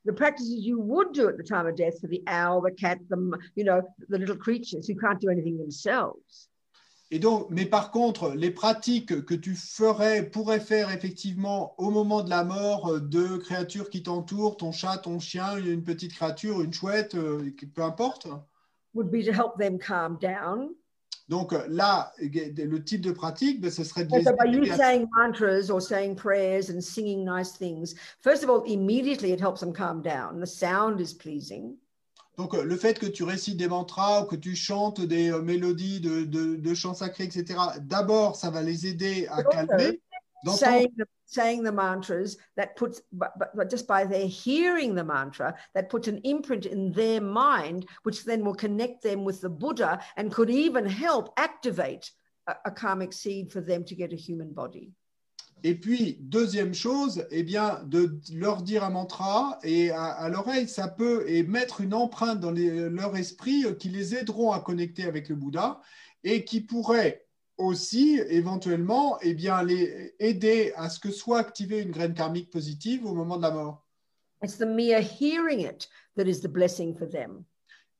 the practices you would do at the time of death for the owl, the cat, the, you know, the little creatures who can't do anything themselves. Et donc, mais par contre, les pratiques que tu ferais, pourrais faire effectivement au moment de la mort euh, de créatures qui t'entourent, ton chat, ton chien, une petite créature, une chouette, euh, peu importe. would be to help them calm down. Donc euh, là, le type de pratique, ben, ce serait de les so by you saying mantras or saying prayers and singing nice things, first of all, immediately it helps them calm down. The sound is pleasing. Donc, euh, le fait que tu récites des mantras ou que tu chantes des euh, mélodies de, de- de chants sacrés, etc., d'abord, ça va les aider à also, calmer. Saying the, saying the mantras that puts, but, but, but just by their hearing the mantra, that puts an imprint in their mind, which then will connect them with the Buddha and could even help activate a, a karmic seed for them to get a human body. Et puis, deuxième chose, eh bien, de leur dire un mantra et à, l'oreille, ça peut et mettre une empreinte dans leur esprit euh, qui les aideront à connecter avec le Bouddha et qui pourrait aussi éventuellement eh bien, les aider à ce que soit activée une graine karmique positive au moment de la mort. It's the mere hearing it that is the blessing for them.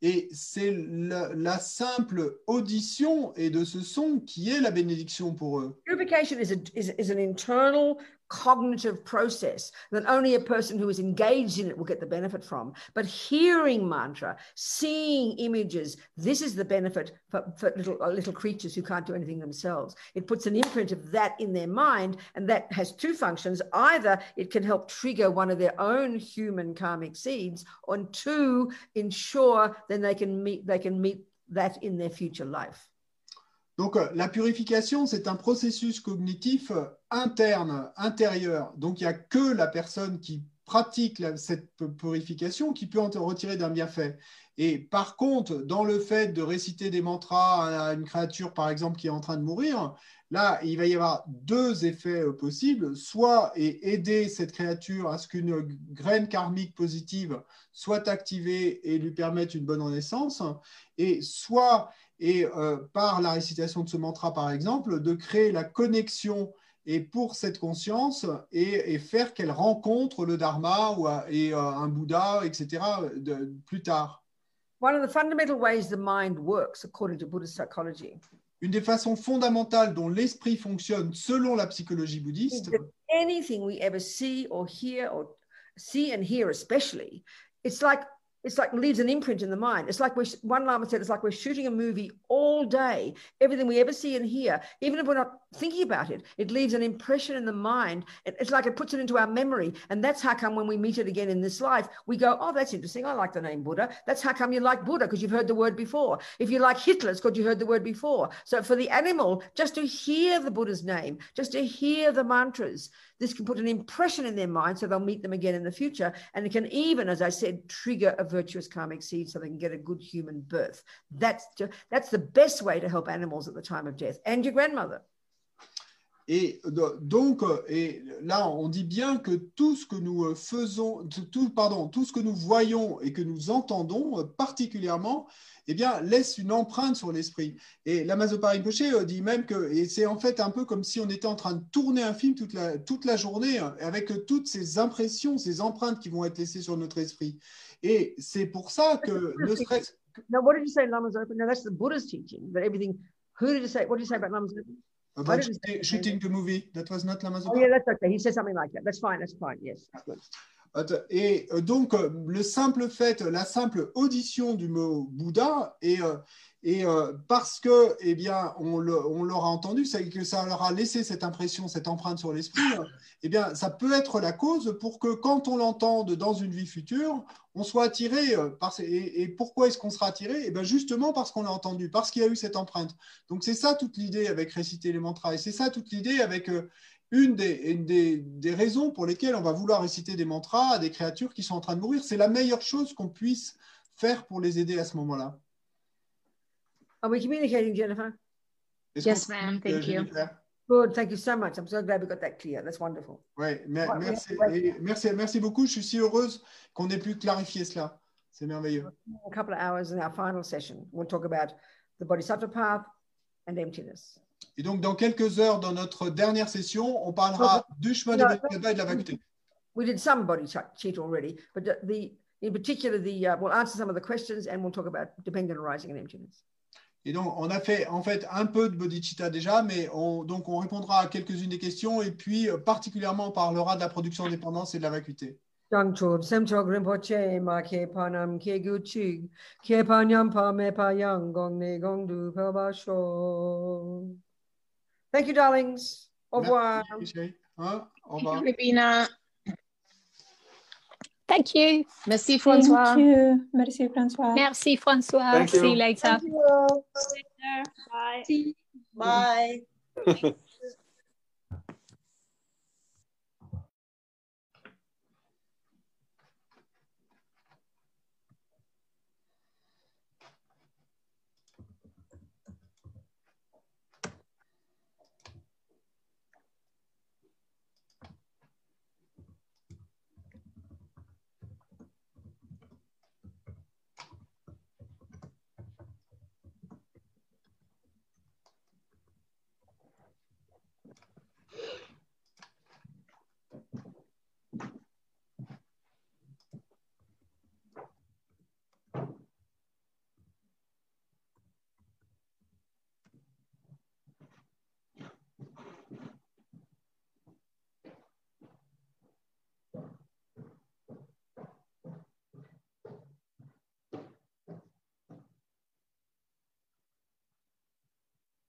Et c'est la, simple audition et de ce son qui est la bénédiction pour eux. Is, is an internal cognitive process that only a person who is engaged in it will get the benefit from. But hearing mantra, seeing images, this is the benefit for, for little, uh, little creatures who can't do anything themselves. It puts an imprint of that in their mind, and that has two functions. Either it can help trigger one of their own human karmic seeds, or two, ensure then they can meet they can meet that in their future life. Donc, euh, la purification, c'est un processus cognitif euh, interne, intérieur. Donc, il n'y a que la personne qui pratique cette pu- purification qui peut en retirer d'un bienfait. Et par contre, dans le fait de réciter des mantras à une créature, par exemple, qui est en train de mourir, là, il va y avoir deux effets euh, possibles. Soit et aider cette créature à ce qu'une graine karmique positive soit activée et lui permette une bonne renaissance, et soit et euh, par la récitation de ce mantra, par exemple, de créer la connexion et pour cette conscience et, et faire qu'elle rencontre le Dharma ou un- et euh, un Bouddha, etc., de- plus tard. One of the fundamental ways the mind works, according to Buddhist psychology, Une des façons fondamentales dont l'esprit fonctionne selon la psychologie is bouddhiste, anything we ever see or hear or see and hear, especially, it's like it's like leaves an imprint in the mind. It's like we're, one Lama said, it's like we're shooting a movie all day. Everything we ever see and hear, even if we're not thinking about it, it leaves an impression in the mind. It's like it puts it into our memory. And that's how come when we meet it again in this life, we go, oh, that's interesting. I like the name Buddha. That's how come you like Buddha, because you've heard the word before. If you like Hitler, it's because you heard the word before. So for the animal, just to hear the Buddha's name, just to hear the mantras, this can put an impression in their mind so they'll meet them again in the future. And it can even, as I said, trigger a virtuous karmic seed so they can get a good human birth. Mm. That's, ju- that's the best way to help animals at the time of death. And your grandmother. Et do- donc, euh, et là, on dit bien que tout ce que nous euh, faisons, tout- pardon, tout ce que nous voyons et que nous entendons euh, particulièrement, eh bien, laisse une empreinte sur l'esprit. Et l'Amazopar Rinpoche euh, dit même que, et c'est en fait un peu comme si on était en train de tourner un film toute la, toute la journée, euh, avec toutes ces impressions, ces empreintes qui vont être laissées sur notre esprit. Et c'est pour ça que, ne serait-ce Now, what did you say, Lama's open? No, that's the Buddha's teaching. That everything. Who did you say? What did you say about Lama's open? About shooting, shooting the movie, that was not Oh, l'Amazopar. yeah, that's okay. He said something like that. That's fine. That's fine. Yes. that's good. Et euh, donc, euh, le simple fait, la simple audition du mot Bouddha, euh, et euh, parce que, eh bien, on l'aura entendu, que ça leur a laissé cette impression, cette empreinte sur l'esprit, euh, eh bien, ça peut être la cause pour que quand on l'entende dans une vie future, on soit attiré euh, et, pourquoi est-ce qu'on sera attiré? Eh bien, justement parce qu'on l'a entendu, parce qu'il y a eu cette empreinte. Donc, c'est ça toute l'idée avec réciter les mantras, et c'est ça toute l'idée avec une, une des, des raisons pour lesquelles on va vouloir réciter des mantras à des créatures qui sont en train de mourir. C'est la meilleure chose qu'on puisse faire pour les aider à ce moment-là. Are we communicating, Jennifer? Est-ce Yes, ma'am. Thank you. Jennifer Good. Thank you so much. I'm so glad we got that clear. That's wonderful. Ouais, mer- Ouais, merci, ouais. merci, merci beaucoup. Je suis si heureuse qu'on ait pu clarifier cela. C'est merveilleux. A couple of hours in our final session, we'll talk about the Bodhisattva path and emptiness. Et donc, dans quelques heures, dans notre dernière session, on parlera du chemin des Non, Bodhisattvas et de la vacuité. We did some cheat already, but the, the in particular, the uh, we'll answer some of the questions and we'll talk about dependent arising and emptiness. Et donc, on a fait en fait un peu de bodhicitta déjà, mais on, donc on répondra à quelques-unes des questions et puis euh, particulièrement on parlera de la production en dépendance et de la vacuité. Rinpoche, Ma. Thank you, darlings. Au revoir. Merci. Hein, au Thank you, revoir. Rabina. Thank you. Merci, Francois. Thank you. Merci, Francois. Merci, Francois. Thank you. See you later. Thank you. Bye. Bye.